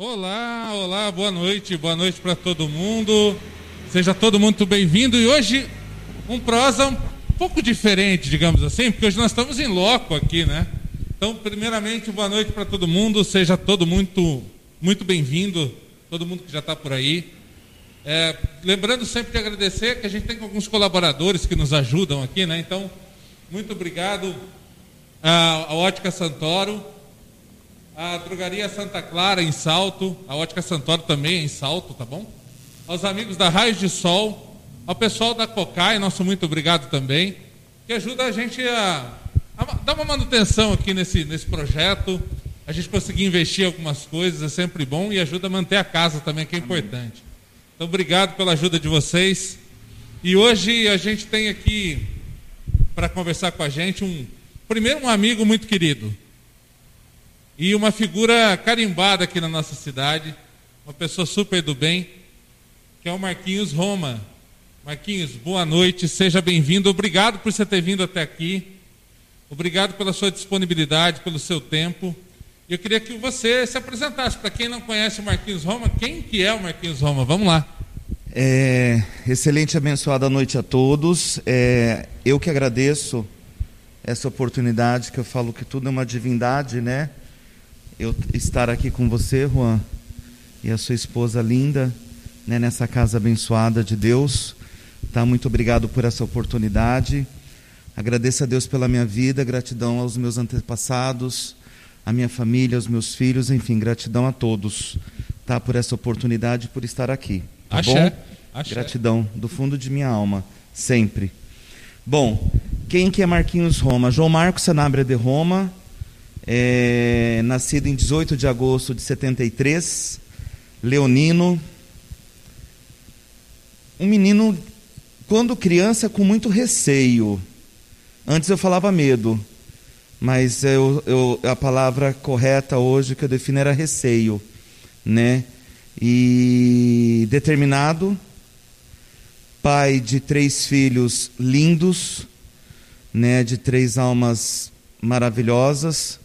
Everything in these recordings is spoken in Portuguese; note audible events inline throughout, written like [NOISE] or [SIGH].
Olá, olá, boa noite, boa noite para todo mundo. Seja todo mundo bem-vindo. E hoje um prosa um pouco diferente, digamos assim, porque hoje nós estamos em loco aqui, né? Então, primeiramente, boa noite para todo mundo. Seja todo muito, muito bem-vindo, todo mundo que já está por aí. É, lembrando sempre de agradecer que a gente tem alguns colaboradores que nos ajudam aqui, né? Então, muito obrigado à Ótica Santoro, à Drogaria Santa Clara em Salto, a Ótica Santoro também em Salto, tá bom? Aos amigos da Raios de Sol, ao pessoal da Cocai, nosso muito obrigado também, que ajuda a gente a, a dar uma manutenção aqui nesse, nesse projeto, a gente conseguir investir em algumas coisas, é sempre bom e ajuda a manter a casa também, que é importante. Então, obrigado pela ajuda de vocês. E hoje a gente tem aqui para conversar com a gente um primeiro um amigo muito querido, e uma figura carimbada aqui na nossa cidade, uma pessoa super do bem, que é o Marquinhos Roma. Marquinhos, boa noite, seja bem-vindo. Obrigado por você ter vindo até aqui. Obrigado pela sua disponibilidade, pelo seu tempo. Eu queria que você se apresentasse. Para quem não conhece o Marquinhos Roma, quem que é o Marquinhos Roma? Vamos lá. É, excelente abençoada noite a todos. É, eu que agradeço essa oportunidade, que eu falo que tudo é uma divindade, né? Eu estar aqui com você, Juan, e a sua esposa linda, né, nessa casa abençoada de Deus. Tá? Muito obrigado por essa oportunidade. Agradeço a Deus pela minha vida, gratidão aos meus antepassados, à minha família, aos meus filhos, enfim, gratidão a todos, tá? Por essa oportunidade, por estar aqui. Tá Axé. bom? Axé. Gratidão do fundo de minha alma, sempre. Bom, quem que é Marquinhos Roma? João Marcos Sanabria de Roma, é, nascido em 18 de agosto de 73, leonino. Um menino, quando criança, com muito receio. Antes eu falava medo, mas eu, eu, a palavra correta hoje que eu defino era receio, né? E determinado, pai de três filhos lindos, né? De três almas maravilhosas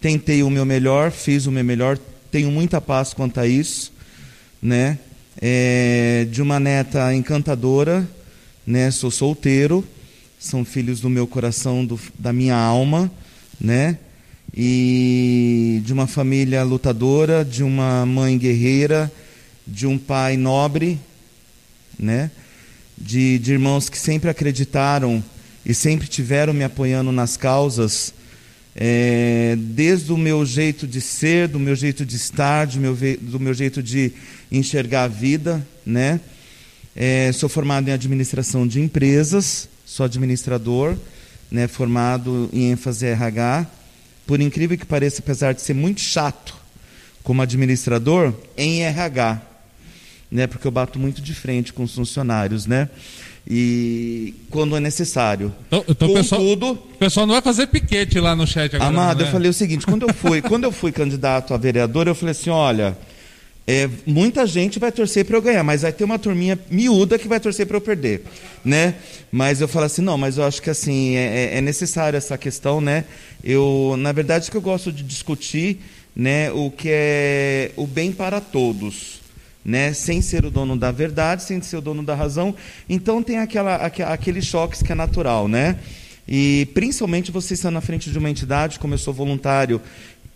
tentei o meu melhor, fiz o meu melhor, tenho muita paz quanto a isso, né? É, de uma neta encantadora, né? Sou solteiro, são filhos do meu coração, do, da minha alma, né? E de uma família lutadora, de uma mãe guerreira, de um pai nobre, né? De, de irmãos que sempre acreditaram e sempre tiveram me apoiando nas causas é, desde o meu jeito de ser, do meu jeito de estar, do meu, do meu jeito de enxergar a vida, né? É, sou formado em administração de empresas, sou administrador, né, formado em ênfase RH. Por incrível que pareça, apesar de ser muito chato como administrador, em RH, né, porque eu bato muito de frente com os funcionários, né? E quando é necessário. Então, então Contudo, o pessoal não vai fazer piquete lá no chat agora. Amado, né? eu falei o seguinte, quando eu fui, quando eu fui candidato a vereador, eu falei assim, olha, é, muita gente vai torcer para eu ganhar, mas vai ter uma turminha miúda que vai torcer para eu perder, né? Mas eu falo assim, não, mas eu acho que assim é, é, é necessária essa questão, né? Eu, na verdade, que eu gosto de discutir, né, o que é o bem para todos né? sem ser o dono da verdade, sem ser o dono da razão. Então tem aquela, aqueles choques que é natural. Né? E principalmente você está na frente de uma entidade, como eu sou voluntário,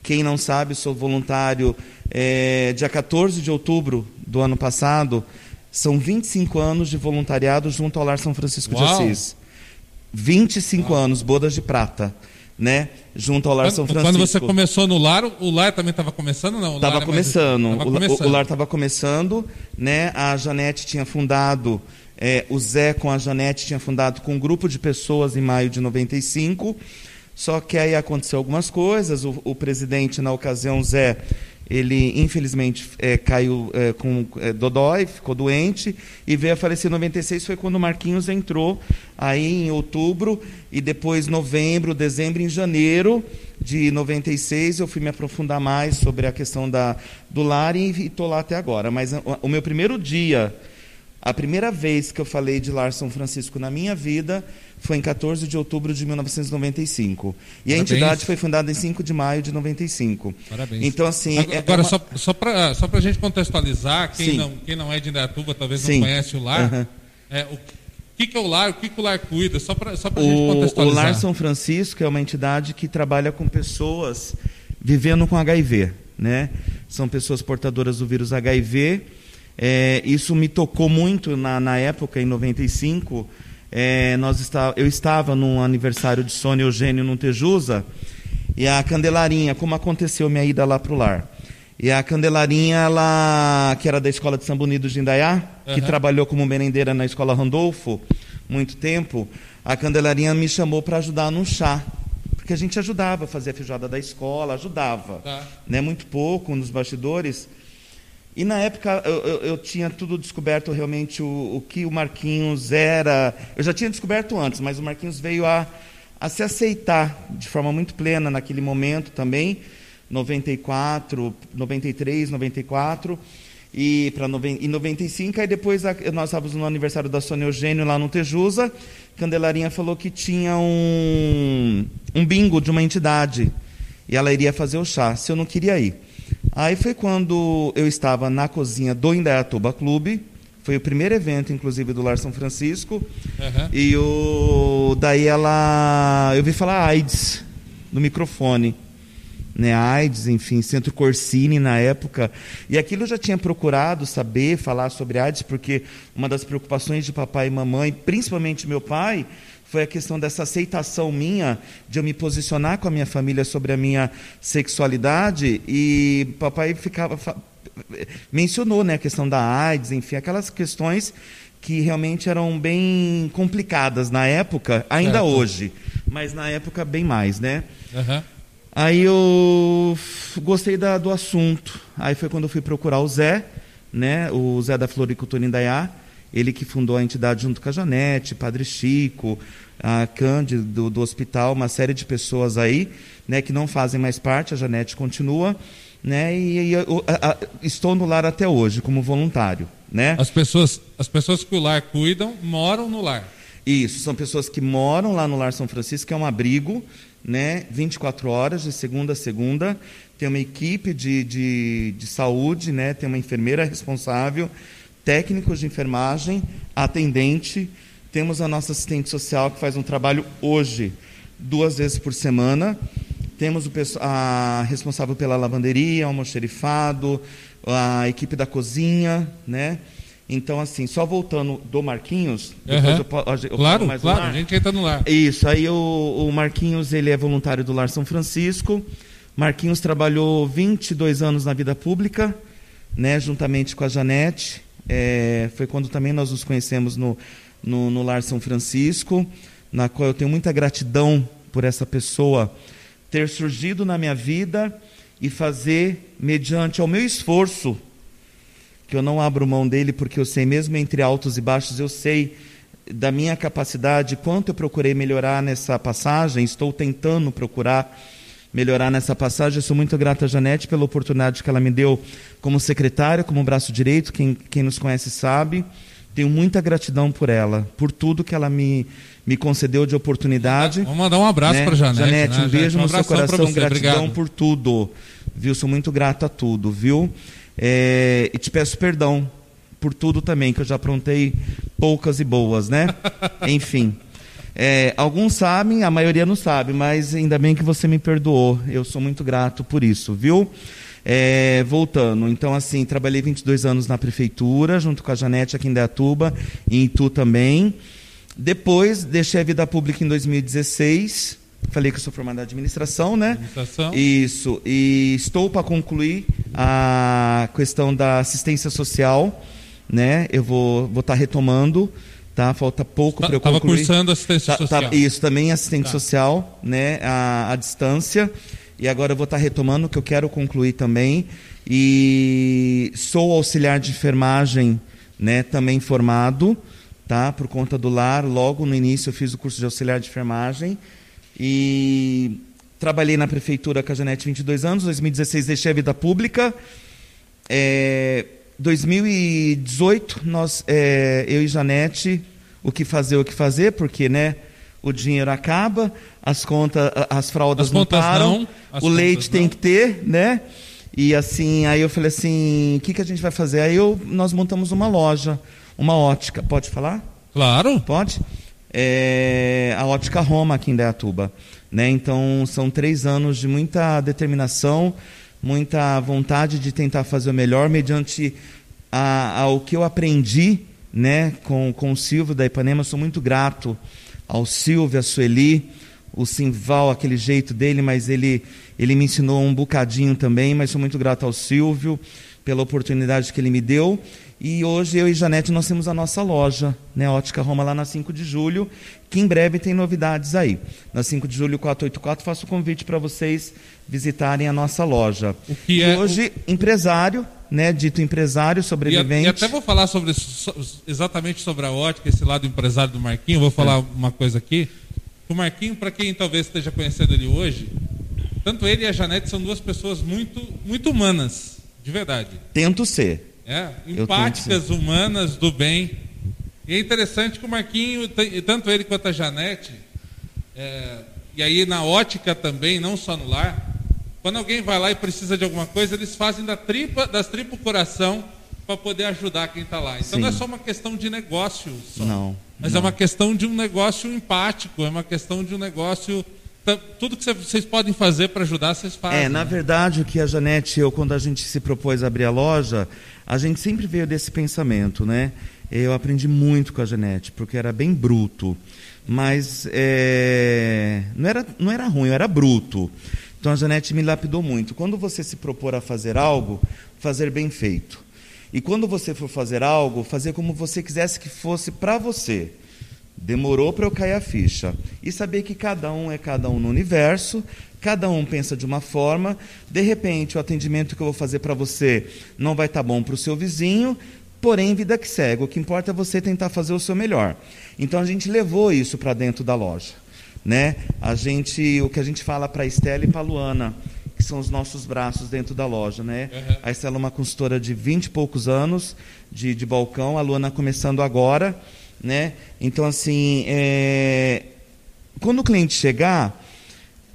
quem não sabe, sou voluntário é, dia 14 de outubro do ano passado. São 25 anos de voluntariado junto ao Lar São Francisco Uau. de Assis. 25 Uau. anos, bodas de prata né? Junto ao Lar quando, São Francisco. Quando você começou no Lar, o Lar também estava começando, não? Estava é começando. O, começando. o Lar estava começando, né? A Janete tinha fundado, é, o Zé com a Janete tinha fundado com um grupo de pessoas em maio de 95. Só que aí aconteceu algumas coisas. O, o presidente, na ocasião, Zé, ele infelizmente é, caiu é, com é, dodói, ficou doente e veio a falecer em 96. Foi quando o Marquinhos entrou aí em outubro e depois novembro, dezembro, em janeiro de 96 eu fui me aprofundar mais sobre a questão da, do lar e estou lá até agora. Mas o, o meu primeiro dia A primeira vez que eu falei de Lar São Francisco na minha vida foi em 14 de outubro de 1995. E Parabéns. a entidade foi fundada em 5 de maio de 95. Parabéns. Então, assim. Agora, é uma... só, só para só a gente contextualizar, quem não, quem não é de Indaiatuba talvez Sim. não conhece o lar. Uhum. É, o que, que é o lar? O que, que o lar cuida? Só para só a gente contextualizar. O Lar São Francisco é uma entidade que trabalha com pessoas vivendo com HIV. Né? São pessoas portadoras do vírus HIV é, isso me tocou muito na, na época, em 95. É, nós está, eu estava num aniversário de Sônia Eugênio no Tejusa, e a Candelarinha, como aconteceu minha ida lá para o lar. E a Candelarinha, ela, que era da Escola de Samba Unido de Indaiá, uhum. que trabalhou como merendeira na Escola Randolfo muito tempo, a Candelarinha me chamou para ajudar num chá. Porque a gente ajudava a fazer a feijoada da escola, ajudava. Tá. Né, muito pouco nos bastidores. E na época eu, eu, eu, tinha tudo descoberto realmente o, o, que o Marquinhos era. Eu já tinha descoberto antes, mas o Marquinhos veio a, a se aceitar de forma muito plena naquele momento também, 94, 93, 94 e para em 95. Aí depois a, nós estávamos no aniversário da Sônia Eugênio lá no Tejusa. Candelarinha falou que tinha um, um bingo de uma entidade e ela iria fazer o chá. Se eu não queria ir. Aí foi quando eu estava na cozinha do Indaiatuba Clube, foi o primeiro evento, inclusive, do Lar São Francisco. Uhum. E o, daí ela. Eu vi falar AIDS no microfone. Né, AIDS, enfim, Centro Corsini na época. E aquilo eu já tinha procurado saber, falar sobre AIDS, porque uma das preocupações de papai e mamãe, principalmente meu pai, foi a questão dessa aceitação minha de eu me posicionar com a minha família sobre a minha sexualidade e papai ficava mencionou né a questão da AIDS enfim aquelas questões que realmente eram bem complicadas na época ainda certo. hoje mas na época bem mais né uhum. aí eu gostei da, do assunto aí foi quando eu fui procurar o Zé né o Zé da Floricultura Indaiá ele que fundou a entidade junto com a Janete, Padre Chico, a Cândido do, do hospital, uma série de pessoas aí, né, que não fazem mais parte, a Janete continua, né, e, e eu, a, a, estou no lar até hoje como voluntário, né? As pessoas, as pessoas que o lar cuidam moram no lar. Isso, são pessoas que moram lá no Lar São Francisco, que é um abrigo, né, 24 horas, de segunda a segunda. Tem uma equipe de, de, de saúde, né, tem uma enfermeira responsável, técnicos de enfermagem, atendente. Temos a nossa assistente social que faz um trabalho hoje, duas vezes por semana. Temos a responsável pela lavanderia, almoxerifado, a equipe da cozinha, né? Então, assim, só voltando do Marquinhos, uhum. eu, eu claro, mais claro, a gente entra no lar. Isso, aí o, o Marquinhos, ele é voluntário do Lar São Francisco. Marquinhos trabalhou 22 anos na vida pública, né, juntamente com a Janete. É, foi quando também nós nos conhecemos no, no, no Lar São Francisco, na qual eu tenho muita gratidão por essa pessoa ter surgido na minha vida e fazer, mediante ao meu esforço, que eu não abro mão dele, porque eu sei, mesmo entre altos e baixos, eu sei da minha capacidade, quanto eu procurei melhorar nessa passagem, estou tentando procurar melhorar nessa passagem. Eu sou muito grato a Janete pela oportunidade que ela me deu como secretária, como braço direito. Quem, quem nos conhece sabe. Tenho muita gratidão por ela, por tudo que ela me, me concedeu de oportunidade. Vamos mandar um abraço né? para Janete. Janete, né? um beijo um no seu coração, gratidão obrigado. por tudo. Viu? Sou muito grato a tudo, viu? É, e te peço perdão por tudo também, que eu já aprontei poucas e boas, né? [LAUGHS] Enfim. É, alguns sabem, a maioria não sabe, mas ainda bem que você me perdoou. Eu sou muito grato por isso, viu? É, voltando, então assim, trabalhei 22 anos na prefeitura, junto com a Janete aqui em Deatuba, e em Tu também. Depois, deixei a vida pública em 2016. Falei que eu sou formado em administração, né? Administração. Isso. E estou para concluir a questão da assistência social, né? Eu vou estar tá retomando tá? Falta pouco para eu concluir. Estava cursando assistência tá, social. Tá, isso, também assistente tá. social, né? A, a distância. E agora eu vou estar tá retomando, que eu quero concluir também. E sou auxiliar de enfermagem, né? Também formado, tá? Por conta do lar. Logo no início eu fiz o curso de auxiliar de enfermagem. E trabalhei na prefeitura com a Janete 22 anos. Em 2016 deixei a vida pública. É, 2018, nós, é, eu e Janete, o que fazer, o que fazer, porque, né, o dinheiro acaba, as contas, as fraldas As não param, não, as o leite contas tem não. que ter, né? E assim, aí eu falei assim, o que, que a gente vai fazer? Aí eu, nós montamos uma loja, uma ótica, pode falar? Claro. Pode? É, a Ótica Roma aqui em Dayatuba. Né? Então, são três anos de muita determinação, muita vontade de tentar fazer o melhor mediante a, ao que eu aprendi né, com, com o Silvio da Ipanema. Sou muito grato ao Silvio, a Sueli, o Simval, aquele jeito dele, mas ele, ele me ensinou um bocadinho também, mas sou muito grato ao Silvio pela oportunidade que ele me deu. E hoje eu e Janete nós temos a nossa loja, né, Ótica Roma, lá na 5 de julho, que em breve tem novidades aí. Na 5 de julho 484, faço o convite para vocês visitarem a nossa loja. O que e é- hoje, empresário, né, dito empresário, sobrevivente. e até vou falar sobre so- exatamente sobre a ótica, esse lado empresário do Marquinho. Vou falar É. uma coisa aqui. O Marquinho, para quem talvez esteja conhecendo ele hoje, tanto ele e a Janete são duas pessoas muito, muito humanas, de verdade. Tento ser. É, empáticas, humanas, do bem. E é interessante que o Marquinho, tanto ele quanto a Janete, é, e aí na ótica também, não só no lar, quando alguém vai lá e precisa de alguma coisa, eles fazem da tripa, das tripas o coração para poder ajudar quem está lá. Então Sim. não é só uma questão de negócio, só, Não, mas não. é uma questão de um negócio empático, é uma questão de um negócio. Tá- Tudo que cê- vocês podem fazer para ajudar, vocês fazem. É, na verdade, o que a Janete e eu, quando a gente se propôs a abrir a loja, a gente sempre veio desse pensamento, né? Eu aprendi muito com a Janete, porque era bem bruto. Mas é, não, era, não era ruim, era bruto. Então a Janete me lapidou muito. Quando você se propor a fazer algo, fazer bem feito. E quando você for fazer algo, fazer como você quisesse que fosse para você. Demorou para eu cair a ficha. E saber que cada um é cada um no universo, cada um pensa de uma forma. De repente, o atendimento que eu vou fazer para você não vai estar bom para o seu vizinho, porém, vida que segue. O que importa é você tentar fazer o seu melhor. Então, a gente levou isso para dentro da loja. Né? A gente, o que a gente fala para a Estela e para a Luana, que são os nossos braços dentro da loja. Né? Uhum. A Estela é uma consultora de 20 e poucos anos de, de balcão, a Luana começando agora. Né? Então, assim, é, quando o cliente chegar,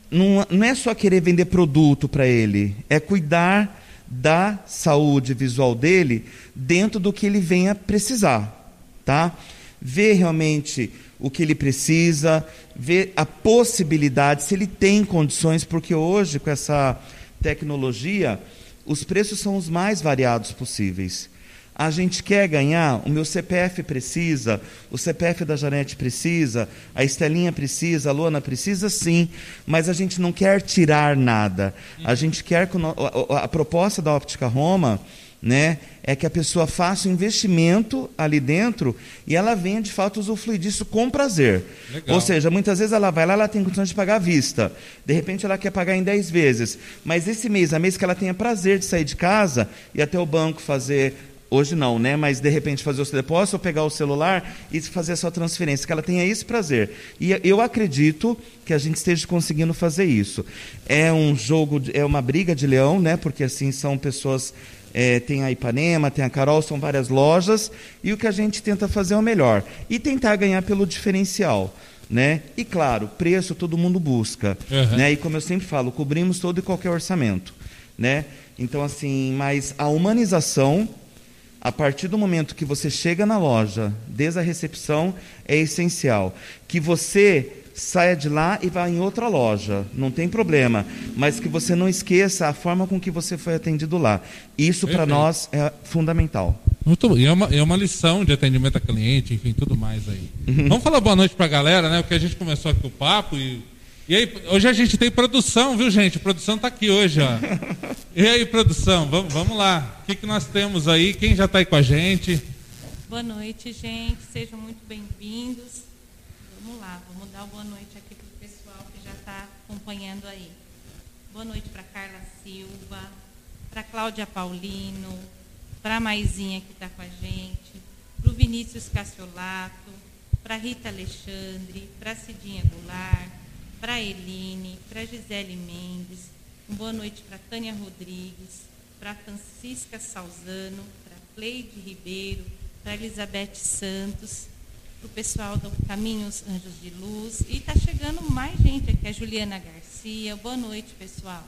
não, não é só querer vender produto para ele, é cuidar da saúde visual dele dentro do que ele venha precisar, tá? Ver realmente o que ele precisa, ver a possibilidade, se ele tem condições, porque hoje com essa tecnologia, os preços são os mais variados possíveis. A gente quer ganhar, o meu CPF precisa, o CPF da Janete precisa, a Estelinha precisa, a Luana precisa sim, mas a gente não quer tirar nada. A gente quer que a proposta da Óptica Roma, né, é que a pessoa faça um investimento ali dentro e ela venha de fato usufruir disso com prazer. Legal. Ou seja, muitas vezes ela vai lá, ela tem condições de pagar à vista. De repente ela quer pagar em 10 vezes. Mas esse mês, a mês que ela tenha prazer de sair de casa e até o banco fazer Hoje não, né? Mas de repente fazer o seu depósito ou pegar o celular e fazer a sua transferência, que ela tenha esse prazer. E eu acredito que a gente esteja conseguindo fazer isso. É um jogo, é uma briga de leão, né? Porque assim são pessoas. é, tem a Ipanema, tem a Carol, são várias lojas, e o que a gente tenta fazer é o melhor. E tentar ganhar pelo diferencial. Né? E claro, preço todo mundo busca. Uhum. Né? E como eu sempre falo, cobrimos todo e qualquer orçamento. Né? Então, assim, mas a humanização a partir do momento que você chega na loja, desde a recepção, é essencial. Que você saia de lá e vá em outra loja, não tem problema. Mas que você não esqueça a forma com que você foi atendido lá. Isso para nós é fundamental. Muito bom. E é uma, é uma lição de atendimento a cliente, enfim, tudo mais aí. Vamos falar boa noite pra galera, né? Porque a gente começou aqui o papo e. E aí, hoje a gente tem produção, viu, gente? A produção tá aqui hoje, ó. [LAUGHS] E aí, produção, vamos, vamos lá. O que, que nós temos aí? Quem já tá aí com a gente? Boa noite, gente. Sejam muito bem-vindos. Vamos lá, vamos dar uma boa noite aqui para o pessoal que já está acompanhando aí. Boa noite para Carla Silva, para Cláudia Paulino, para a Maisinha que está com a gente, para o Vinícius Cassiolato, para Rita Alexandre, para Cidinha Goulart, para Eline, para Gisele Mendes, uma boa noite para Tânia Rodrigues, para Francisca Salzano, para Cleide Ribeiro, para Elizabeth Santos, para o pessoal do Caminhos Anjos de Luz. E está chegando mais gente aqui, a Juliana Garcia. Boa noite, pessoal.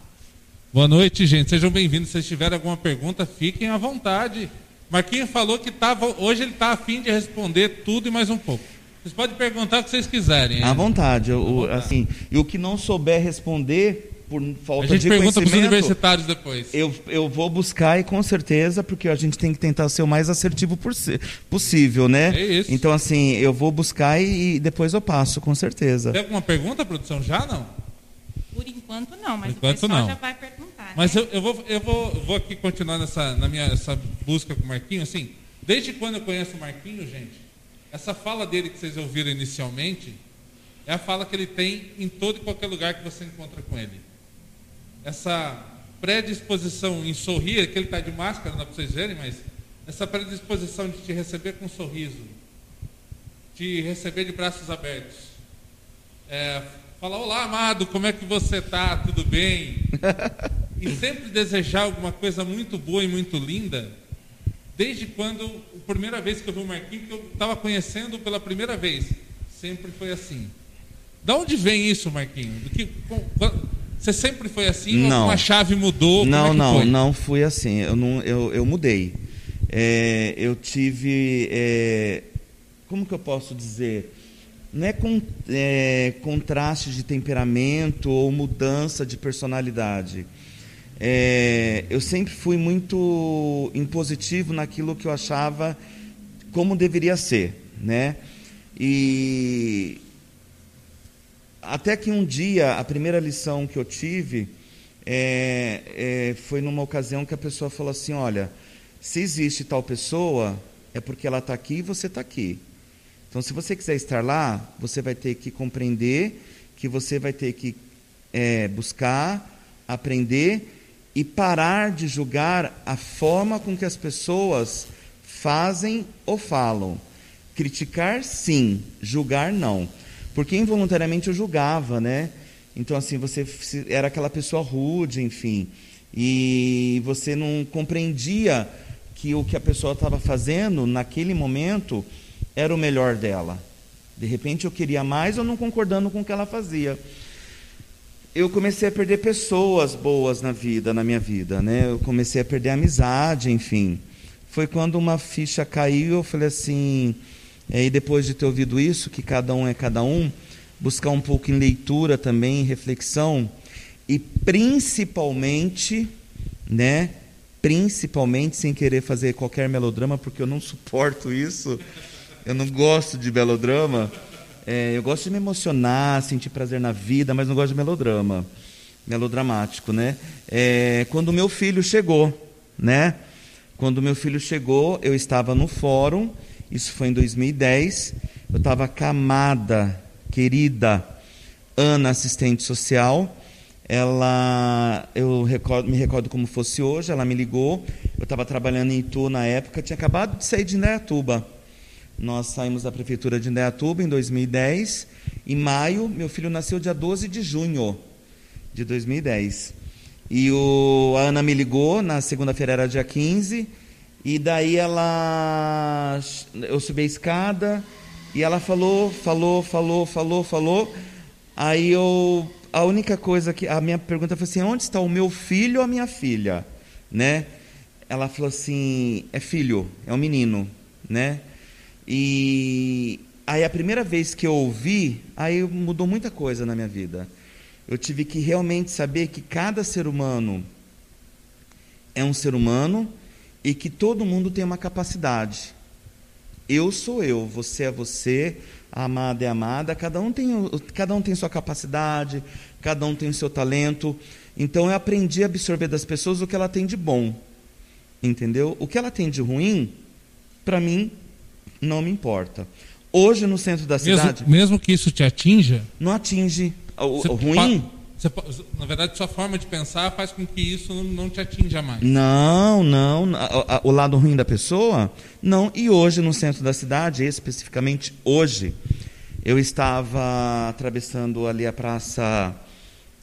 Boa noite, gente. Sejam bem-vindos. Se tiverem alguma pergunta, fiquem à vontade. Marquinhos falou que tava, hoje ele está afim de responder tudo e mais um pouco. Vocês podem perguntar o que vocês quiserem. Hein? À vontade. O, assim, e o que não souber responder por falta de conhecimento... A gente pergunta para os universitários depois. Eu, eu vou buscar e com certeza, porque a gente tem que tentar ser o mais assertivo possível, né? É isso. Então, assim, eu vou buscar e, e depois eu passo, com certeza. Tem alguma pergunta, produção? Já não? Por enquanto não, mas enquanto, o pessoal não. já vai perguntar. Mas né? eu, eu, vou, eu vou, vou aqui continuar nessa, na minha essa busca com o Marquinhos. Assim, desde quando eu conheço o Marquinhos, gente, essa fala dele que vocês ouviram inicialmente é a fala que ele tem em todo e qualquer lugar que você encontra com ele. Essa predisposição em sorrir, que ele está de máscara, não dá para vocês verem, mas essa predisposição de te receber com um sorriso, te receber de braços abertos, é, falar, olá amado, como é que você está? Tudo bem? [LAUGHS] e sempre desejar alguma coisa muito boa e muito linda, desde quando, a primeira vez que eu vi o Marquinhos, que eu estava conhecendo pela primeira vez, sempre foi assim. Da onde vem isso, Marquinhos? Que, você sempre foi assim não. ou uma chave mudou? Não, é não, foi? não fui assim. Eu, não, eu, eu mudei. É, eu tive. É, como que eu posso dizer? Não é, com, é contraste de temperamento ou mudança de personalidade. É, eu sempre fui muito impositivo naquilo que eu achava como deveria ser, né? E até que um dia a primeira lição que eu tive é, é, foi numa ocasião que a pessoa falou assim, olha, se existe tal pessoa é porque ela está aqui e você está aqui. Então, se você quiser estar lá, você vai ter que compreender que você vai ter que é, buscar, aprender e parar de julgar a forma com que as pessoas fazem ou falam. Criticar, sim, julgar, não. Porque involuntariamente eu julgava, né? Então, assim, você era aquela pessoa rude, enfim. E você não compreendia que o que a pessoa estava fazendo naquele momento era o melhor dela. De repente eu queria mais ou não concordando com o que ela fazia eu comecei a perder pessoas boas na vida, na minha vida, né? Eu comecei a perder amizade, enfim. Foi quando uma ficha caiu, eu falei assim, e depois de ter ouvido isso, que cada um é cada um, buscar um pouco em leitura também, em reflexão, e principalmente, né? Principalmente sem querer fazer qualquer melodrama, porque eu não suporto isso. Eu não gosto de melodrama. É, eu gosto de me emocionar, sentir prazer na vida, mas não gosto de melodrama, melodramático, né? É, quando meu filho chegou, né? Quando meu filho chegou, eu estava no fórum, isso foi em 2010, eu estava camada, querida Ana, assistente social, ela, eu recordo, me recordo como fosse hoje, ela me ligou, eu estava trabalhando em Itu na época, tinha acabado de sair de Indaiatuba, nós saímos da prefeitura de Indaiatuba em 2010. Em maio, meu filho nasceu dia 12 de junho de 2010. E o, a Ana me ligou, na segunda-feira era dia 15, e daí ela. Eu subi a escada e ela falou, falou, falou, falou, falou. Aí eu. A única coisa que. A minha pergunta foi assim: onde está o meu filho ou a minha filha? Né? Ela falou assim: é filho, é um menino, né? E aí a primeira vez que eu ouvi, aí mudou muita coisa na minha vida. Eu tive que realmente saber que cada ser humano é um ser humano e que todo mundo tem uma capacidade. Eu sou eu, você é você, a amada é amada, cada um tem, cada um tem sua capacidade, cada um tem o seu talento. Então eu aprendi a absorver das pessoas o que ela tem de bom. Entendeu? O que ela tem de ruim, para mim, não me importa. Hoje, no centro da cidade. Mesmo, mesmo que isso te atinja? Não atinge. O, ruim. Você, na verdade, sua forma de pensar faz com que isso não, te atinja mais. Não, não. O, o lado ruim da pessoa, não. E hoje, no centro da cidade, especificamente hoje, eu estava atravessando ali a praça,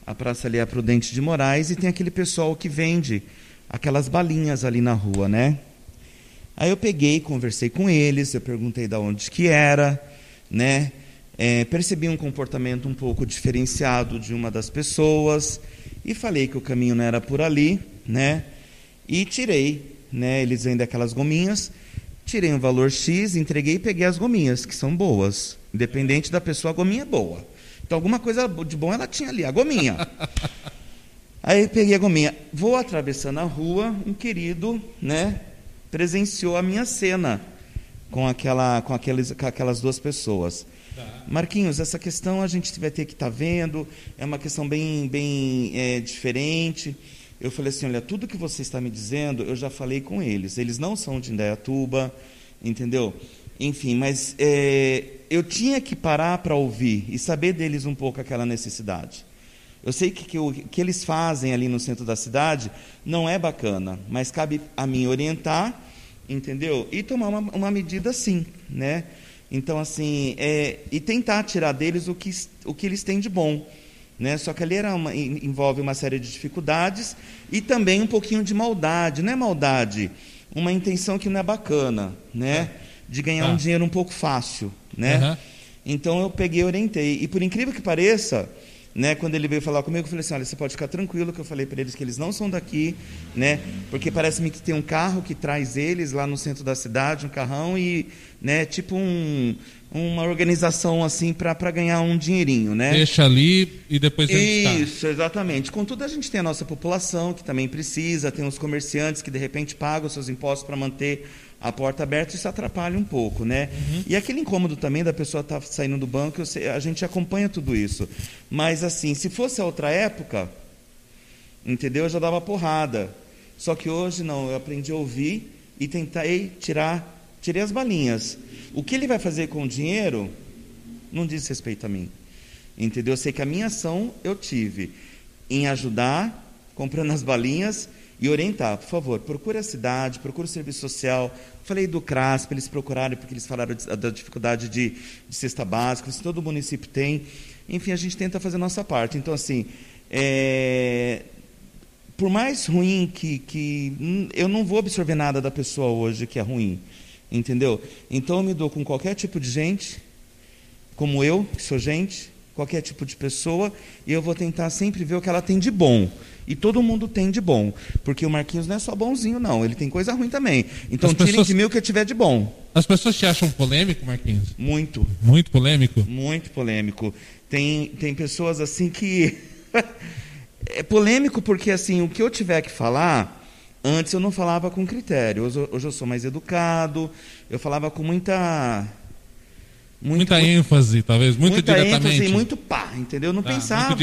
a praça ali a Prudente de Moraes, e tem aquele pessoal que vende aquelas balinhas ali na rua, né? Aí eu peguei, conversei com eles, eu perguntei de onde que era, né? É, percebi um comportamento um pouco diferenciado de uma das pessoas e falei que o caminho não era por ali, né? E tirei, né? Eles vendem aquelas gominhas, tirei um valor X, entreguei e peguei as gominhas, que são boas. Independente da pessoa, a gominha é boa. Então alguma coisa de bom ela tinha ali, a gominha. [LAUGHS] Aí peguei a gominha, vou atravessando a rua, um querido, né, presenciou a minha cena com aquela, com aqueles, com aquelas duas pessoas. Tá. Marquinhos, essa questão a gente vai ter que estar tá vendo, é uma questão bem, bem é, diferente. Eu falei assim, olha, tudo que você está me dizendo, eu já falei com eles. Eles não são de Indaiatuba, entendeu? Enfim, mas é, eu tinha que parar para ouvir e saber deles um pouco aquela necessidade. Eu sei que, que o que eles fazem ali no centro da cidade não é bacana, mas cabe a mim orientar, entendeu? E tomar uma, uma medida sim, né? Então, assim, é, e tentar tirar deles o que, o que eles têm de bom. Né? Só que ali era uma, envolve uma série de dificuldades e também um pouquinho de maldade. Não é maldade, uma intenção que não é bacana, né? É. De ganhar ah. um dinheiro um pouco fácil, né? Uhum. Então eu peguei e orientei. E por incrível que pareça, né, quando ele veio falar comigo, eu falei assim: olha, você pode ficar tranquilo, que eu falei para eles que eles não são daqui, né, porque parece-me que tem um carro que traz eles lá no centro da cidade, um carrão, e né, tipo um, uma organização assim para ganhar um dinheirinho, né? Deixa ali e depois Isso, exatamente. Contudo, a gente tem a nossa população que também precisa, tem os comerciantes que de repente pagam seus impostos para manter a porta aberta, isso atrapalha um pouco, né? Uhum. E aquele incômodo também da pessoa estar tá saindo do banco, sei, a gente acompanha tudo isso. Mas assim, se fosse a outra época, entendeu? Eu já dava porrada. Só que hoje não, eu aprendi a ouvir e tentei tirar, tirei as balinhas. O que ele vai fazer com o dinheiro não diz respeito a mim. Entendeu? Eu sei que a minha ação eu tive em ajudar, comprando as balinhas e orientar, por favor, procure a cidade, procure o serviço social. Falei do CRAS, para eles procurarem, porque eles falaram da dificuldade de, de cesta básica, se todo município tem. Enfim, a gente tenta fazer a nossa parte. Então, assim, é, por mais ruim que, que. Hum, eu não vou absorver nada da pessoa hoje que é ruim. Entendeu? Então, eu me dou com qualquer tipo de gente, como eu, que sou gente, qualquer tipo de pessoa, e eu vou tentar sempre ver o que ela tem de bom. E todo mundo tem de bom. Porque o Marquinhos não é só bonzinho, não. Ele tem coisa ruim também. Então As tirem pessoas... de mim o que tiver de bom. As pessoas te acham polêmico, Marquinhos? Muito. Muito polêmico? Muito polêmico. Tem, tem pessoas assim que. [LAUGHS] é polêmico porque assim, o que eu tiver que falar. Antes eu não falava com critério. Hoje, hoje eu sou mais educado. Eu falava com muita muito, muita ênfase, talvez, muito muita diretamente. ênfase e muito pá, entendeu? Não ah, pensava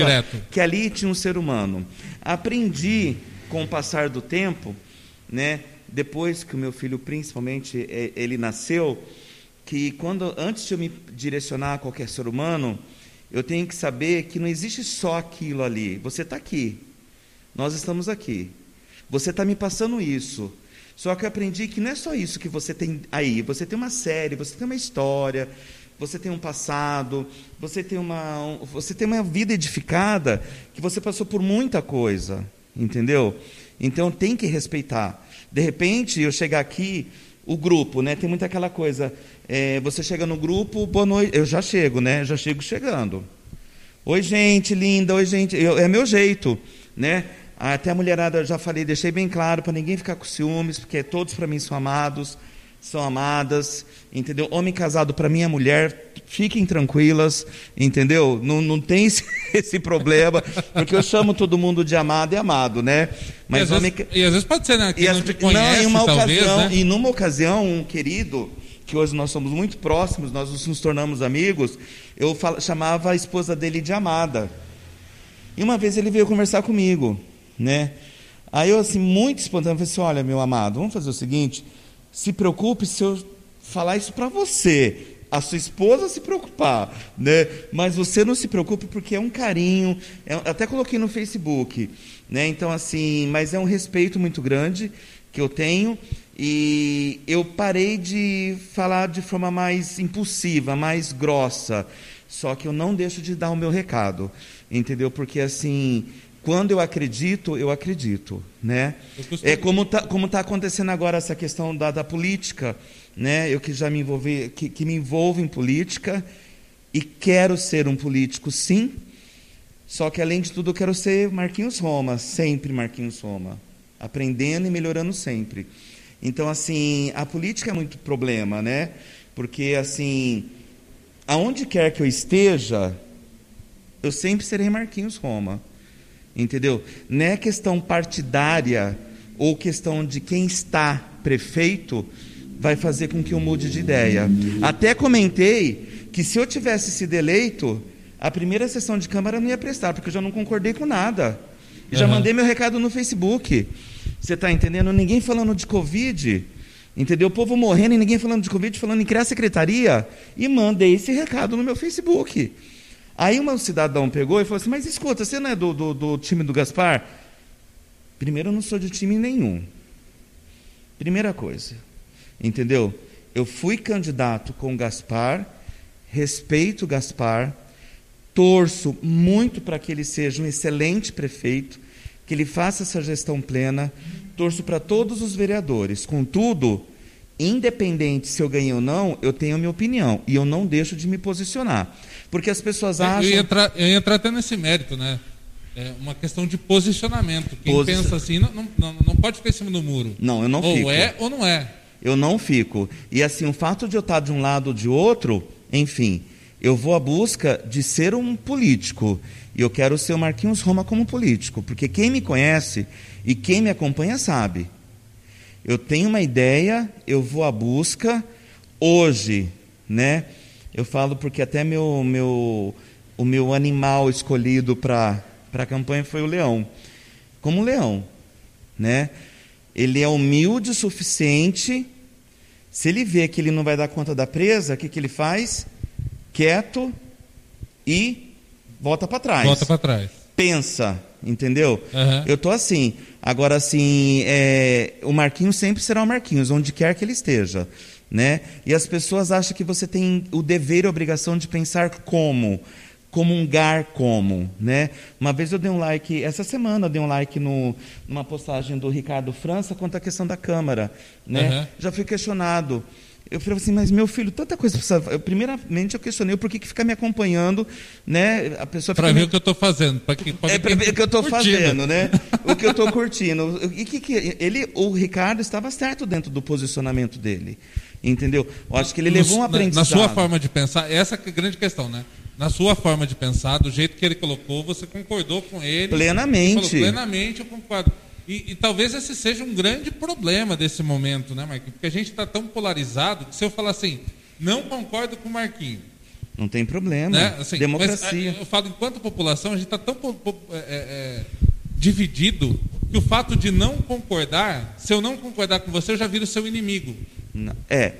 que ali tinha um ser humano. Aprendi com o passar do tempo, né? Depois que o meu filho, principalmente, ele nasceu, que quando antes de eu me direcionar a qualquer ser humano, eu tenho que saber que não existe só aquilo ali. Você está aqui, nós estamos aqui. Você está me passando isso. Só que eu aprendi que não é só isso que você tem aí. Você tem uma série, você tem uma história, você tem um passado, você tem uma, você tem uma vida edificada que você passou por muita coisa, entendeu? Então tem que respeitar. De repente, eu chegar aqui, o grupo, né? Tem muita aquela coisa. É, você chega no grupo, boa noite. Eu já chego, né? Já chego chegando. Oi, gente linda. Oi, gente. Eu, é meu jeito, né? Até a mulherada, eu já falei, deixei bem claro para ninguém ficar com ciúmes, porque todos para mim são amados são amadas, entendeu? Homem casado para minha mulher, fiquem tranquilas, entendeu? Não, não tem esse, [LAUGHS] esse, problema, porque eu chamo todo mundo de amado e amado, né? Mas e, às, homem... vezes, e às vezes pode ser, né? Que e não, te conhece, não, em uma talvez, ocasião, né? E numa ocasião, um querido, que hoje nós somos muito próximos, nós nos tornamos amigos, eu fal... chamava a esposa dele de amada. E uma vez ele veio conversar comigo, né? Aí eu, assim, muito espontâneo, falei assim, olha, meu amado, vamos fazer o seguinte se preocupe se eu falar isso para você. A sua esposa se preocupar, né? Mas você não se preocupe porque é um carinho. É, até coloquei no Facebook, né? Então assim, mas é um respeito muito grande que eu tenho e eu parei de falar de forma mais impulsiva, mais grossa. Só que eu não deixo de dar o meu recado, entendeu? Porque assim, quando eu acredito, eu acredito, né? Eu É como está como tá acontecendo agora essa questão da, da política, né? Eu que já me envolvi, que, que me envolvo em política e quero ser um político, sim. Só que além de tudo, eu quero ser Marquinhos Roma, sempre Marquinhos Roma, aprendendo e melhorando sempre. Então, assim, a política é muito problema, né? Porque, assim, aonde quer que eu esteja, eu sempre serei Marquinhos Roma. Entendeu? Não é questão partidária ou questão de quem está prefeito vai fazer com que eu mude de ideia. Até comentei que se eu tivesse sido eleito, a primeira sessão de Câmara não ia prestar, porque eu já não concordei com nada. E já mandei meu recado no Facebook. Você está entendendo? Ninguém falando de Covid. Entendeu? O povo morrendo e ninguém falando de Covid, falando em criar secretaria. E mandei esse recado no meu Facebook. Aí um cidadão pegou e falou assim: Mas escuta, você não é do, do, do time do Gaspar? Primeiro, eu não sou de time nenhum. Primeira coisa. Entendeu? Eu fui candidato com o Gaspar, respeito o Gaspar, torço muito para que ele seja um excelente prefeito, que ele faça essa gestão plena, torço para todos os vereadores. Contudo, independente se eu ganhei ou não, eu tenho a minha opinião e eu não deixo de me posicionar. Porque as pessoas Eu acham. ia, entrar, eu ia entrar até nesse mérito, né? É uma questão de posicionamento. Quem pensa assim não, não, não, pode ficar em cima do muro. Não, eu não ou fico. é ou não é. Eu não fico. E assim, o fato de eu estar de um lado ou de outro, enfim, eu vou à busca de ser um político. E eu quero ser o Marquinhos Roma como político. Porque quem me conhece e quem me acompanha sabe. Eu tenho uma ideia, eu vou à busca. Hoje, né? Eu falo porque até meu, meu, o meu animal escolhido para a campanha foi o leão. Como um leão, né? Ele é humilde o suficiente. Se ele vê que ele não vai dar conta da presa, o que, que ele faz? Quieto e volta para trás. Volta para trás. Pensa, entendeu? Aham. Eu tô assim. Agora, assim, é, o Marquinhos sempre será o Marquinhos, onde quer que ele esteja. Né? E as pessoas acham que você tem o dever e a obrigação de pensar como, comungar como, né? Uma vez eu dei um like, essa semana eu dei um like no, numa postagem do Ricardo França quanto à questão da Câmara, né? Aham. Já fui questionado. Eu falei assim, mas meu filho, tanta coisa precisa. Eu, primeiramente eu questionei porquê que fica me acompanhando, né? A pessoa Para me- ver o que eu estou fazendo. Pra que, pra é para ver o que eu estou fazendo, né? [LAUGHS] O que eu estou curtindo. E que, que ele, o Ricardo estava certo dentro do posicionamento dele, entendeu? Eu acho que ele levou um aprendizado. Na sua forma de pensar, essa é a grande questão, né? Na sua forma de pensar, do jeito que ele colocou, você concordou com ele. Plenamente. Falou, plenamente, eu concordo. E, e talvez esse seja um grande problema desse momento, né, Marquinhos? Porque a gente está tão polarizado que se eu falar assim, não concordo com o Marquinhos, Não tem problema. né? Assim, Democracia. Mas, eu falo, enquanto população, a gente está tão po- é, é, dividido que o fato de não concordar, se eu não concordar com você, eu já viro seu inimigo. É.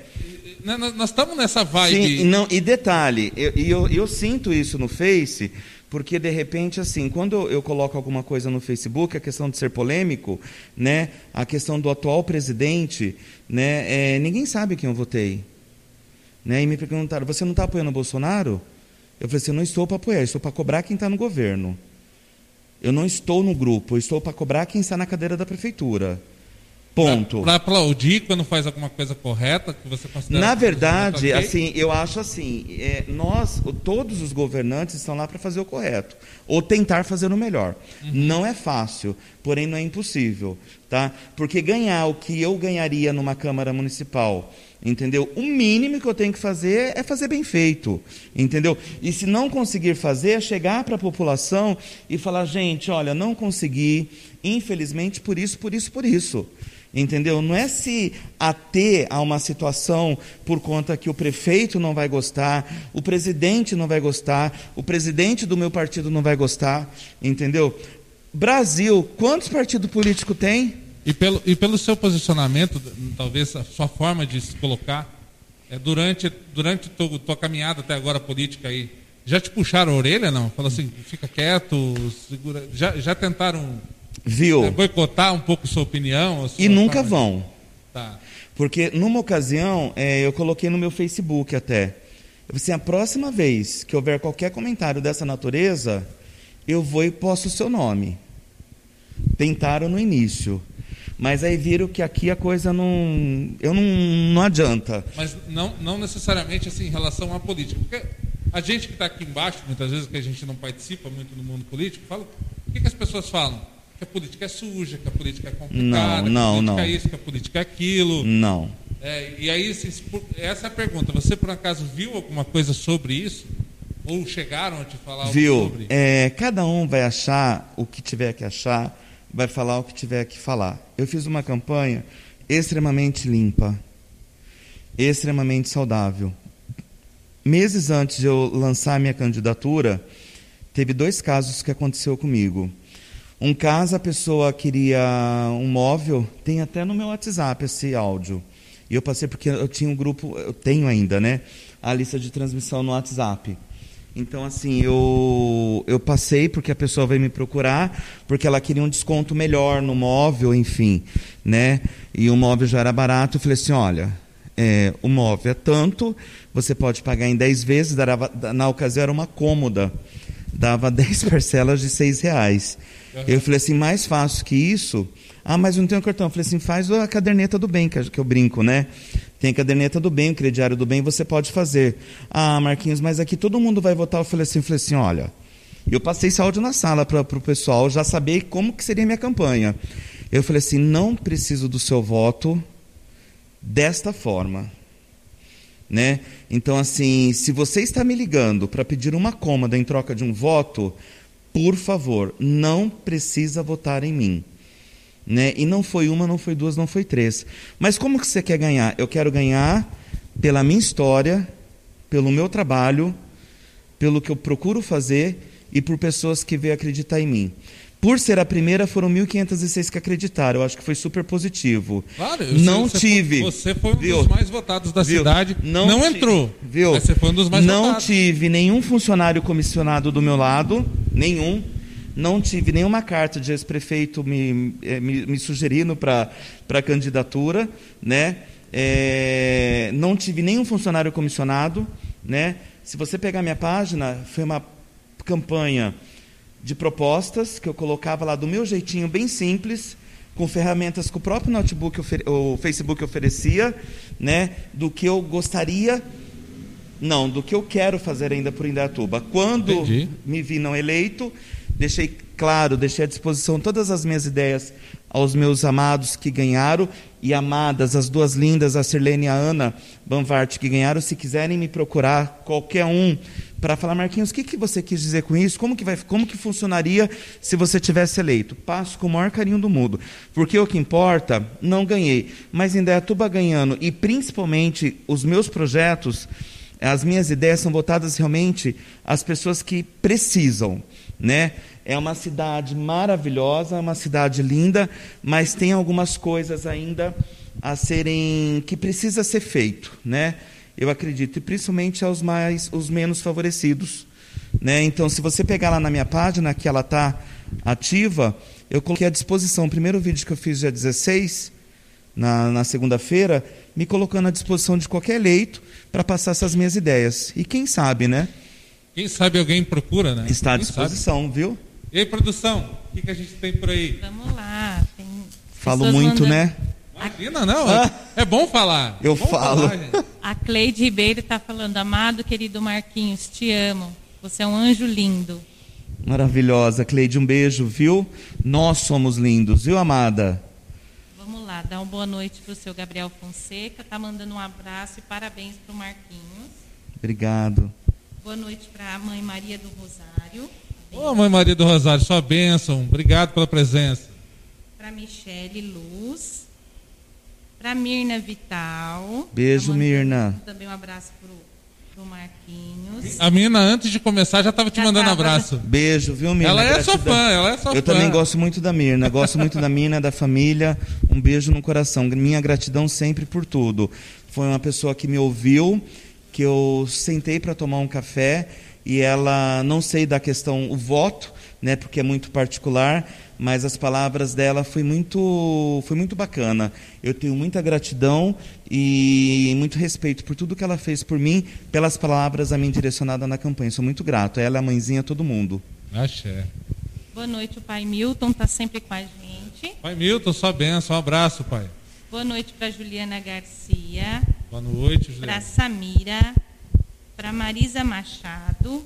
Nós estamos nessa vibe. Sim, e, não, e detalhe, eu, eu, eu sinto isso no Face, porque de repente, assim, quando eu coloco alguma coisa no Facebook, a questão de ser polêmico, né, a questão do atual presidente, né, é, ninguém sabe quem eu votei. Né, e me perguntaram, você não está apoiando o Bolsonaro? Eu falei assim, eu não estou para apoiar, estou para cobrar quem está no governo. Eu não estou no grupo, eu estou para cobrar quem está na cadeira da prefeitura. Ponto. Para aplaudir quando faz alguma coisa correta, que você considera. Na verdade, ok? assim, eu acho assim, é, nós, todos os governantes estão lá para fazer o correto, ou tentar fazer o melhor. Não é fácil, porém não é impossível, tá? Porque ganhar o que eu ganharia numa Câmara Municipal, entendeu? O mínimo que eu tenho que fazer é fazer bem feito, entendeu? E se não conseguir fazer, é chegar para a população e falar, gente, olha, não consegui, infelizmente, por isso, por isso, por isso. Entendeu? Não é se ater a uma situação por conta que o prefeito não vai gostar, o presidente não vai gostar, o presidente do meu partido não vai gostar, entendeu? Brasil, quantos partidos políticos tem? E pelo, e pelo seu posicionamento, talvez a sua forma de se colocar, é, durante, durante tua, tua caminhada até agora política aí, já te puxaram a orelha, não? Falou assim, fica quieto, segura. Já, já tentaram Viu? é, boicotar um pouco sua opinião? sua E nunca de- vão. Tá. Porque numa ocasião, é, eu coloquei no meu Facebook até. Eu assim, a próxima vez que houver qualquer comentário dessa natureza, eu vou e posto o seu nome. Tentaram no início. Mas aí viram que aqui a coisa não. Eu não, não adianta. Mas não, não necessariamente assim em relação à política. Porque a gente que está aqui embaixo, muitas vezes que a gente não participa muito no mundo político, fala. O que, que as pessoas falam? Que a política é suja, que a política é complicada, não, que a política não. é isso, que a política é aquilo. Não. É, e aí, assim, essa é a pergunta. Você, por acaso, viu alguma coisa sobre isso? Ou chegaram a te falar algo Viu? sobre? É, cada um vai achar o que tiver que achar, vai falar o que tiver que falar. Eu fiz uma campanha extremamente limpa, extremamente saudável. Meses antes de eu lançar minha candidatura, teve dois casos que aconteceu comigo. Um caso, a pessoa queria um móvel, tem até no meu WhatsApp esse áudio. E eu passei porque eu tinha um grupo, eu tenho ainda, né? A lista de transmissão no WhatsApp. Então, assim, eu, eu passei porque a pessoa veio me procurar, porque ela queria um desconto melhor no móvel, enfim, né? E o móvel já era barato. Eu falei assim: olha, é, o móvel é tanto, você pode pagar em 10 vezes, dava, na ocasião era uma cômoda, dava [LAUGHS] 10 parcelas de 6 reais. Uhum. Eu falei assim: mais fácil que isso. Ah, mas não tenho cartão. Eu falei assim: faz a caderneta do bem, que eu brinco, né? Tem a caderneta do bem, o crediário do bem, você pode fazer. Ah, Marquinhos, mas aqui todo mundo vai votar. Eu falei assim, eu falei assim, olha, eu passei esse áudio na sala para o pessoal já saber como que seria a minha campanha. Eu falei assim, não preciso do seu voto desta forma. Né? Então, assim, se você está me ligando para pedir uma cômoda em troca de um voto, por favor, não precisa votar em mim. Né? E não foi uma, não foi duas, não foi três. Mas como que você quer ganhar? Eu quero ganhar pela minha história, pelo meu trabalho, pelo que eu procuro fazer e por pessoas que veio acreditar em mim. Por ser a primeira, foram 1.506 que acreditaram. Eu acho que foi super positivo. Claro, não você, tive. Você foi um viu? dos mais votados da viu? cidade. Não, não entrou. Viu? Mas você foi um dos mais não votados. tive nenhum funcionário comissionado do meu lado. Nenhum não tive nenhuma carta de ex-prefeito me, me, me, sugerindo para a candidatura, né? É, não tive nenhum funcionário comissionado, né? Se você pegar minha página, foi uma campanha de propostas que eu colocava lá do meu jeitinho bem simples, com ferramentas que o próprio notebook, o Facebook oferecia, né? Do que eu gostaria não, do que eu quero fazer ainda por Indaiatuba. Quando Entendi. me vi não eleito, deixei claro, deixei à disposição todas as minhas ideias aos meus amados que ganharam e amadas, as duas lindas, a Sirlene e a Ana Banvart, que ganharam. Se quiserem me procurar, qualquer um, para falar, Marquinhos, o que, que você quis dizer com isso? Como que, vai, como que funcionaria se você tivesse eleito? Passo com o maior carinho do mundo. Porque o que importa, não ganhei. Mas em Indaiatuba ganhando, e principalmente os meus projetos, as minhas ideias são votadas realmente às pessoas que precisam, né? É uma cidade maravilhosa, uma cidade linda, mas tem algumas coisas ainda a serem que precisa ser feito, né? Eu acredito, e principalmente aos mais, os menos favorecidos, né? Então, se você pegar lá na minha página que ela está ativa, eu coloquei à disposição o primeiro vídeo que eu fiz dia 16, na, na segunda-feira, me colocando à disposição de qualquer eleito para passar essas minhas ideias. E quem sabe, né? Quem sabe alguém procura, né? Está à disposição, sabe? viu? E aí, produção, o que, que a gente tem por aí? Vamos lá. Tem Falo muito, mandando- né? Imagina, não. Ah. É bom falar. Eu É bom falo. falar. A Cleide Ribeiro está falando, amado querido Marquinhos, te amo. Você é um anjo lindo. Maravilhosa. Cleide, um beijo, viu? Nós somos lindos, viu, amada? Vamos lá, dá uma boa noite para o seu Gabriel Fonseca. Tá mandando um abraço e parabéns para o Marquinhos. Obrigado. Boa noite para a mãe Maria do Rosário. Ô, mãe Maria do Rosário, sua bênção. Obrigado pela presença. Para Michele Luz. Para Mirna Vital. Beijo, Mirna. Também um abraço para o Marquinhos. A menina, antes de começar, já estava te Já mandando tava. abraço. Beijo, viu, Mirna? Ela é sua Gratidão. fã, ela é sua Eu fã. também gosto muito da Mirna, gosto muito da Mirna, da família. Um beijo no coração. Minha gratidão sempre por tudo. Foi uma pessoa que me ouviu, que eu sentei para tomar um café e ela, não sei da questão, o voto, né, porque é muito particular, mas as palavras dela foi muito, foi muito bacana. Eu tenho muita gratidão e muito respeito por tudo que ela fez por mim, pelas palavras a mim direcionadas na campanha. Sou muito grato. Ela, a mãezinha, todo mundo. Axé. Boa noite, o pai Milton está sempre com a gente. Pai Milton, sua benção, um abraço, pai. Boa noite para Juliana Garcia. Boa noite, Para Juliana. Samira. Para Marisa Machado.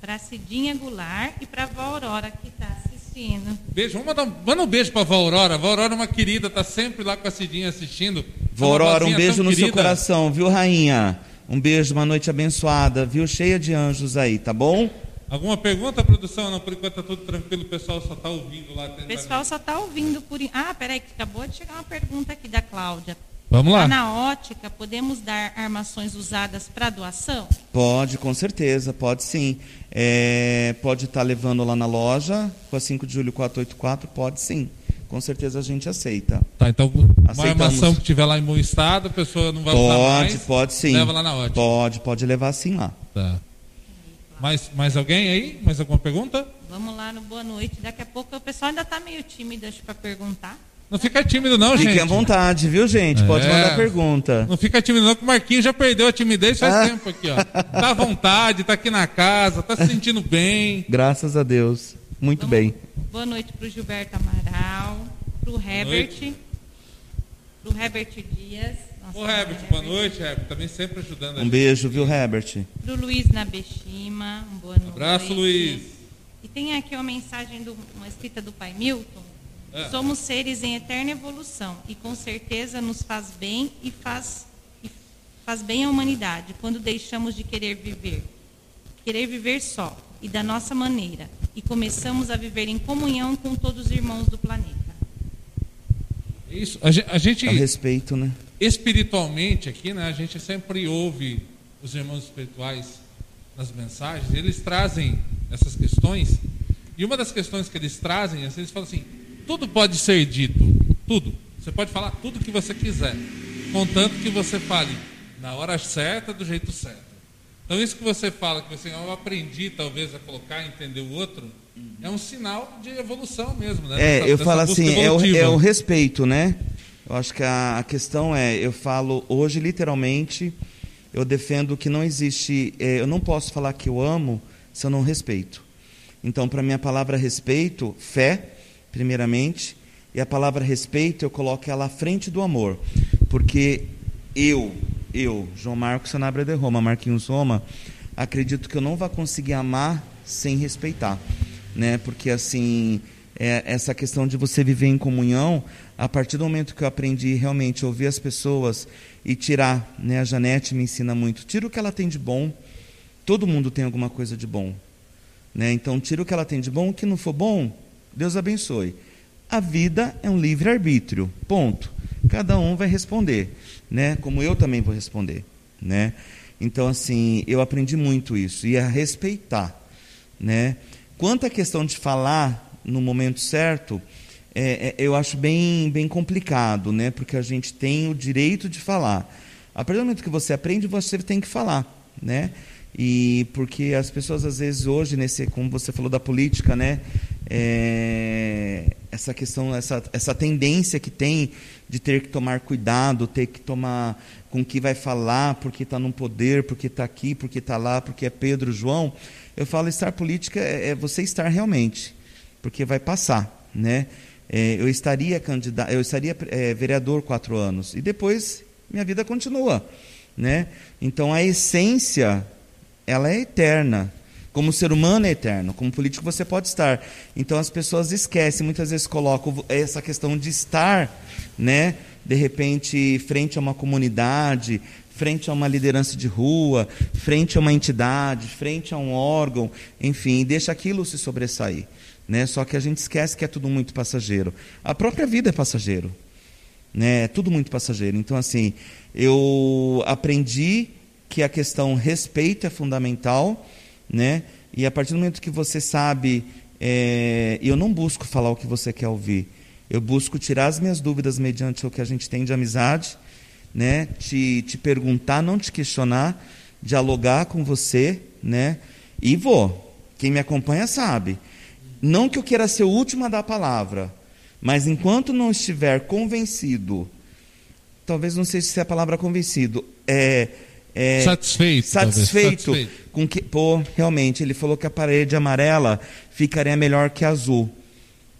Para Cidinha Goulart e para Vó Aurora, que está assistindo. Beijo, vamos mandar um, manda um beijo pra Vó Aurora. Vó Aurora é uma querida, tá sempre lá com a Cidinha assistindo. Vó Uma Aurora, um beijo no seu querida. coração, viu, rainha? Um beijo, uma noite abençoada, viu? Cheia de anjos aí, tá bom? Alguma pergunta, produção? Não, por enquanto tá tudo tranquilo, o pessoal só tá ouvindo lá. O pessoal só está ouvindo por. Ah, peraí, que acabou de chegar uma pergunta aqui da Cláudia. Vamos Lá lá. na ótica, podemos dar armações usadas para doação? Pode, com certeza, pode sim. É, pode estar levando lá na loja, com a 5 de julho 484, pode sim. Com certeza a gente aceita. Tá, então uma Aceitamos. armação que tiver lá em bom estado, a pessoa não vai usar Pode, mais. pode sim. Leva lá na ótica. Pode, pode levar sim lá. Tá. Mais, mais alguém aí? Mais alguma pergunta? Vamos lá no boa noite. Daqui a pouco o pessoal ainda está meio tímido para perguntar. Não fica tímido não, Fiquem gente. à vontade, viu, gente? Pode É. mandar pergunta. Não fica tímido não, que o Marquinhos já perdeu a timidez faz Ah. tempo aqui, ó. Tá à vontade, tá aqui na casa, tá se sentindo bem. Graças a Deus. Muito Vamos- bem. Boa noite para o Gilberto Amaral, para o Herbert, noite. para o Herbert Dias. Nossa, Ô, Herbert, boa noite, Herbert. Também sempre ajudando a Um gente. beijo, viu, Herbert? Para o Luiz Nabeshima, um boa noite. Abraço, Luiz. E tem aqui uma mensagem, do, uma escrita do pai Milton. É. Somos seres em eterna evolução e com certeza nos faz bem e faz, e faz bem à humanidade quando deixamos de querer viver. Querer viver só e da nossa maneira e começamos a viver em comunhão com todos os irmãos do planeta. Isso, a gen- a gente, A respeito, né? Espiritualmente aqui, né, a gente sempre ouve os irmãos espirituais nas mensagens, eles trazem essas questões, e uma das questões que eles trazem, assim, eles falam assim, tudo pode ser dito, tudo. Você pode falar tudo que você quiser, contanto que você fale na hora certa, do jeito certo. Então isso que você fala, que você eu aprendi talvez a colocar, entender o outro, é um sinal de evolução mesmo, né? É, Dessa- eu falo assim, é o, é o respeito, né? Eu acho que a, a questão é, eu falo hoje literalmente, eu defendo que não existe, é, eu não posso falar que eu amo se eu não respeito. Então, para mim, a palavra respeito, fé, primeiramente, e a palavra respeito eu coloco ela à frente do amor, porque eu, eu, João Marcos Sanabria de Roma, Marquinhos Roma, acredito que eu não vou conseguir amar sem respeitar, né? Porque assim, é, essa questão de você viver em comunhão, a partir do momento que eu aprendi realmente ouvir as pessoas e tirar, né? A Janete me ensina muito, tira o que ela tem de bom. Todo mundo tem alguma coisa de bom, né? Então tira o que ela tem de bom, o que não for bom, Deus abençoe. A vida é um livre arbítrio, ponto. Cada um vai responder, né? Como eu também vou responder, né? Então assim, eu aprendi muito isso e a respeitar, né? Quanto à questão de falar no momento certo, é, é, eu acho bem, bem complicado, né? Porque a gente tem o direito de falar. A partir do momento que você aprende, você tem que falar, né? E porque as pessoas às vezes hoje nesse, como você falou da política, né? É, essa questão, essa, essa tendência que tem de ter que tomar cuidado, ter que tomar com o que vai falar, porque está no poder, porque está aqui, porque está lá, porque é Pedro, João. Eu falo estar política é, é você estar realmente, porque vai passar, né? É, eu estaria candidato, eu estaria é, vereador quatro anos e depois minha vida continua, né? Então a essência ela é eterna. Como ser humano é eterno, como político você pode estar. Então as pessoas esquecem, muitas vezes colocam essa questão de estar, né? De repente, frente a uma comunidade, frente a uma liderança de rua, frente a uma entidade, frente a um órgão, enfim, deixa aquilo se sobressair. Né? Só que a gente esquece que é tudo muito passageiro. A própria vida é passageiro. Né? É tudo muito passageiro. Então, assim, eu aprendi que a questão respeito é fundamental, né? E a partir do momento que você sabe, é, eu não busco falar o que você quer ouvir. Eu busco tirar as minhas dúvidas mediante o que a gente tem de amizade, né? Te, te perguntar, não te questionar, dialogar com você, né? E vou. Quem me acompanha sabe. Não que eu queira ser o último a dar a palavra, mas enquanto não estiver convencido, talvez não sei se a palavra convencido, é, é, satisfeito, satisfeito, satisfeito com que, pô, realmente, ele falou que a parede amarela ficaria melhor que azul.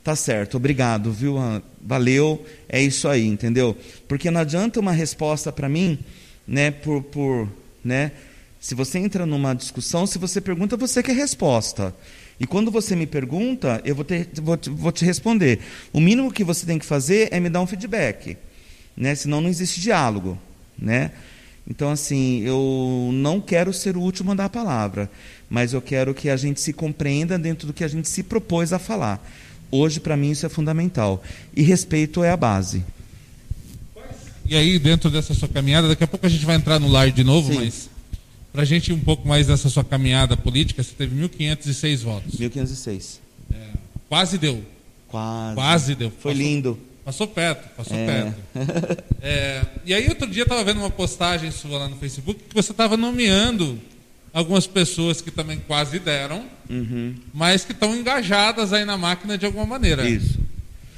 Tá certo, obrigado, viu? Valeu, é isso aí, entendeu? Porque não adianta uma resposta para mim, né, por, por, né, se você entra numa discussão, se você pergunta, você quer resposta. E quando você me pergunta, eu vou, ter, vou, vou te responder. O mínimo que você tem que fazer é me dar um feedback, né? Senão não existe diálogo, né? Então, assim, eu não quero ser o último a dar a palavra, mas eu quero que a gente se compreenda dentro do que a gente se propôs a falar. Hoje, para mim, isso é fundamental. E respeito é a base. E aí, dentro dessa sua caminhada, daqui a pouco a gente vai entrar no lar de novo, Sim. mas para a gente ir um pouco mais nessa sua caminhada política, você teve 1.506 votos. 1.506. É, quase deu. Quase. Quase deu. Foi passou, lindo. Passou perto, passou é. perto. [LAUGHS] É, e aí, outro dia, eu estava vendo uma postagem sua lá no Facebook que você estava nomeando algumas pessoas que também quase deram, uhum. mas que estão engajadas aí na máquina de alguma maneira. Isso.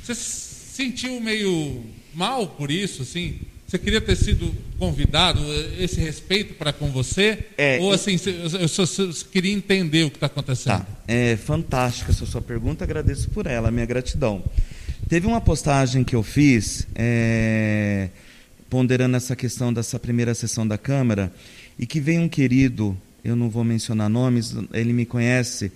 Você se sentiu meio mal por isso, assim? Você queria ter sido convidado, esse respeito para com você? É, Ou assim, eu só, queria entender o que está acontecendo? Tá. É fantástica essa sua pergunta, agradeço por ela, minha gratidão. Teve uma postagem que eu fiz, é, ponderando essa questão dessa primeira sessão da Câmara, e que veio um querido, eu não vou mencionar nomes, ele me conhece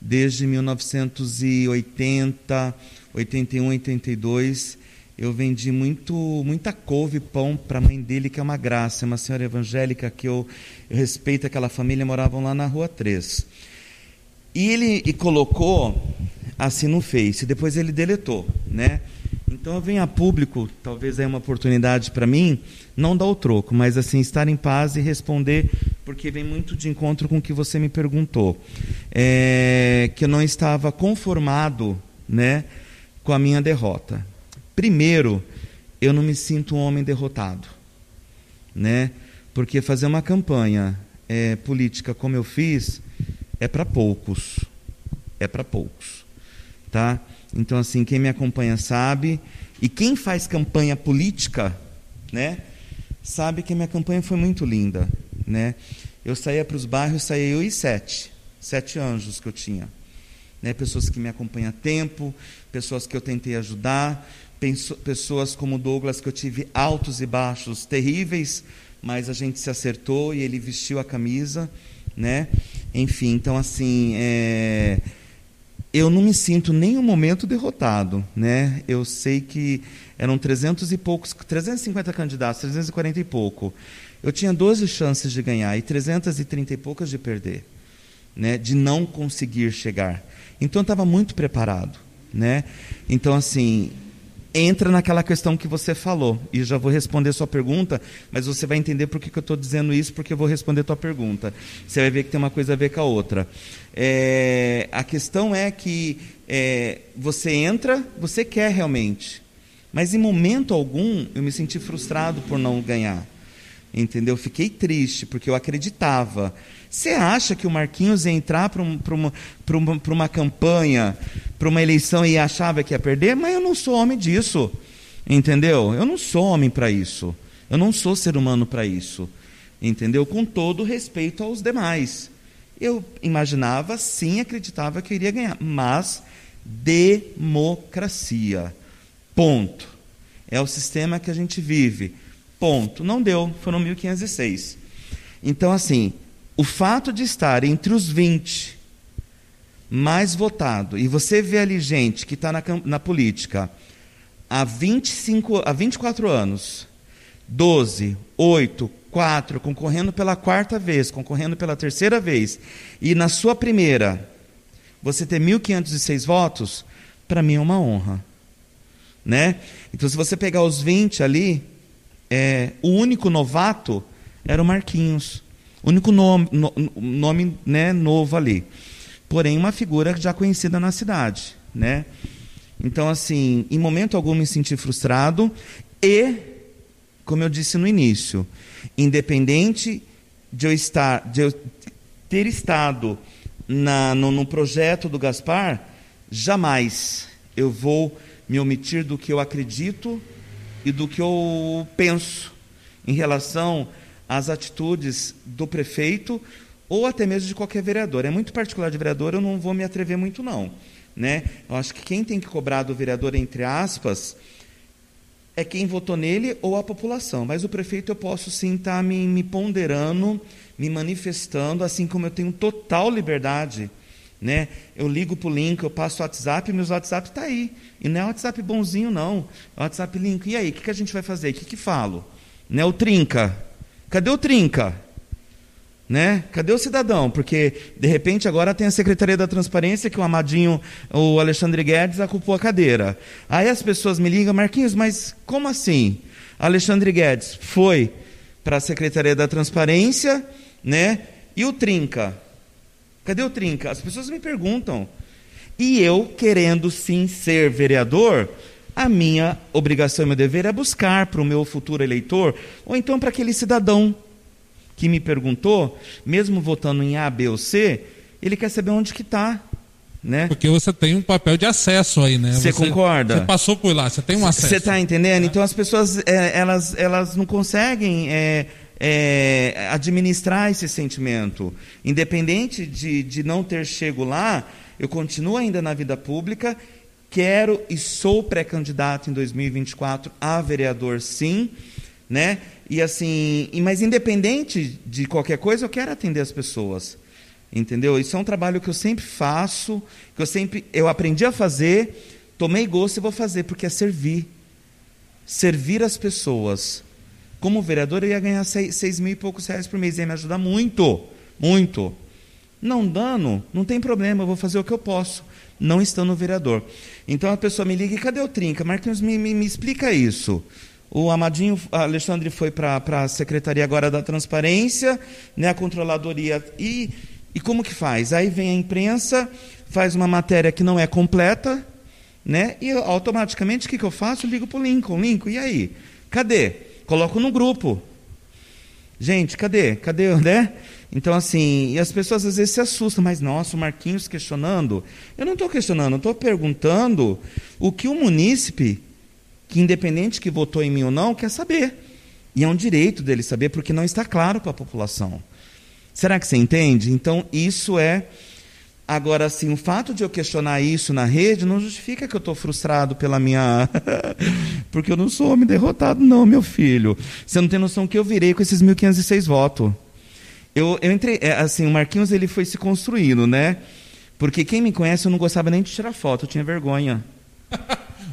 desde 1980, 81, 82 eu vendi muito, muita couve e pão para a mãe dele, que é uma graça, é uma senhora evangélica que eu, eu respeito aquela família, moravam lá na rua 3. E ele e colocou assim no Face, depois ele deletou, né? Então eu venho a público, talvez é uma oportunidade para mim, não dar o troco, mas assim, estar em paz e responder, porque vem muito de encontro com o que você me perguntou. É, que eu não estava conformado né, com a minha derrota. Primeiro, eu não me sinto um homem derrotado, né? Porque fazer uma campanha é, política como eu fiz é para poucos, é para poucos, tá? Então assim, quem me acompanha sabe e quem faz campanha política, né? Sabe que a minha campanha foi muito linda, né? Eu saía para os bairros, saía eu e sete, sete anjos que eu tinha, né? Pessoas que me acompanham há tempo, pessoas que eu tentei ajudar, pessoas como Douglas, que eu tive altos e baixos terríveis, mas a gente se acertou e ele vestiu a camisa, né? Enfim, então assim, é... eu não me sinto nem um momento derrotado, né? Eu sei que eram 300 e poucos, 350 candidatos, 340 e pouco. Eu tinha 12 chances de ganhar e 330 e poucas de perder, né? De não conseguir chegar. Então eu estava muito preparado, né? Então assim, entra naquela questão que você falou. E já vou responder sua pergunta, mas você vai entender por que, que eu estou dizendo isso, porque eu vou responder tua pergunta. Você vai ver que tem uma coisa a ver com a outra. É, a questão é que é, você entra, você quer realmente. Mas em momento algum eu me senti frustrado por não ganhar. Entendeu? Fiquei triste, porque eu acreditava. Você acha que o Marquinhos ia entrar para um, uma, uma, campanha, para uma eleição e achava que ia perder? Mas eu não sou homem disso. Entendeu? Eu não sou homem para isso. Eu não sou ser humano para isso. Entendeu? Com todo respeito aos demais. Eu imaginava, sim, acreditava que eu iria ganhar. Mas democracia. Ponto. É o sistema que a gente vive. Ponto. Não deu. Foram 1.506. Então, assim, o fato de estar entre os 20 mais votado, e você vê ali gente que está na, na política há 25, há 24 anos, 12, 8, 4, concorrendo pela quarta vez, concorrendo pela terceira vez, e na sua primeira você ter 1.506 votos, para mim é uma honra. Né? Então, se você pegar os 20 ali, é, o único novato era o Marquinhos. Único nome, no, nome né, novo ali. Porém, uma figura já conhecida na cidade. Né? Então, assim, em momento algum me senti frustrado e, como eu disse no início, independente de eu estar, de eu ter estado na, no, no projeto do Gaspar, jamais eu vou me omitir do que eu acredito e do que eu penso em relação as atitudes do prefeito ou até mesmo de qualquer vereador. É muito particular de vereador, eu não vou me atrever muito não, né? Eu acho que quem tem que cobrar do vereador entre aspas é quem votou nele ou a população. Mas o prefeito eu posso sim estar tá me, me ponderando, me manifestando, assim como eu tenho total liberdade. Né? Eu ligo para o link, eu passo o WhatsApp, meu WhatsApp está aí. E não é WhatsApp bonzinho, não. É WhatsApp link. E aí, o que, que a gente vai fazer? O que, que falo? Né? O trinca. Cadê o trinca? Né? Cadê o cidadão? Porque, de repente, agora tem a Secretaria da Transparência, que o Amadinho, o Alexandre Guedes, ocupou a cadeira. Aí as pessoas me ligam, Marquinhos, mas como assim? Alexandre Guedes foi para a Secretaria da Transparência, né? E o Trinca? Cadê o Trinca? As pessoas me perguntam. E eu, querendo sim ser vereador, a minha obrigação e meu dever é buscar para o meu futuro eleitor, ou então para aquele cidadão que me perguntou, mesmo votando em A, B ou C, ele quer saber onde que está. Né? Porque você tem um papel de acesso aí, né? Você concorda? Você passou por lá, você tem um acesso. Você está entendendo? É. Então as pessoas é, elas, elas não conseguem é, é, administrar esse sentimento. Independente de, de não ter chego lá, eu continuo ainda na vida pública, quero e sou pré-candidato em 2024 a vereador, sim, né? E assim, mas independente de qualquer coisa, eu quero atender as pessoas. Entendeu? Isso é um trabalho que eu sempre faço, que eu sempre eu aprendi a fazer, tomei gosto e vou fazer, porque é servir. Servir as pessoas. Como vereador, eu ia ganhar seis, seis mil e poucos reais por mês, ia me ajudar muito, muito. Não dando, não tem problema, eu vou fazer o que eu posso, não estando vereador. Então a pessoa me liga, e cadê o Trinca? Marquinhos, me, me, me explica isso. O Amadinho Alexandre foi para a Secretaria agora da Transparência, né, a Controladoria. E, e como que faz? Aí vem a imprensa, faz uma matéria que não é completa, né, e eu, automaticamente o que, que eu faço? Ligo para o Lincoln. Lincoln, e aí? Cadê? Coloco no grupo. Gente, cadê? Cadê, né? Então, assim, e as pessoas às vezes se assustam, mas nossa, o Marquinhos questionando. Eu não estou questionando, estou perguntando o que o munícipe, que independente que votou em mim ou não, quer saber. E é um direito dele saber, porque não está claro para a população. Será que você entende? Então, isso é Agora, assim, o fato de eu questionar isso na rede não justifica que eu estou frustrado pela minha. [LAUGHS] Porque eu não sou homem derrotado, não, meu filho. Você não tem noção que eu virei com esses 1.506 votos. Eu, eu entrei. É, assim, o Marquinhos ele foi se construindo, né? Porque quem me conhece, eu não gostava nem de tirar foto, eu tinha vergonha. [LAUGHS]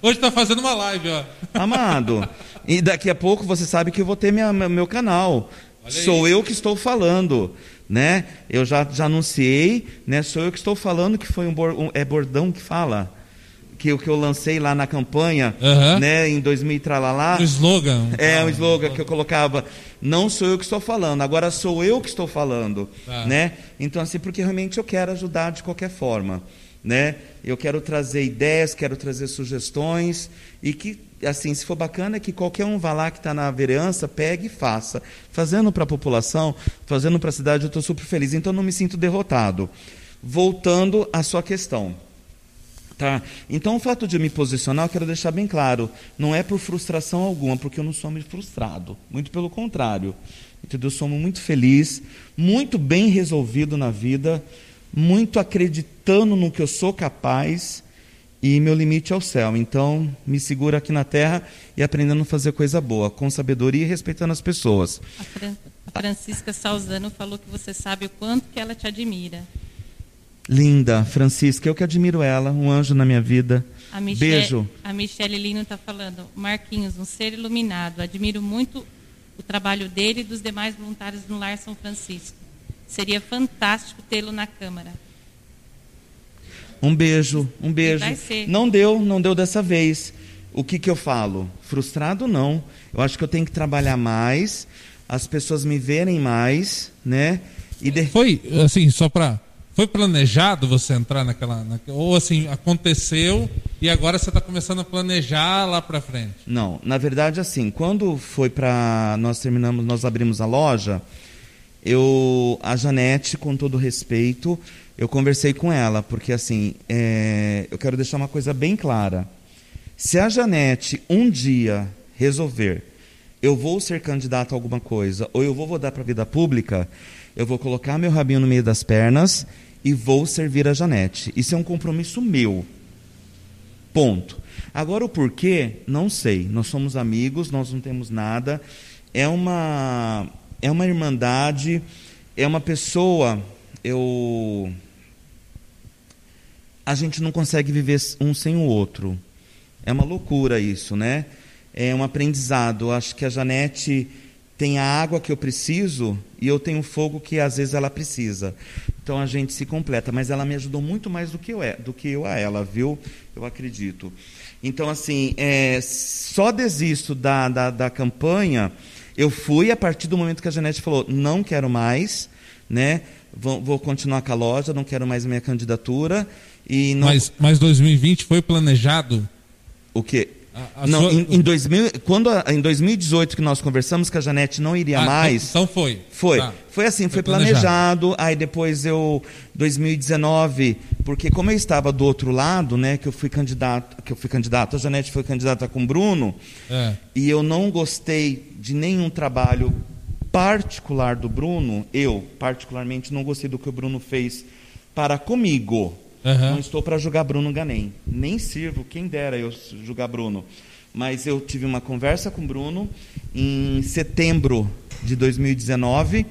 Hoje está fazendo uma live, ó. [LAUGHS] Amado. E daqui a pouco você sabe que eu vou ter minha, meu canal. Sou eu que estou falando né? Eu já, já anunciei, né? Sou eu que estou falando que foi um, um é bordão que fala que o que eu lancei lá na campanha, uhum. né, em 2000 tralalá. O slogan. É, o um slogan que eu colocava, não sou eu que estou falando, agora sou eu que estou falando, ah. né? Então assim, porque realmente eu quero ajudar de qualquer forma, né? Eu quero trazer ideias, quero trazer sugestões e que assim, se for bacana, que qualquer um vá lá que está na vereança, pegue e faça. Fazendo para a população, fazendo para a cidade, eu estou super feliz. Então, não me sinto derrotado. Voltando à sua questão. Tá? Então, o fato de eu me posicionar, eu quero deixar bem claro, não é por frustração alguma, porque eu não sou muito frustrado. Muito pelo contrário. Entendeu? Eu sou muito feliz, muito bem resolvido na vida, muito acreditando no que eu sou capaz e meu limite é o céu. Então, me segura aqui na terra e aprendendo a fazer coisa boa, com sabedoria e respeitando as pessoas. A, Fran a Francisca Salzano falou que você sabe o quanto que ela te admira. Linda, Francisca, eu que admiro ela, um anjo na minha vida. A Beijo. A Michelle Lino está falando, Marquinhos, um ser iluminado. Admiro muito o trabalho dele e dos demais voluntários no Lar São Francisco. Seria fantástico tê-lo na Câmara. Um beijo, um beijo. Não deu, não deu dessa vez. O que, que eu falo? Frustrado não. Eu acho que eu tenho que trabalhar mais, as pessoas me verem mais, né? E de... Foi, assim, só para foi planejado você entrar naquela, naquela, ou assim aconteceu e agora você está começando a planejar lá para frente? Não, na verdade assim, quando foi para nós terminamos, nós abrimos a loja, eu a Janete com todo respeito, eu conversei com ela, porque assim, é, eu quero deixar uma coisa bem clara. Se a Janete um dia resolver eu vou ser candidato a alguma coisa, ou eu vou votar para a vida pública, eu vou colocar meu rabinho no meio das pernas e vou servir a Janete. Isso é um compromisso meu. Ponto. Agora o porquê, não sei. Nós somos amigos, nós não temos nada. É uma é uma irmandade, é uma pessoa, eu a gente não consegue viver um sem o outro. É uma loucura isso, né? É um aprendizado. Acho que a Janete tem a água que eu preciso e eu tenho o fogo que às vezes ela precisa. Então a gente se completa, mas ela me ajudou muito mais do que eu, é, do que eu a ela, viu? Eu acredito. Então, assim, é, só desisto da, da, da, campanha. Eu fui a partir do momento que a Janete falou: não quero mais, né? Vou, vou continuar com a loja, não quero mais minha candidatura. E não... mas, mas 2020 foi planejado? O quê? A, a não, sua... em, em, 2000, quando em 2018 que nós conversamos que a Janete não iria ah, mais. Então foi. Foi. Tá. Foi assim, foi, foi planejado. planejado. Aí depois eu 2019, porque como eu estava do outro lado, né, que eu fui candidato, que eu fui candidato, a Janete foi candidata com o Bruno, é. e eu não gostei de nenhum trabalho particular do Bruno, eu particularmente não gostei do que o Bruno fez para comigo. Uhum. Não estou para julgar Bruno Ganem. Nem sirvo, quem dera eu julgar Bruno. Mas eu tive uma conversa com Bruno em setembro de 2019.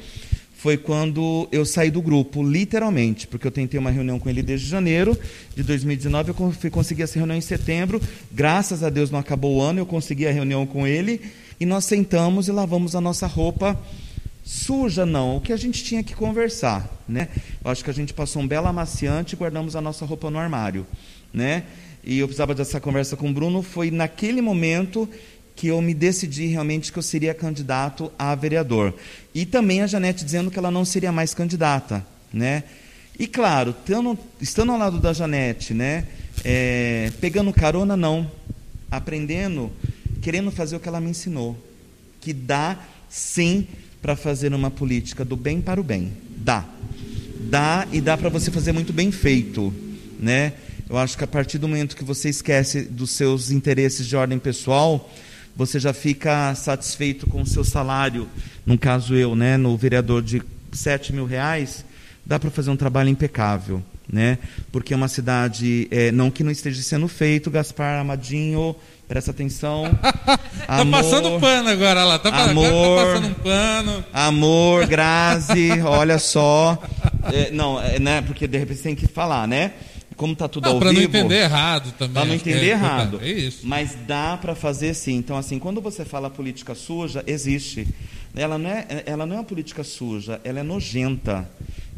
Foi quando eu saí do grupo, literalmente, porque eu tentei uma reunião com ele desde janeiro de 2019. Eu fui conseguir essa reunião em setembro. Graças a Deus não acabou o ano, eu consegui a reunião com ele. E nós sentamos e lavamos a nossa roupa Suja não, o que a gente tinha que conversar, né? Eu acho que a gente passou um belo amaciante e guardamos a nossa roupa no armário, né? E eu precisava dessa conversa com o Bruno, foi naquele momento que eu me decidi realmente que eu seria candidato a vereador. E também a Janete dizendo que ela não seria mais candidata, né? E claro, estando ao lado da Janete, né? É, pegando carona não, aprendendo, querendo fazer o que ela me ensinou, que dá sim para fazer uma política do bem para o bem. Dá. Dá e dá para você fazer muito bem feito, né? Eu acho que a partir do momento que você esquece dos seus interesses de ordem pessoal, você já fica satisfeito com o seu salário. No caso eu, né, no vereador de 7 mil reais, dá para fazer um trabalho impecável, né? Porque é uma cidade, é, não que não esteja sendo feito, Gaspar Amadinho, Presta atenção. [LAUGHS] tá passando pano agora lá. Tá, amor, agora tá passando um pano. Amor, Grazi, olha só. É, não, é, né? Porque de repente tem que falar, né? Como tá tudo não, ao pra vivo. Para não entender errado também. Para não entender é, errado. É isso. Mas dá para fazer sim. Então, assim, quando você fala política suja, existe. Ela não, é, ela não é uma política suja, ela é nojenta.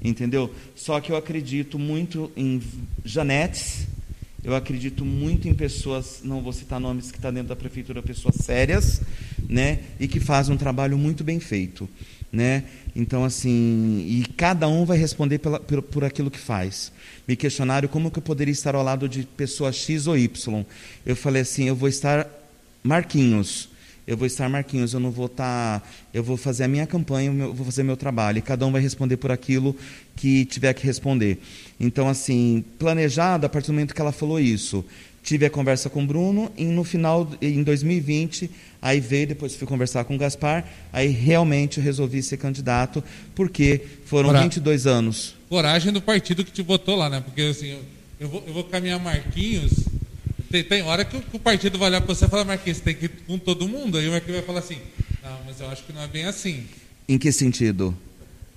Entendeu? Só que eu acredito muito em Janetes eu acredito muito em pessoas, não vou citar nomes que estão tá dentro da prefeitura, pessoas sérias, né, e que fazem um trabalho muito bem feito, né? Então assim, e cada um vai responder pela, por, por aquilo que faz. Me questionaram como que eu poderia estar ao lado de pessoa X ou Y. Eu falei assim, eu vou estar Marquinhos eu vou estar Marquinhos, eu não vou estar, tá, eu vou fazer a minha campanha, eu vou fazer meu trabalho, e cada um vai responder por aquilo que tiver que responder. Então, assim, planejado, a partir do momento que ela falou isso, tive a conversa com o Bruno, e no final, em 2020, aí veio, depois fui conversar com o Gaspar, aí realmente eu resolvi ser candidato, porque foram Cora... 22 anos. Coragem do partido que te votou lá, né? Porque, assim, eu vou, eu vou caminhar Marquinhos tem, tem hora que o, que o partido vai olhar para você e falar, Marquinhos, você tem que ir com todo mundo. Aí o Marquinhos vai falar assim, não, mas eu acho que não é bem assim. Em que sentido?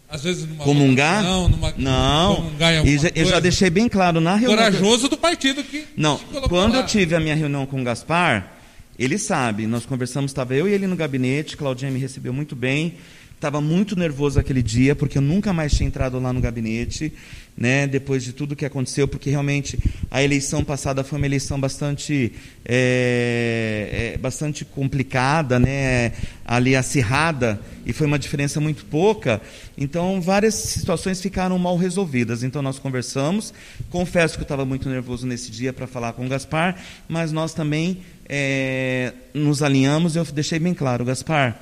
Às vezes numa comungar? Não, numa, não. Comungar e já, eu já deixei bem claro na reunião. Corajoso do partido que. Não, quando lá. eu tive a minha reunião com o Gaspar, ele sabe, nós conversamos, estava eu e ele no gabinete, Claudinha me recebeu muito bem. Estava muito nervoso aquele dia, porque eu nunca mais tinha entrado lá no gabinete né, depois de tudo que aconteceu, porque realmente a eleição passada foi uma eleição bastante, é, é, bastante complicada, né, ali acirrada, e foi uma diferença muito pouca. Então, várias situações ficaram mal resolvidas. Então, nós conversamos. Confesso que eu estava muito nervoso nesse dia para falar com o Gaspar, mas nós também é, nos alinhamos. Eu deixei bem claro, Gaspar,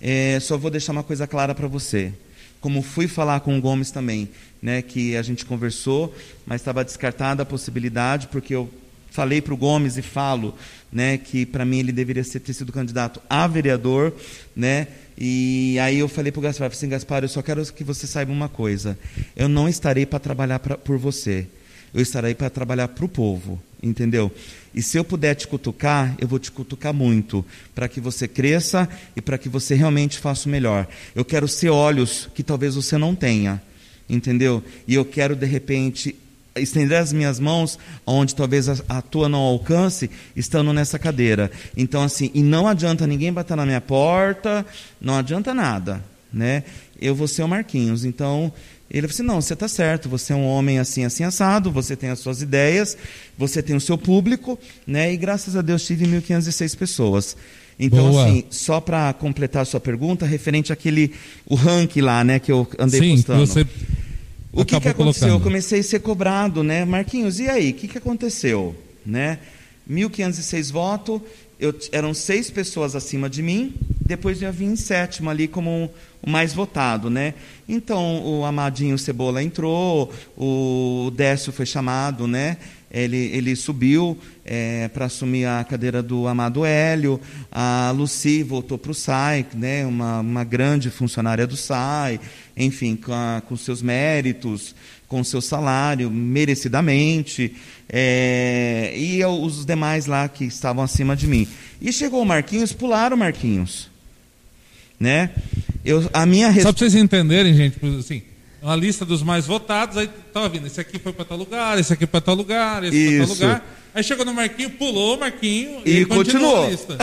é, só vou deixar uma coisa clara para você como fui falar com o Gomes também, né, que a gente conversou, mas estava descartada a possibilidade, porque eu falei para o Gomes e falo, né, que para mim ele deveria ter sido candidato a vereador, né? E aí eu falei para o Gaspar, assim, Gaspar, eu só quero que você saiba uma coisa, eu não estarei para trabalhar pra, por você, eu estarei para trabalhar para o povo, entendeu? E se eu puder te cutucar, eu vou te cutucar muito, para que você cresça e para que você realmente faça o melhor. Eu quero ser olhos que talvez você não tenha, entendeu? E eu quero, de repente, estender as minhas mãos onde talvez a, tua não alcance, estando nessa cadeira. Então, assim, e não adianta ninguém bater na minha porta, não adianta nada, né? Eu vou ser o Marquinhos. Então, ele falou assim: não, você está certo, você é um homem assim, assim, assado, você tem as suas ideias, você tem o seu público, né? E graças a Deus tive 1.506 pessoas. Então, Boa. assim, só para completar a sua pergunta, referente àquele, o ranking lá, né, que eu andei Sim, postando. Você o que, que aconteceu? Colocando. Eu comecei a ser cobrado, né? Marquinhos, e aí? O que, que aconteceu? Né? 1.506 votos, eu, eram seis pessoas acima de mim, depois eu vim em sétimo ali como o mais votado, né? Então o Amadinho Cebola entrou, o Décio foi chamado, né? Ele, ele subiu é, para assumir a cadeira do Amado Hélio, a Luci voltou para o SAI, né? Uma, uma grande funcionária do SAI, enfim, com, a, com seus méritos, com seu salário, merecidamente, é, e os demais lá que estavam acima de mim. E chegou o Marquinhos, pularam o Marquinhos. Né? Eu, a minha Só para vocês entenderem, gente, assim, uma lista dos mais votados, aí estava vindo, esse aqui foi para tal lugar, esse aqui para tal lugar, esse para tal lugar. Aí chegou no Marquinho, pulou o Marquinho e, e continuou. a lista.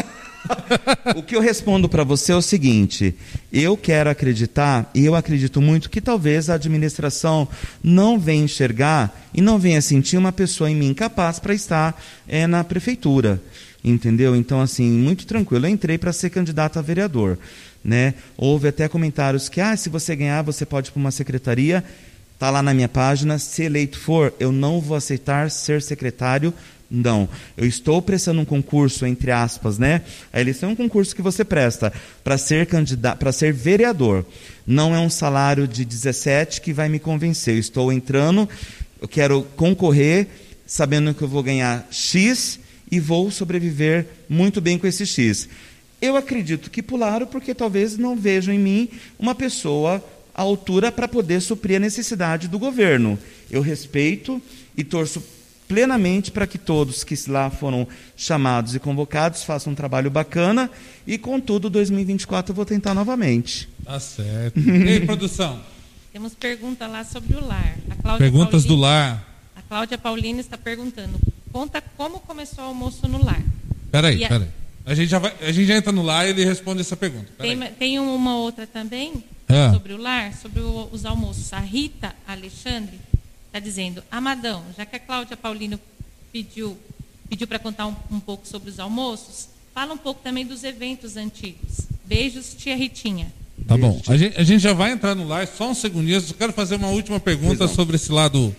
[LAUGHS] o que eu respondo para você é o seguinte: eu quero acreditar, e eu acredito muito, que talvez a administração não venha enxergar e não venha sentir uma pessoa em mim capaz para estar é, na prefeitura. Entendeu? Então, assim, muito tranquilo. Eu entrei para ser candidato a vereador. Né? Houve até comentários que, ah, se você ganhar, você pode ir para uma secretaria. Está lá na minha página. Se eleito for, eu não vou aceitar ser secretário não, eu estou prestando um concurso, entre aspas, né? A eleição é um concurso que você presta para ser candidato, para ser vereador. Não é um salário de 17 que vai me convencer. Eu estou entrando, eu quero concorrer, sabendo que eu vou ganhar X e vou sobreviver muito bem com esse X. Eu acredito que pularam porque talvez não vejam em mim uma pessoa à altura para poder suprir a necessidade do governo. Eu respeito e torço plenamente para que todos que lá foram chamados e convocados façam um trabalho bacana e, contudo, 2024 eu vou tentar novamente. Tá certo. E aí, produção? [LAUGHS] Temos pergunta lá sobre o lar. Perguntas do lar. A Cláudia Paulina está perguntando: conta como começou o almoço no lar. Peraí, a... peraí. A gente, já vai, a gente já entra no lar e ele responde essa pergunta. Tem, tem, uma outra também é. sobre o lar, sobre o, os almoços. A Rita Alexandre está dizendo, Amadão, já que a Cláudia Paulino pediu, pediu para contar um, um, pouco sobre os almoços, fala um pouco também dos eventos antigos. Beijos, tia Ritinha. Tá bom. A gente, a gente, já vai entrar no live, só um segundinho. Eu quero fazer uma última pergunta sobre esse lado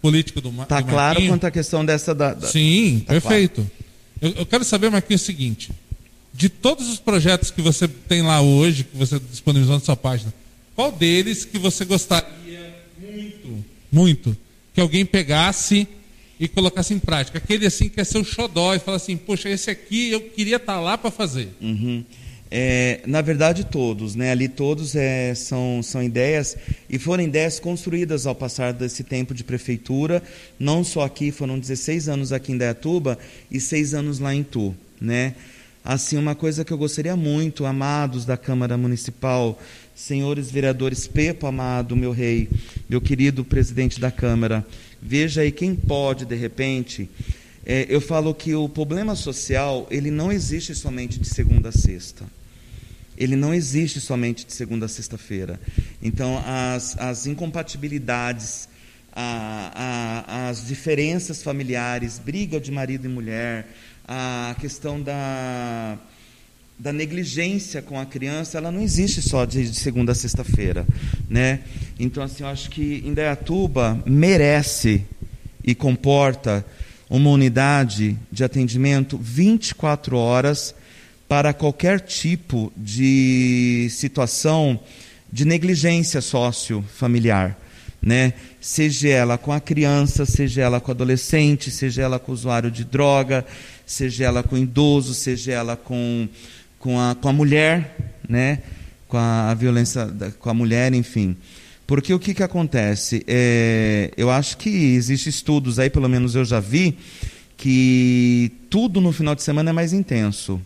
político do Está claro quanto à questão dessa da. da... Sim, tá perfeito. Claro. Eu, eu, quero saber, Marquinhos, o seguinte: de todos os projetos que você tem lá hoje, que você disponibilizou na sua página, qual deles que você gostaria muito muito, que alguém pegasse e colocasse em prática. Aquele assim que é seu xodó e fala assim, poxa, esse aqui eu queria estar tá lá para fazer. Uhum. É, na verdade, todos, né? ali todos é, são, são ideias e foram ideias construídas ao passar desse tempo de prefeitura, não só aqui, foram 16 anos aqui em Dayatuba e 6 anos lá em Tu. Né? Assim, uma coisa que eu gostaria muito, amados da Câmara Municipal, senhores vereadores, Pepo amado, meu rei, meu querido presidente da Câmara, veja aí quem pode, de repente. É, eu falo que o problema social, ele não existe somente de segunda a sexta. Ele não existe somente de segunda a sexta-feira. Então, as, as incompatibilidades, a, a, as diferenças familiares, briga de marido e mulher, a questão da da negligência com a criança, ela não existe só de, de segunda a sexta-feira, né? Então assim, eu acho que Indaiatuba merece e comporta uma unidade de atendimento 24 horas para qualquer tipo de situação de negligência sociofamiliar. né? Seja ela com a criança, seja ela com o adolescente, seja ela com o usuário de droga, seja ela com o idoso, seja ela com, com, a, com a mulher, né? Com a, a violência da, com a mulher, enfim. Porque o que, que acontece? É, eu acho que existem estudos aí, pelo menos eu já vi, que tudo no final de semana é mais intenso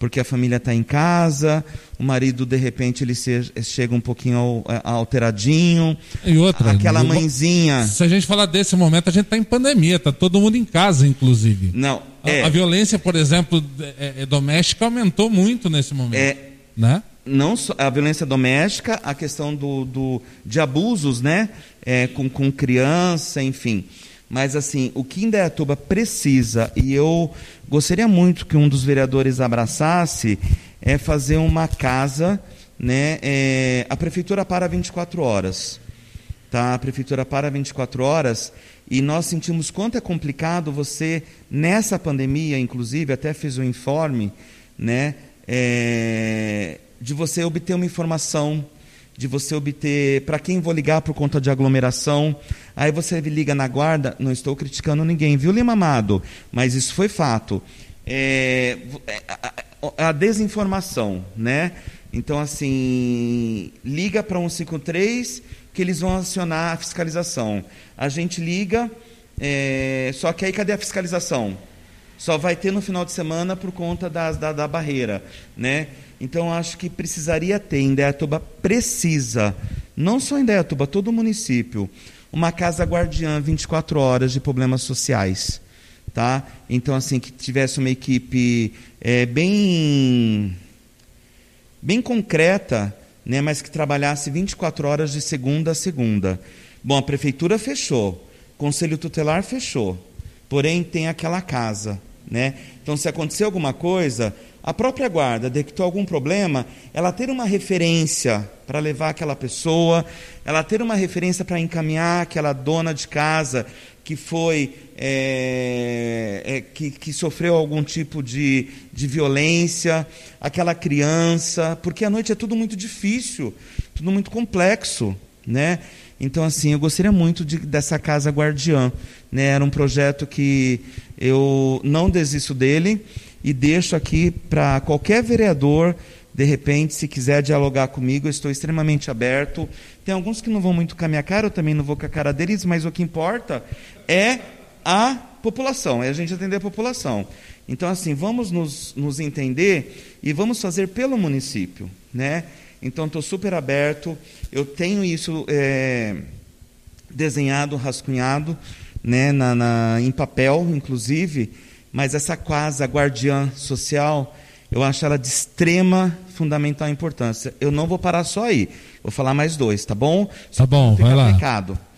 porque a família está em casa, o marido de repente ele se, chega um pouquinho é, alteradinho. E outra, aquela mãezinha. Se a gente falar desse momento, a gente está em pandemia, está todo mundo em casa, inclusive. Não. É, a, a, violência, por exemplo, é, é, doméstica aumentou muito nesse momento. É, né? Não só a violência doméstica, a questão do, do de abusos, né? É, com, com criança, enfim. Mas assim, o que Indaiatuba precisa, e eu gostaria muito que um dos vereadores abraçasse, é fazer uma casa, né? É, a prefeitura para 24 horas. Tá? A prefeitura para 24 horas e nós sentimos quanto é complicado você, nessa pandemia, inclusive, até fiz um informe, né? É, de você obter uma informação de você obter para quem vou ligar por conta de aglomeração. Aí você liga na guarda, não estou criticando ninguém, viu, Lima Amado? Mas isso foi fato. É, é a, a desinformação, né? Então, assim, liga para 153 que eles vão acionar a fiscalização. A gente liga, é, só que aí cadê a fiscalização? Só vai ter no final de semana por conta das, da, da barreira, né? Então, acho que precisaria ter, Indaiatuba precisa, não só Indaiatuba, todo o município, uma casa guardiã 24 horas de problemas sociais. Tá? Então, assim, que tivesse uma equipe é, bem, bem concreta, né, mas que trabalhasse 24 horas de segunda a segunda. Bom, a prefeitura fechou, conselho tutelar fechou, porém tem aquela casa. Né? Então, se acontecer alguma coisa, a própria guarda detectou algum problema, ela ter uma referência para levar aquela pessoa, ela ter uma referência para encaminhar aquela dona de casa que foi é, é, que, que, sofreu algum tipo de, de violência, aquela criança, porque à noite é tudo muito difícil, tudo muito complexo, né? Então, assim, eu gostaria muito de, dessa casa guardiã. Né? Era um projeto que eu não desisto dele e deixo aqui para qualquer vereador, de repente, se quiser dialogar comigo, eu estou extremamente aberto. Tem alguns que não vão muito com a minha cara, eu também não vou com a cara deles, mas o que importa é a população, é a gente atender a população. Então, assim, vamos nos, nos entender e vamos fazer pelo município, né? Então, estou super aberto. Eu tenho isso é, desenhado, rascunhado, né, na, na, em papel, inclusive, mas essa casa guardiã social, eu acho ela de extrema fundamental importância. Eu não vou parar só aí. Vou falar mais dois, tá bom? Só tá bom, vai lá.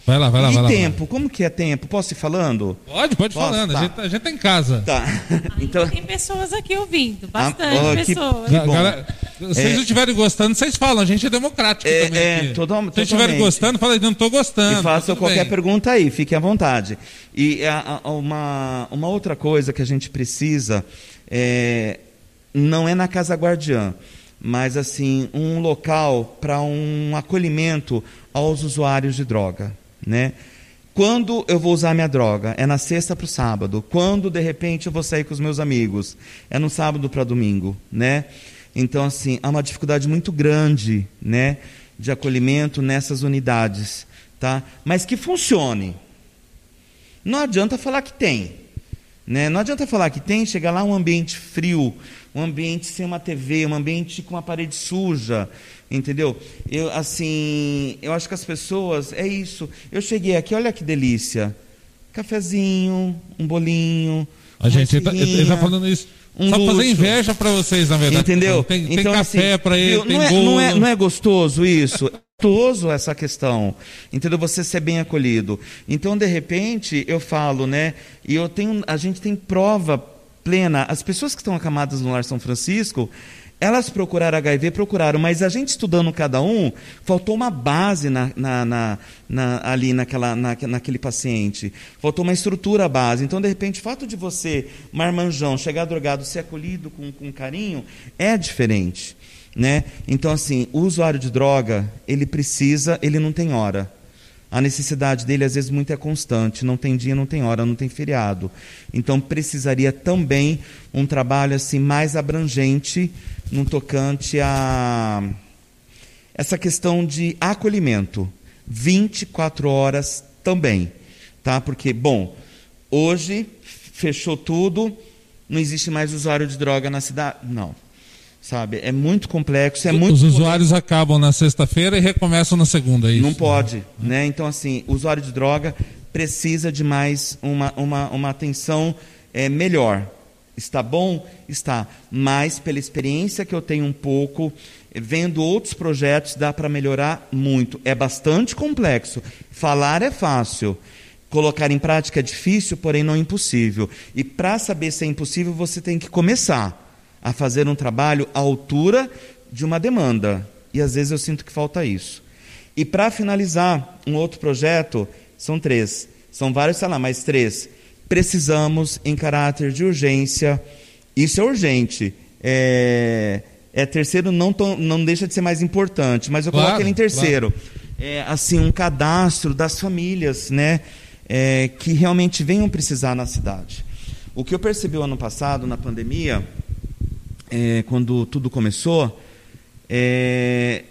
Vai lá, vai lá, e vai lá. E tempo? Como que é tempo? Posso ir falando? Pode, pode Posso? falando. Tá. A, gente, tá, a gente tá em casa. Tá. então... Tem pessoas aqui ouvindo, ah, bastante ah, oh, pessoas. Que, Galera, se vocês é... não estiverem gostando, vocês falam. A gente é democrático é, também. É, aqui. Todo, se vocês estiverem gostando, fala, não estou gostando. E façam qualquer bem. pergunta aí, fiquem à vontade. E a, a, uma, uma outra coisa que a gente precisa é, não é na Casa Guardiã, mas assim, um local para um acolhimento aos usuários de droga. Né? Quando eu vou usar minha droga? É na sexta para o sábado. Quando de repente eu vou sair com os meus amigos? É no sábado para domingo, né? Então assim há uma dificuldade muito grande, né, de acolhimento nessas unidades, tá? Mas que funcione. Não adianta falar que tem, né? Não adianta falar que tem, chegar lá um ambiente frio, um ambiente sem uma TV, um ambiente com uma parede suja, entendeu? Eu assim, eu acho que as pessoas é isso. Eu cheguei aqui, olha que delícia, cafezinho, um bolinho. A gente está tá falando isso. Um Só luxo. fazer inveja para vocês, na verdade. Entendeu? Tem, tem então, café assim, para ele, tem não é, bolo. Não é, não é gostoso isso? [LAUGHS] Gostoso essa questão, entendeu? Você ser bem acolhido. Então, de repente, eu falo, né? E eu tenho, a gente tem prova plena. As pessoas que estão acamadas no Lar São Francisco, elas procuraram HIV, procuraram, mas a gente estudando cada um, faltou uma base na, na, na, na ali naquela, naquele paciente. Faltou uma estrutura base. Então, de repente, o fato de você, marmanjão, chegar drogado, ser acolhido com, com carinho, é diferente. Né? Então, assim, o usuário de droga, ele precisa, ele não tem hora. a necessidade dele às vezes muito é constante, não tem dia, não tem hora, não tem feriado. Então precisaria também um trabalho assim mais abrangente no tocante a essa questão de acolhimento, 24 horas também, tá? Porque bom, hoje fechou tudo, não existe mais usuário de droga na cidade, não sabe? É muito complexo, é muito. Os usuários acabam na sexta-feira e recomeçam na segunda, é isso? Não pode, né? Então assim, o usuário de droga precisa de mais uma, uma, uma atenção é, melhor. Está bom? Está. Mas pela experiência que eu tenho um pouco, vendo outros projetos, dá para melhorar muito. É bastante complexo. Falar é fácil. Colocar em prática é difícil, porém não impossível. E para saber se é impossível, você tem que começar a fazer um trabalho à altura de uma demanda. E às vezes eu sinto que falta isso. E para finalizar, um outro projeto, são três, são vários, sei lá, mas três. Precisamos, em caráter de urgência, isso é urgente. É, é terceiro, não, não deixa de ser mais importante, mas eu claro, coloco ele em terceiro. Claro. É, assim, um cadastro das famílias, né? É, que realmente venham precisar na cidade. O que eu percebi o ano passado, na pandemia, é, quando tudo começou, é,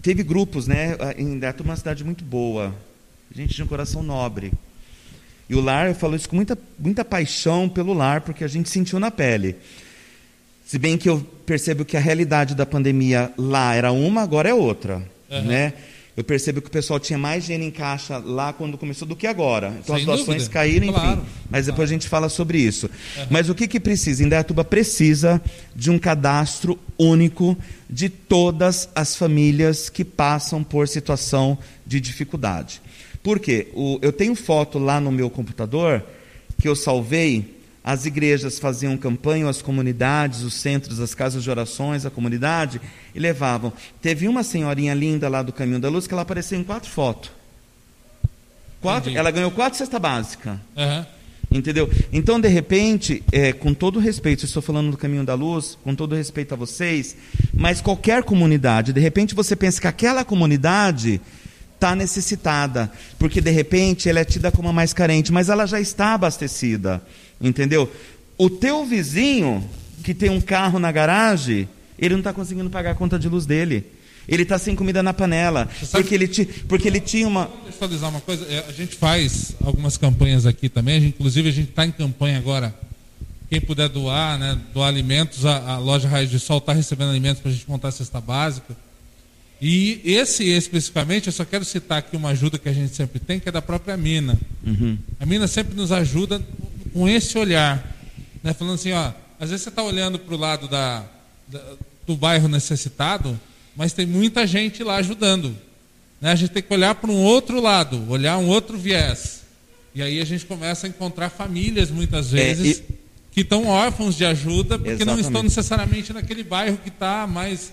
teve grupos, né? Indaiatuba é uma cidade muito boa, gente de um coração nobre. E o lar, eu falo isso com muita, muita paixão pelo lar, porque a gente sentiu na pele. Se bem que eu percebo que a realidade da pandemia lá era uma, agora é outra, uhum. né? Eu percebo que o pessoal tinha mais dinheiro em caixa lá quando começou do que agora. Então Sem as doações dúvida. caíram, enfim. Claro, mas depois claro. a gente fala sobre isso. Uhum. Mas o que, que precisa? Indaiatuba precisa de um cadastro único de todas as famílias que passam por situação de dificuldade. Por quê? O, eu tenho foto lá no meu computador que eu salvei as igrejas faziam campanha, as comunidades, os centros, as casas de orações, a comunidade, e levavam. Teve uma senhorinha linda lá do Caminho da Luz que ela apareceu em quatro fotos. Quatro, ela ganhou quatro cesta básica. Uhum. Entendeu? Então, de repente, é, com todo respeito, estou falando do Caminho da Luz, com todo respeito a vocês, mas qualquer comunidade, de repente você pensa que aquela comunidade está necessitada, porque de repente ela é tida como a mais carente, mas ela já está abastecida. Entendeu? O teu vizinho que tem um carro na garagem, ele não está conseguindo pagar a conta de luz dele. Ele está sem comida na panela. Porque ele, ti, porque ele tinha uma. Vou contextualizar uma coisa. É, a gente faz algumas campanhas aqui também. A gente, inclusive, a gente está em campanha agora. Quem puder doar, né, doar alimentos, a, a loja Raiz de Sol está recebendo alimentos para a gente montar a cesta básica. E esse especificamente, eu só quero citar aqui uma ajuda que a gente sempre tem, que é da própria Mina. Uhum. A Mina sempre nos ajuda com esse olhar, né? falando assim, ó, às vezes você está olhando para o lado da, da, do bairro necessitado, mas tem muita gente lá ajudando. Né? A gente tem que olhar para um outro lado, olhar um outro viés. E aí a gente começa a encontrar famílias, muitas é, vezes, é, e... que estão órfãos de ajuda, porque Exatamente. não estão necessariamente naquele bairro que está mais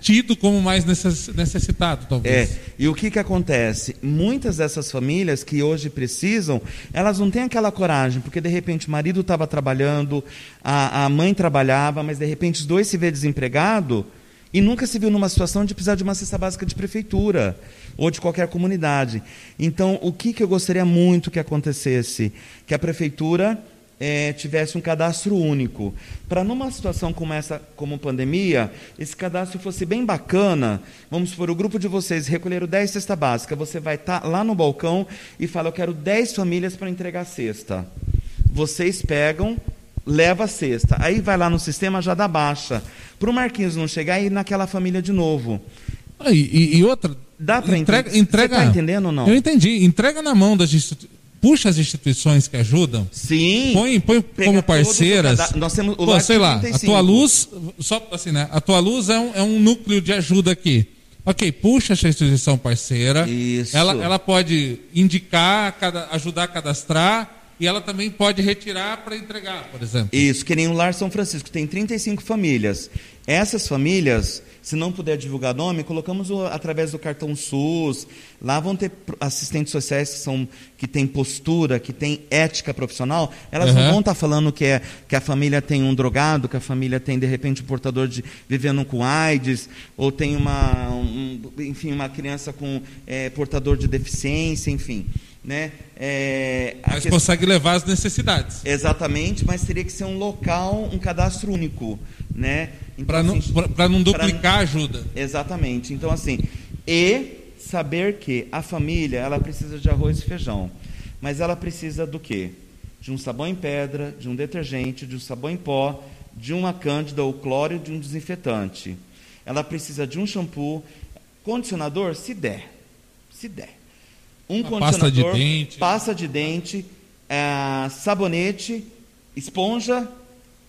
tido como mais necessitado, talvez. É, e o que, que acontece? Muitas dessas famílias que hoje precisam, elas não têm aquela coragem, porque de repente o marido estava trabalhando, a, a mãe trabalhava, mas de repente os dois se vê desempregado e nunca se viu numa situação de precisar de uma cesta básica de prefeitura ou de qualquer comunidade. Então, o que, que eu gostaria muito que acontecesse? Que a prefeitura é, tivesse um cadastro único. Para numa situação como essa, como pandemia, esse cadastro fosse bem bacana, vamos supor, o grupo de vocês recolheram 10 cesta básica, você vai estar tá lá no balcão e fala, eu quero 10 famílias para entregar cesta. Vocês pegam, leva a cesta. Aí vai lá no sistema, já dá baixa. Para o Marquinhos não chegar e ir naquela família de novo. Ah, e, e, outra. Dá para entregar. Entrega, Você está entendendo ou não? Eu entendi. Entrega na mão das instituições puxa as instituições que ajudam. Sim. Põe, põe como parceiras. Nós temos o Pô, sei lá, a tua luz, só assim, né? A tua luz é um, é um núcleo de ajuda aqui. Ok, puxa essa instituição parceira. Isso. Ela, ela pode indicar, cada, ajudar a cadastrar e ela também pode retirar para entregar, por exemplo. Isso, que nem o Lar São Francisco, tem 35 famílias. Essas famílias, se não puder divulgar nome, colocamos o, através do cartão SUS. Lá vão ter assistentes sociais que, são, que têm postura, que têm ética profissional. Elas uhum. não vão estar tá falando que, é, que a família tem um drogado, que a família tem, de repente, um portador de vivendo com AIDS, ou tem uma, um, enfim, uma criança com é, portador de deficiência, enfim. Né? É, mas questão... consegue levar as necessidades. Exatamente, mas teria que ser um local, um cadastro único. Né? Então, para não, assim, não duplicar a ajuda. Exatamente. Então, assim, e saber que a família ela precisa de arroz e feijão. Mas ela precisa do quê? De um sabão em pedra, de um detergente, de um sabão em pó, de uma cândida ou cloro de um desinfetante. Ela precisa de um shampoo, condicionador, se der. Se der um Uma condicionador, pasta de dente, pasta de dente é, sabonete, esponja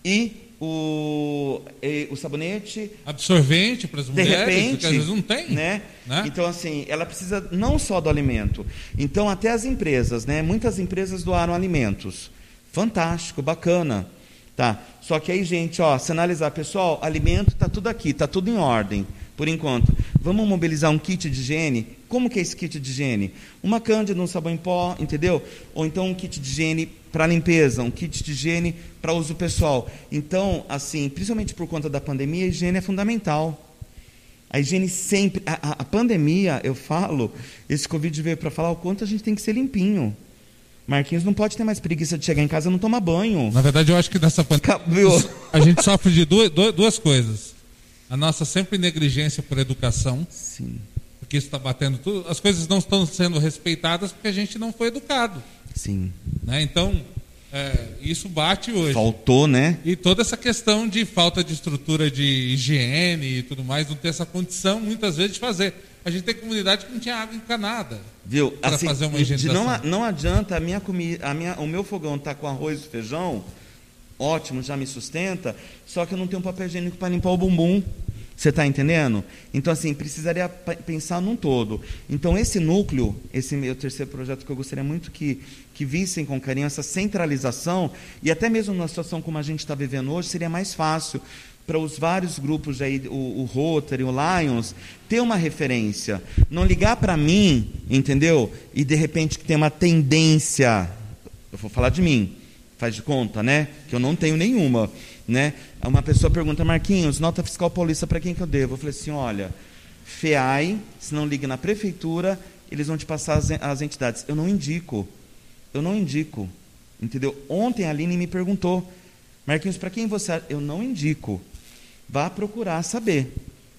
e o, o sabonete. Absorvente para as mulheres, repente, que às vezes não tem. Né? né? Então, assim, ela precisa não só do alimento. Então, até as empresas, né? Muitas empresas doaram alimentos. Fantástico, bacana. Tá. Só que aí, gente, ó, se analisar, pessoal, alimento está tudo aqui, está tudo em ordem por enquanto. Vamos mobilizar um kit de higiene? Como que é esse kit de higiene? Uma cândida, um sabão em pó, entendeu? Ou então um kit de higiene para limpeza, um kit de higiene para uso pessoal. Então, assim, principalmente por conta da pandemia, a higiene é fundamental. A higiene sempre. A, a, a pandemia, eu falo, esse Covid veio para falar o quanto a gente tem que ser limpinho. Marquinhos não pode ter mais preguiça de chegar em casa e não tomar banho. Na verdade, eu acho que nessa pandemia. [LAUGHS] A gente sofre de duas, duas coisas a nossa sempre negligência por educação. Sim. Porque isso está batendo tudo. As coisas não estão sendo respeitadas porque a gente não foi educado. Sim. Né? Então, é, isso bate hoje. Faltou, né? E toda essa questão de falta de estrutura de higiene e tudo mais, não ter essa condição, muitas vezes, de fazer. A gente tem comunidade que não tinha água encanada. Viu? Para assim, fazer uma higienização. Não, não adianta a minha comida, a minha, o meu fogão tá com arroz e feijão ótimo, já me sustenta, só que eu não tenho papel higiênico para limpar o bumbum. Você está entendendo? Então, assim, precisaria pensar num todo. Então, esse núcleo, esse meu terceiro projeto que eu gostaria muito que, que vissem com carinho, essa centralização, e até mesmo numa situação como a gente está vivendo hoje, seria mais fácil para os vários grupos aí, o, o Rotary, o Lions, ter uma referência. Não ligar para mim, entendeu? E de repente que tem uma tendência, eu vou falar de mim, faz de conta, né? Que eu não tenho nenhuma, né? Uma pessoa pergunta, Marquinhos, nota fiscal paulista para quem que eu devo? Eu falei assim, olha, FEAI, se não liga na prefeitura, eles vão te passar as, as entidades. Eu não indico, eu não indico, entendeu? Ontem a Aline me perguntou, Marquinhos, para quem você... Eu não indico, vá procurar saber,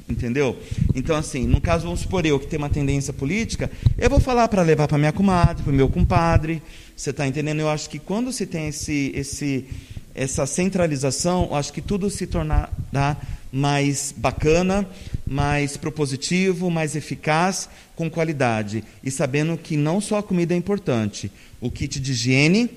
entendeu? Então, assim, no caso, vamos supor eu que tenho uma tendência política, eu vou falar para levar para minha comadre, para o meu compadre, você está entendendo? Eu acho que quando se tem esse, esse, essa centralização, eu acho que tudo se tornará mais bacana, mais propositivo, mais eficaz, com qualidade. E sabendo que não só a comida é importante, o kit de higiene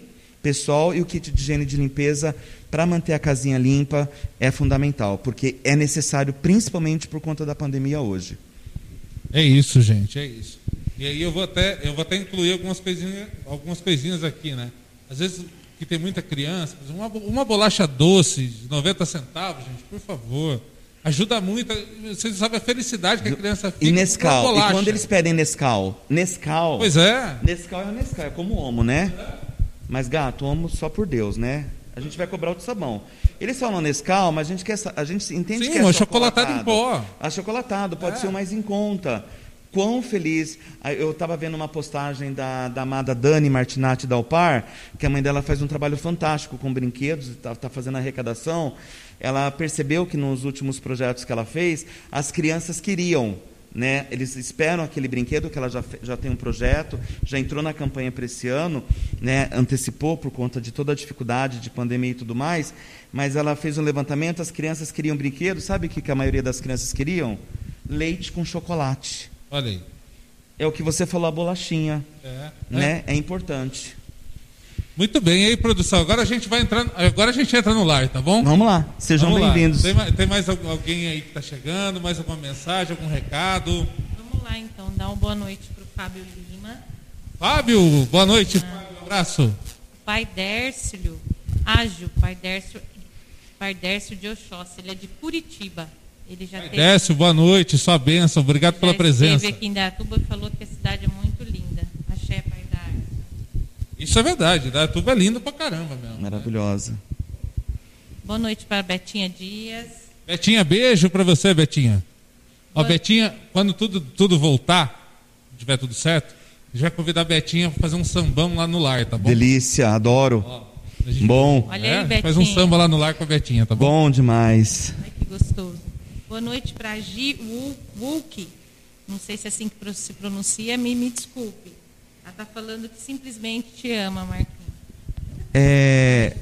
pessoal e o kit de higiene de limpeza para manter a casinha limpa é fundamental, porque é necessário, principalmente por conta da pandemia hoje. É isso, gente, é isso. E aí eu vou até, eu vou até incluir algumas coisinhas, algumas coisinhas aqui, né? Às vezes que tem muita criança, uma, uma bolacha doce de 90 centavos, gente, por favor. Ajuda muito. Vocês sabem a felicidade que a criança fica e Nescau. E quando eles pedem Nescau? Nescau. Pois é. Nescau é o Nescau, é como homo, né? Mas gato, homo só por Deus, né? A gente vai cobrar outro sabão. Eles falam Nescau, mas a gente, quer, a gente entende Sim, que é chocolatado em pó. Achocolatado, pode é. ser o mais em conta quão feliz. Eu estava vendo uma postagem da, da amada Dani Martinati da Alpar, que a mãe dela faz um trabalho fantástico com brinquedos, está tá fazendo arrecadação. Ela percebeu que nos últimos projetos que ela fez, as crianças queriam. Né? Eles esperam aquele brinquedo que ela já, já tem um projeto, já entrou na campanha para esse ano, né? antecipou por conta de toda a dificuldade de pandemia e tudo mais, mas ela fez um levantamento, as crianças queriam brinquedo, sabe o que, que a maioria das crianças queriam? Leite com chocolate. Olha aí. É o que você falou, a bolachinha. É. Né? É, é importante. Muito bem, e aí, produção. Agora a gente vai entrar. Agora a gente entra no lar, tá bom? Vamos lá, sejam bem-vindos. Tem, tem, mais alguém aí que está chegando? Mais alguma mensagem, algum recado? Vamos lá, então, dar uma boa noite para o Fábio Lima. Fábio, boa noite. Ah. Um abraço. pai Dércio Ágil, pai Dércio, pai Dércio de Oxóssi, ele é de Curitiba. Ele já teve, Décio, boa noite, sua bênção, obrigado já pela presença. esteve aqui em Datuba e falou que a cidade é muito linda. Axé, pai Dárcio. Isso é verdade, Datuba é lindo pra caramba mesmo. Maravilhosa. Boa noite para Betinha Dias. Betinha, beijo pra você, Betinha. Ó, Boa- Betinha, quando tudo, tudo voltar, tiver tudo certo, vai convidar a Betinha pra fazer um sambão lá no lar, tá bom? Delícia, adoro. Ó, Bom, Olha é, aí, Betinha. faz um samba lá no lar com a Betinha, tá bom? bom demais. Ai, que gostoso. Boa noite para Gi Wu- Wulk. Não sei se é assim que se pronuncia, me, me desculpe. Ela está falando que simplesmente te ama, Marquinhos. É,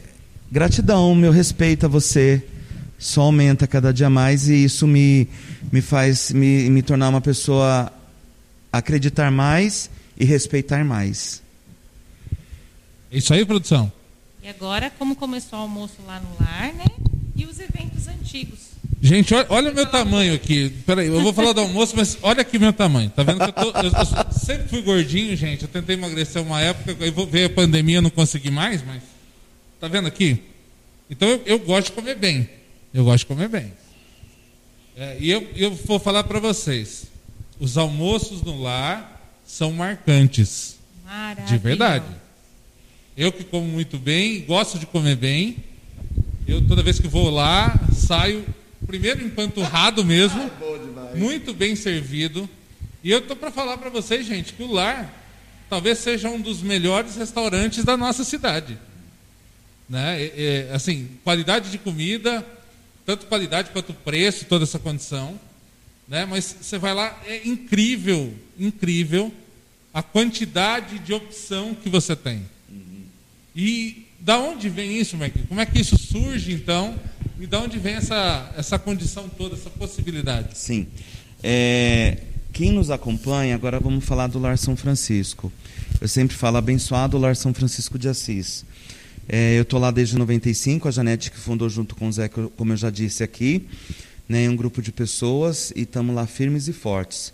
gratidão, meu respeito a você só aumenta cada dia mais e isso me, me faz me, me tornar uma pessoa acreditar mais e respeitar mais. É isso aí, produção? E agora, como começou o almoço lá no lar, né? E os eventos antigos. Gente, olha, olha o meu tamanho aqui. Peraí, eu vou falar do almoço, mas olha aqui meu tamanho. Tá vendo que eu, tô, eu, eu sempre fui gordinho, gente. Eu tentei emagrecer uma época, aí ver a pandemia, não consegui mais, mas. Tá vendo aqui? Então eu, eu gosto de comer bem. Eu gosto de comer bem. É, e eu, eu vou falar para vocês: os almoços no lar são marcantes. Maravilhoso. De verdade. Eu que como muito bem, gosto de comer bem. Eu toda vez que vou lá, saio primeiro empanturrado mesmo, muito bem servido. E eu tô para falar para vocês, gente, que o lar talvez seja um dos melhores restaurantes da nossa cidade. Né? É, é, assim, qualidade de comida, tanto qualidade quanto preço, toda essa condição. Né? Mas você vai lá, é incrível, incrível a quantidade de opção que você tem. E da onde vem isso, Mike? Como é que isso surge, então? E da onde vem essa, essa condição toda, essa possibilidade? Sim. É, quem nos acompanha, agora vamos falar do Lar São Francisco. Eu sempre falo abençoado Lar São Francisco de Assis. É, eu estou lá desde 95, a Janete que fundou junto com o Zé, como eu já disse aqui, né, um grupo de pessoas e estamos lá firmes e fortes.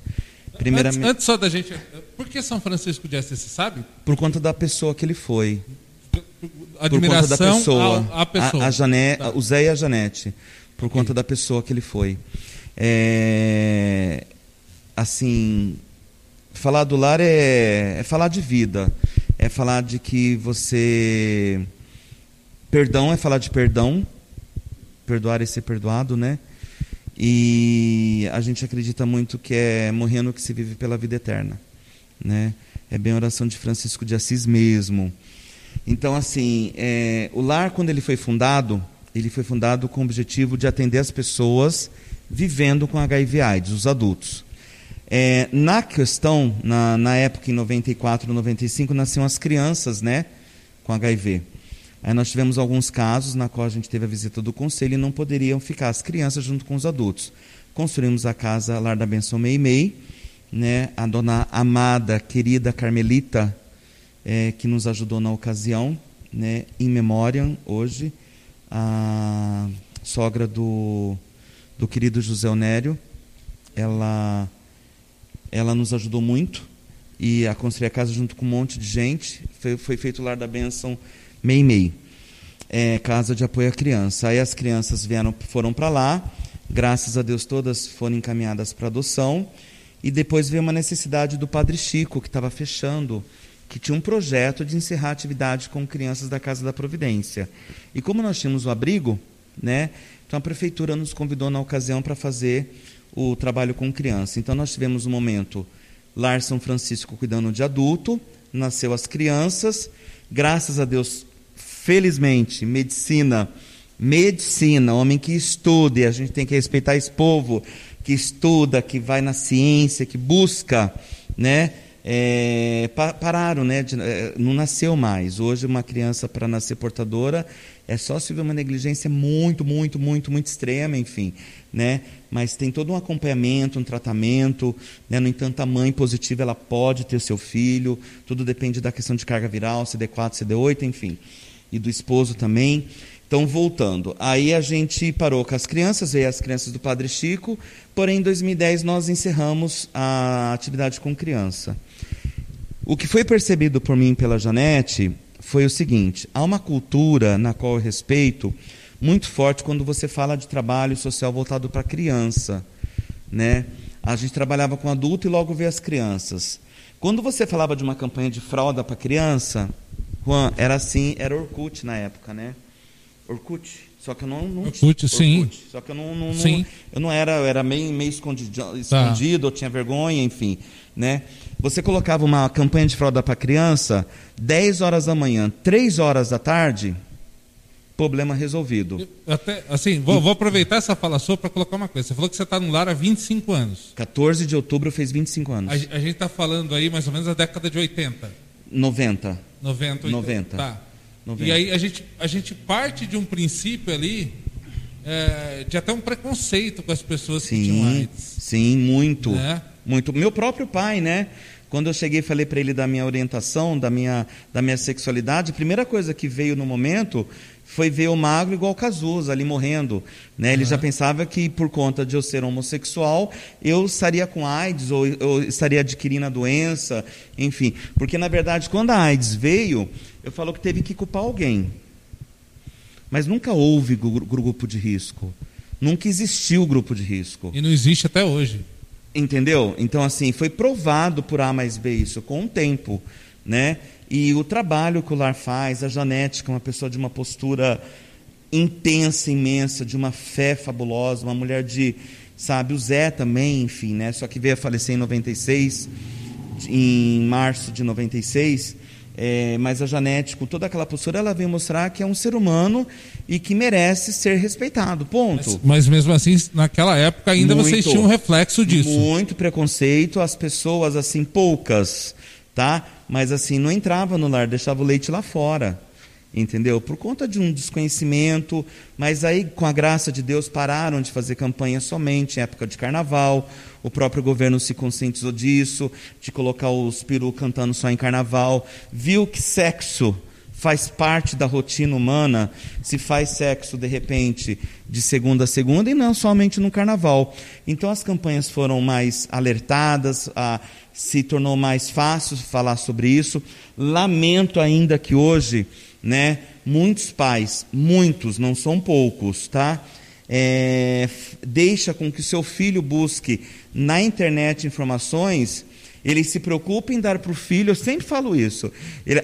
Primeiramente, Antes, antes só da gente. Por que São Francisco de Assis, você sabe? por conta da pessoa que ele foi. Por conta Admiração da pessoa. ao- à pessoa. A, a Tá. O Zé e a Janete. Por conta da pessoa que ele foi. É, assim, falar do lar é, é falar de vida. É falar de que você. Perdão é falar de perdão. Perdoar é ser perdoado, né? E a gente acredita muito que é morrendo que se vive pela vida eterna, né? É bem a oração de Francisco de Assis mesmo. Então, assim, é, o lar, quando ele foi fundado, ele foi fundado com o objetivo de atender as pessoas vivendo com HIV/AIDS, os adultos. É, na questão, na, na época, em 94, 95, nasciam as crianças, né, com HIV. Aí nós tivemos alguns casos na qual a gente teve a visita do conselho e não poderiam ficar as crianças junto com os adultos. Construímos a casa Lar da Benção Meimei, né, a dona amada, querida Carmelita, é, que nos ajudou na ocasião, né, em memória, hoje, a sogra do, do querido José Onério, ela, ela nos ajudou muito e a construir a casa junto com um monte de gente. Foi, foi feito o Lar da Benção Meimei, é, casa de apoio à criança. Aí as crianças vieram, foram para lá, graças a Deus todas foram encaminhadas para adoção. E depois veio uma necessidade do Padre Chico, que estava fechando, que tinha um projeto de encerrar atividade com crianças da Casa da Providência. E como nós tínhamos o abrigo, né, então a prefeitura nos convidou na ocasião para fazer o trabalho com criança. Então nós tivemos um momento Lar São Francisco cuidando de adulto, nasceu as crianças, graças a Deus, felizmente, medicina, medicina, homem que estude, a gente tem que respeitar esse povo que estuda, que vai na ciência, que busca, né? É, pa- pararam, né? de- é, não nasceu mais. Hoje uma criança para nascer portadora é só se houver uma negligência muito, muito, muito, muito extrema, enfim, né? Mas tem todo um acompanhamento, um tratamento, né? No entanto, a mãe positiva ela pode ter seu filho. Tudo depende da questão de carga viral, CD4, CD8, enfim, e do esposo também. Então, voltando, aí a gente parou com as crianças, veio as crianças do Padre Chico, porém em 2010 nós encerramos a atividade com criança. O que foi percebido por mim pela Janete, foi o seguinte: há uma cultura na qual eu respeito muito forte quando você fala de trabalho social voltado para criança, né? A gente trabalhava com adulto e logo veio as crianças. Quando você falava de uma campanha de fralda para criança, Juan, era assim, era Orkut na época, né? Orkut. Só que eu não, não Orkut, Orkut, sim. Só que eu não, não, sim. não, eu não era, eu era meio, meio escondido, escondido tá. eu tinha vergonha, enfim, né? Você colocava uma campanha de fralda para criança, 10 horas da manhã, 3 horas da tarde, problema resolvido. Até, assim, vou, vou aproveitar essa fala sua para colocar uma coisa. Você falou que você está no lar há 25 anos. 14 de outubro fez 25 anos. A, a gente está falando aí mais ou menos da década de 80. 90. 90, 80. 90. Tá. 90. E aí a gente, a gente parte de um princípio ali é, de até um preconceito com as pessoas sim, que tinham AIDS. Sim, muito. Né? Muito. Meu próprio pai, né? Quando eu cheguei e falei para ele da minha orientação, da minha, da minha sexualidade, a primeira coisa que veio no momento foi ver o magro igual Cazuza ali morrendo. Né? Ele uhum. já pensava que por conta de eu ser homossexual, eu estaria com AIDS ou eu estaria adquirindo a doença, enfim. Porque na verdade, quando a AIDS veio, eu falo que teve que culpar alguém. Mas nunca houve grupo de risco. Nunca existiu grupo de risco. E não existe até hoje. Entendeu? Então, assim, foi provado por A mais B isso com o tempo, né? E o trabalho que o Lar faz, a Janete, que é uma pessoa de uma postura intensa, imensa, de uma fé fabulosa, uma mulher de, sabe, o Zé também, enfim, né? Só que veio a falecer em 96, em março de 96. É, mas a Janete, com toda aquela postura, ela veio mostrar que é um ser humano e que merece ser respeitado. Ponto. Mas, mas mesmo assim, naquela época ainda muito, vocês tinham um reflexo disso. Muito preconceito, as pessoas, assim, poucas, tá? Mas assim, não entrava no lar, deixava o leite lá fora entendeu? Por conta de um desconhecimento, mas aí, com a graça de Deus, pararam de fazer campanha somente em época de carnaval. O próprio governo se conscientizou disso, de colocar os peru cantando só em carnaval. Viu que sexo faz parte da rotina humana, se faz sexo de repente de segunda a segunda e não somente no carnaval. Então as campanhas foram mais alertadas, a, se tornou mais fácil falar sobre isso. Lamento ainda que hoje né? Muitos pais, muitos, não são poucos, tá? É, deixa com que seu filho busque na internet informações, ele se preocupa em dar para o filho, eu sempre falo isso,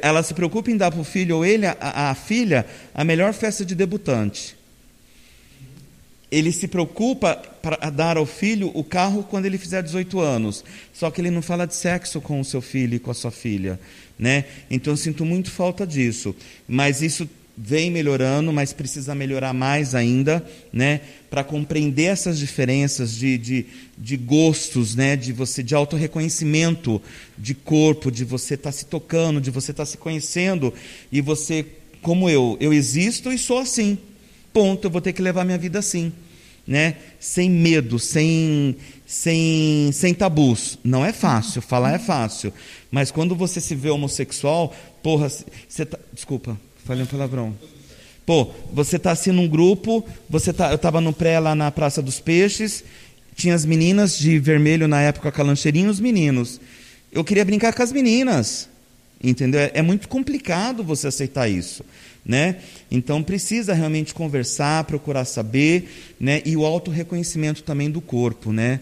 ela se preocupa em dar para o filho ou ele, a, a filha, a melhor festa de debutante. Ele se preocupa para dar ao filho o carro quando ele fizer 18 anos. Só que ele não fala de sexo com o seu filho e com a sua filha. Né? Então eu sinto muito falta disso. Mas isso vem melhorando, mas precisa melhorar mais ainda, né? Para compreender essas diferenças de, de, de, gostos, né? De você, de autorreconhecimento de corpo, de você estar tá se tocando, de você estar tá se conhecendo e você, como eu, eu existo e sou assim. Ponto. Eu vou ter que levar minha vida assim, né? Sem medo, sem sem, sem tabus. Não é fácil, falar é fácil. Mas quando você se vê homossexual, porra, você tá, desculpa, falei um palavrão. Pô, você tá assim num grupo, você tá, eu estava no pré lá na Praça dos Peixes, tinha as meninas de vermelho na época com a lancheirinha, os meninos. Eu queria brincar com as meninas. Entendeu? É, é muito complicado você aceitar isso né? Então precisa realmente conversar, procurar saber, né? E o auto reconhecimento também do corpo, né?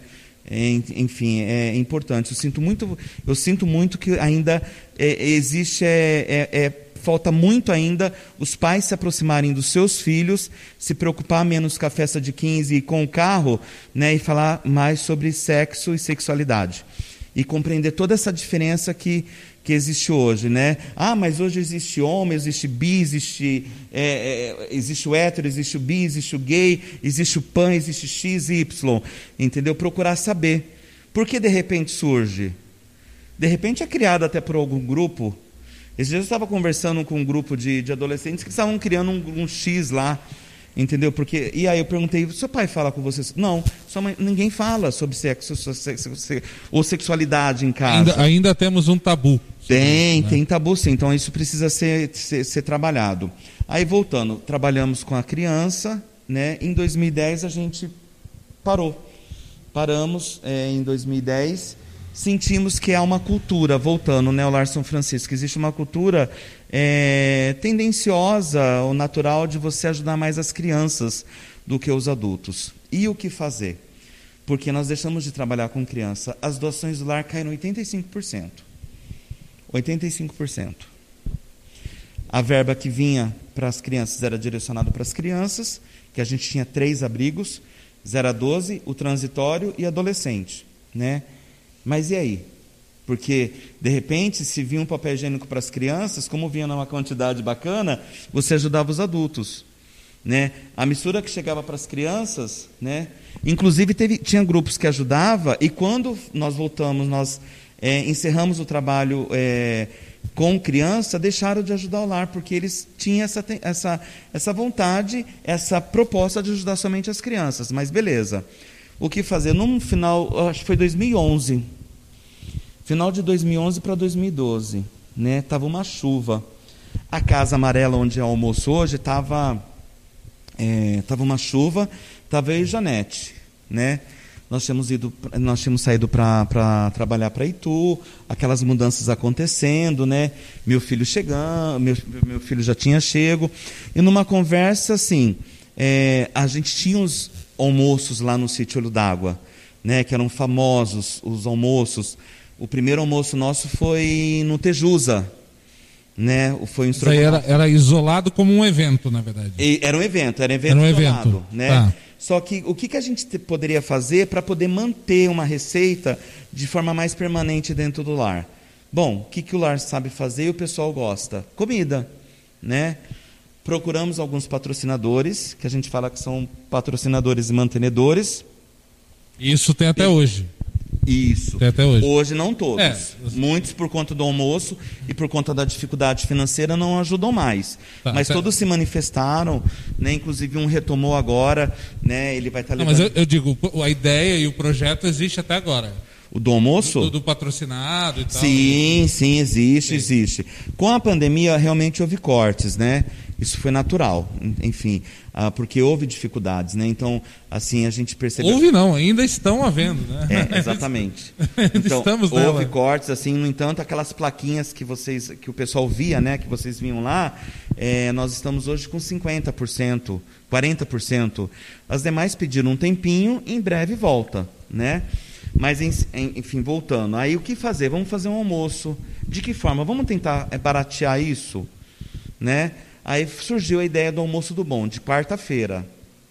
É, enfim, é importante. Eu sinto muito, eu sinto muito que ainda é, existe é, é, é, falta muito ainda os pais se aproximarem dos seus filhos, se preocupar menos com a festa de 15 e com o carro, né? E falar mais sobre sexo e sexualidade e compreender toda essa diferença que que existe hoje, né? Ah, mas hoje existe homem, existe bi, existe, é, é, existe o hétero, existe o bi, existe o gay, existe o pan, existe x, y, entendeu? Procurar saber. Por que de repente surge? De repente é criado até por algum grupo. Esses dias eu estava conversando com um grupo de, de adolescentes que estavam criando um, um X lá, Entendeu? Porque e aí eu perguntei, seu pai fala com você? Não, mãe, ninguém fala sobre sexo, sexo, sexo ou sexualidade em casa. Ainda, ainda temos um tabu. Tem, isso, né? tem tabu sim. Então isso precisa ser, ser, ser, trabalhado. Aí voltando, trabalhamos com a criança, né? Em 2010 a gente parou. Paramos é, em 2010 sentimos que há uma cultura, voltando, né, o Lar São Francisco, existe uma cultura é, tendenciosa ou natural de você ajudar mais as crianças do que os adultos. E o que fazer? Porque nós deixamos de trabalhar com criança, as doações do lar caíram 85%. 85%. A verba que vinha para as crianças era direcionada para as crianças, que a gente tinha três abrigos, 0 a 12, o transitório e adolescente, né? Mas e aí? Porque, de repente, se vinha um papel higiênico para as crianças, como vinha numa quantidade bacana, você ajudava os adultos. Né? A mistura que chegava para as crianças, né? inclusive teve, tinha grupos que ajudava, e quando nós voltamos, nós é, encerramos o trabalho é, com criança, deixaram de ajudar o lar, porque eles tinham essa, essa, essa vontade, essa proposta de ajudar somente as crianças. Mas beleza. O que fazer? No final, acho que foi 2011 Final de 2011 para 2012, né? Tava uma chuva. A casa amarela onde é almoço hoje tava é, tava uma chuva, tava eu e Janete, né? Nós tínhamos ido, nós tínhamos saído para trabalhar para Itu, aquelas mudanças acontecendo, né? Meu filho chegando, meu, meu filho já tinha chego e numa conversa assim, é, a gente tinha os almoços lá no sítio Olho d'Água, né? Que eram famosos os almoços o primeiro almoço nosso foi no Tejusa, né? Foi um era, era isolado como um evento, na verdade. E, era um evento, era um evento era um isolado, evento. né? Tá. Só que o que, que a gente te, poderia fazer para poder manter uma receita de forma mais permanente dentro do lar? Bom, o que, que o lar sabe fazer e o pessoal gosta? Comida, né? Procuramos alguns patrocinadores, que a gente fala que são patrocinadores e mantenedores. Isso tem até e, hoje. Isso. Tem até hoje. Hoje não todos. É. Muitos por conta do almoço e por conta da dificuldade financeira não ajudam mais. Tá, mas tá. todos se manifestaram, né? Inclusive um retomou agora, né? Ele vai estar tá levando... Não, mas eu, eu, digo, a ideia e o projeto existe até agora. O do almoço? Do, do, patrocinado e tal. Sim, sim, existe, sim. existe. Com a pandemia, realmente houve cortes, né? Isso foi natural, enfim, ah, porque houve dificuldades, né? Então, assim, a gente percebeu... Houve não, ainda estão havendo, né? É, [LAUGHS] exatamente. [LAUGHS] então, Estamos houve nela. cortes, assim, no entanto, aquelas plaquinhas que vocês, que o pessoal via, né? Que vocês viam lá, é, nós estamos hoje com 50%, 40%. As demais pediram um tempinho, em breve volta, né? Mas, enfim, voltando. Aí, o que fazer? Vamos fazer um almoço. De que forma? Vamos tentar é, baratear isso, né? Aí surgiu a ideia do almoço do bom, de quarta-feira.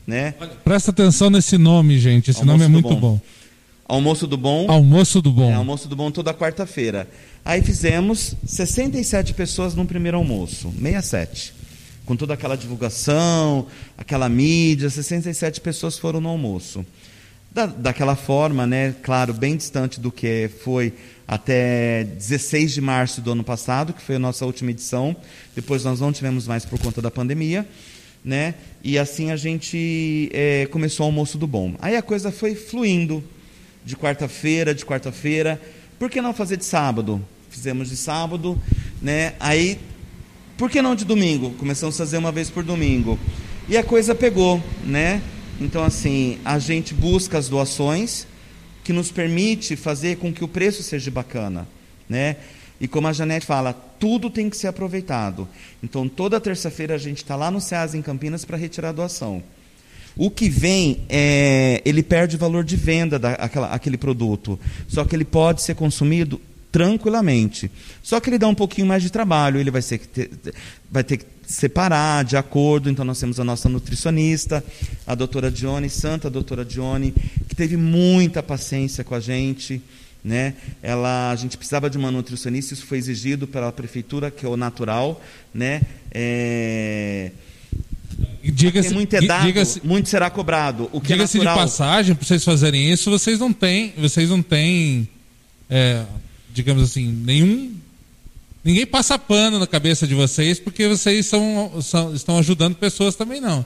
Né? Presta atenção nesse nome, gente. Esse almoço nome é muito bom. bom. Almoço do bom. Almoço do bom. É, almoço do bom toda quarta-feira. Aí fizemos 67 pessoas no primeiro almoço, 67. Com toda aquela divulgação, aquela mídia, 67 pessoas foram no almoço. Da, daquela forma, né, claro, bem distante do que foi até 16 de março do ano passado, que foi a nossa última edição. Depois nós não tivemos mais por conta da pandemia. Né? E assim a gente é, começou o almoço do bom. Aí a coisa foi fluindo de quarta-feira, de quarta-feira. Por que não fazer de sábado? Fizemos de sábado, né? Aí, por que não de domingo? Começamos a fazer uma vez por domingo. E a coisa pegou, né? Então assim, a gente busca as doações, que nos permite fazer com que o preço seja bacana, né? E como a Janete fala, tudo tem que ser aproveitado. Então, toda terça-feira a gente está lá no SEAS em Campinas para retirar a doação. O que vem, é, ele perde valor de venda daquele produto. Só que ele pode ser consumido tranquilamente. Só que ele dá um pouquinho mais de trabalho. Ele vai, ser, vai ter que separar de acordo. Então, nós temos a nossa nutricionista, a doutora Dione, santa doutora Dione, que teve muita paciência com a gente. Né? Ela, a gente precisava de uma nutricionista, isso foi exigido pela prefeitura, que é o natural. Né? É... Diga muito é dado, muito será cobrado. O que diga é natural... de passagem, para vocês fazerem isso, vocês não têm, vocês não têm, é, digamos assim, nenhum Ninguém passa pano na cabeça de vocês porque vocês são, são, estão ajudando pessoas também não.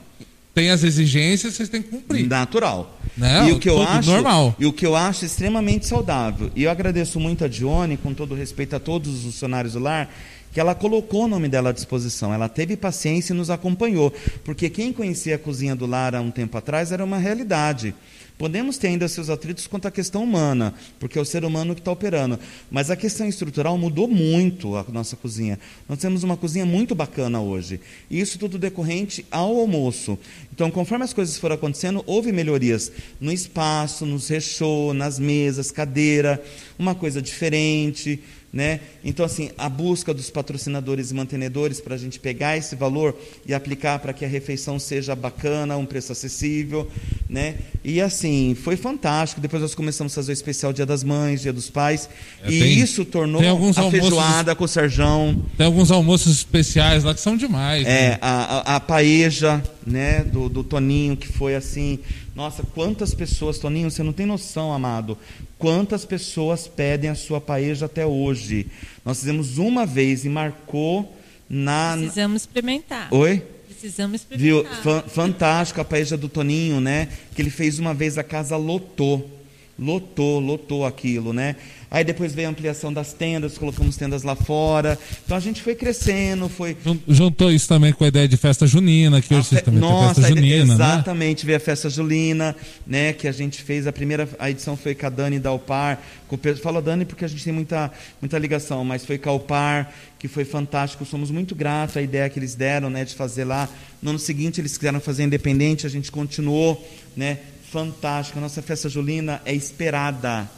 Tem as exigências, vocês têm que cumprir. Natural. Né? E o que eu acho normal. E o que eu acho extremamente saudável. E eu agradeço muito a Dione, com todo respeito a todos os funcionários do lar, que ela colocou o nome dela à disposição. Ela teve paciência e nos acompanhou. Porque quem conhecia a cozinha do lar há um tempo atrás era uma realidade. Podemos ter ainda seus atritos quanto à questão humana, porque é o ser humano que está operando. Mas a questão estrutural mudou muito a nossa cozinha. Nós temos uma cozinha muito bacana hoje. E isso tudo decorrente ao almoço. Então, conforme as coisas foram acontecendo, houve melhorias no espaço, nos rechô, nas mesas, cadeira, uma coisa diferente. Né? Então, assim, a busca dos patrocinadores e mantenedores para a gente pegar esse valor e aplicar para que a refeição seja bacana, um preço acessível. Né? E assim, foi fantástico. Depois nós começamos a fazer o especial Dia das Mães, Dia dos Pais. É, e tem, isso tornou a feijoada com o Serjão. Tem alguns almoços especiais lá que são demais. É, né? a, a, a paeja né, do, do Toninho, que foi assim. Nossa, quantas pessoas, Toninho, você não tem noção, amado. Quantas pessoas pedem a sua paeja até hoje? Nós fizemos uma vez e marcou na. Precisamos experimentar. Oi? Precisamos experimentar. Viu? Fantástico a paeja do Toninho, né? Que ele fez uma vez, a casa lotou. Lotou, lotou aquilo, né? Aí depois veio a ampliação das tendas, colocamos tendas lá fora. Então a gente foi crescendo, foi. Juntou isso também com a ideia de festa junina, que hoje fe... também Nossa, tem festa junina. Né? Exatamente, né? veio a festa junina, né? Que a gente fez. A primeira a edição foi com a Dani Dalpar. Com. Falo Dani porque a gente tem muita, muita ligação, mas foi com a Alpar, que foi fantástico. Somos muito gratos à ideia que eles deram, né? De fazer lá. No ano seguinte eles quiseram fazer independente, a gente continuou, né? Fantástico. A nossa festa julina é esperada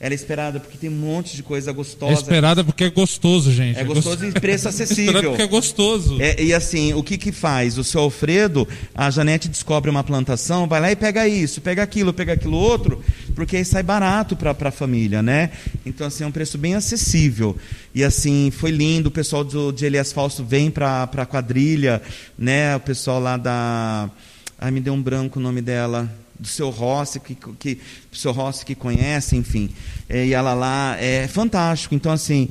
ela é esperada porque tem um monte de coisa gostosa. É esperada porque é gostoso, gente. É gostoso e preço [LAUGHS] acessível. É porque é gostoso. É, e assim, o que que faz? O seu Alfredo, a Janete descobre uma plantação, vai lá e pega isso, pega aquilo, pega aquilo outro, porque aí sai barato para a família, né? Então, assim, é um preço bem acessível. E assim, foi lindo, o pessoal do, de Elias Falso vem para a quadrilha, né? O pessoal lá da... Ai, me deu um branco o nome dela do seu Rossi, que, que, seu Rossi que conhece, enfim, é, e ela lá, é fantástico. Então, assim,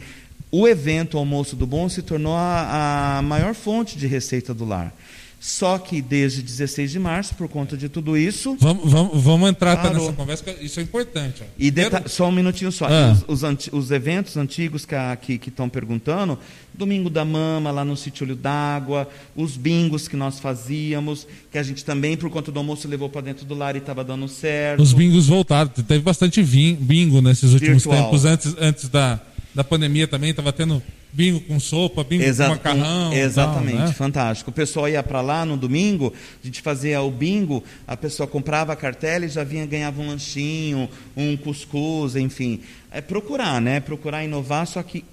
o evento Almoço do Bom se tornou a, a maior fonte de receita do lar. Só que desde 16 de março, por conta de tudo isso. Vamos, vamos, vamos entrar parou. nessa conversa, isso é importante. Ó. E Primeiro... só um minutinho só. Ah. Os, os, os, eventos antigos que estão perguntando, Domingo da Mama, lá no sítio Olho d'Água, os bingos que nós fazíamos, que a gente também, por conta do almoço, levou para dentro do lar e estava dando certo. Os bingos voltaram. Teve bastante bingo nesses últimos Virtual. tempos, antes, antes da, da pandemia também, estava tendo bingo com sopa, bingo Exa com macarrão. Exatamente, tal, né? fantástico. O pessoal ia para lá no domingo, a gente fazia o bingo, a pessoa comprava a cartela e já vinha ganhava um lanchinho, um cuscuz, enfim. É procurar, né? Procurar inovar, só que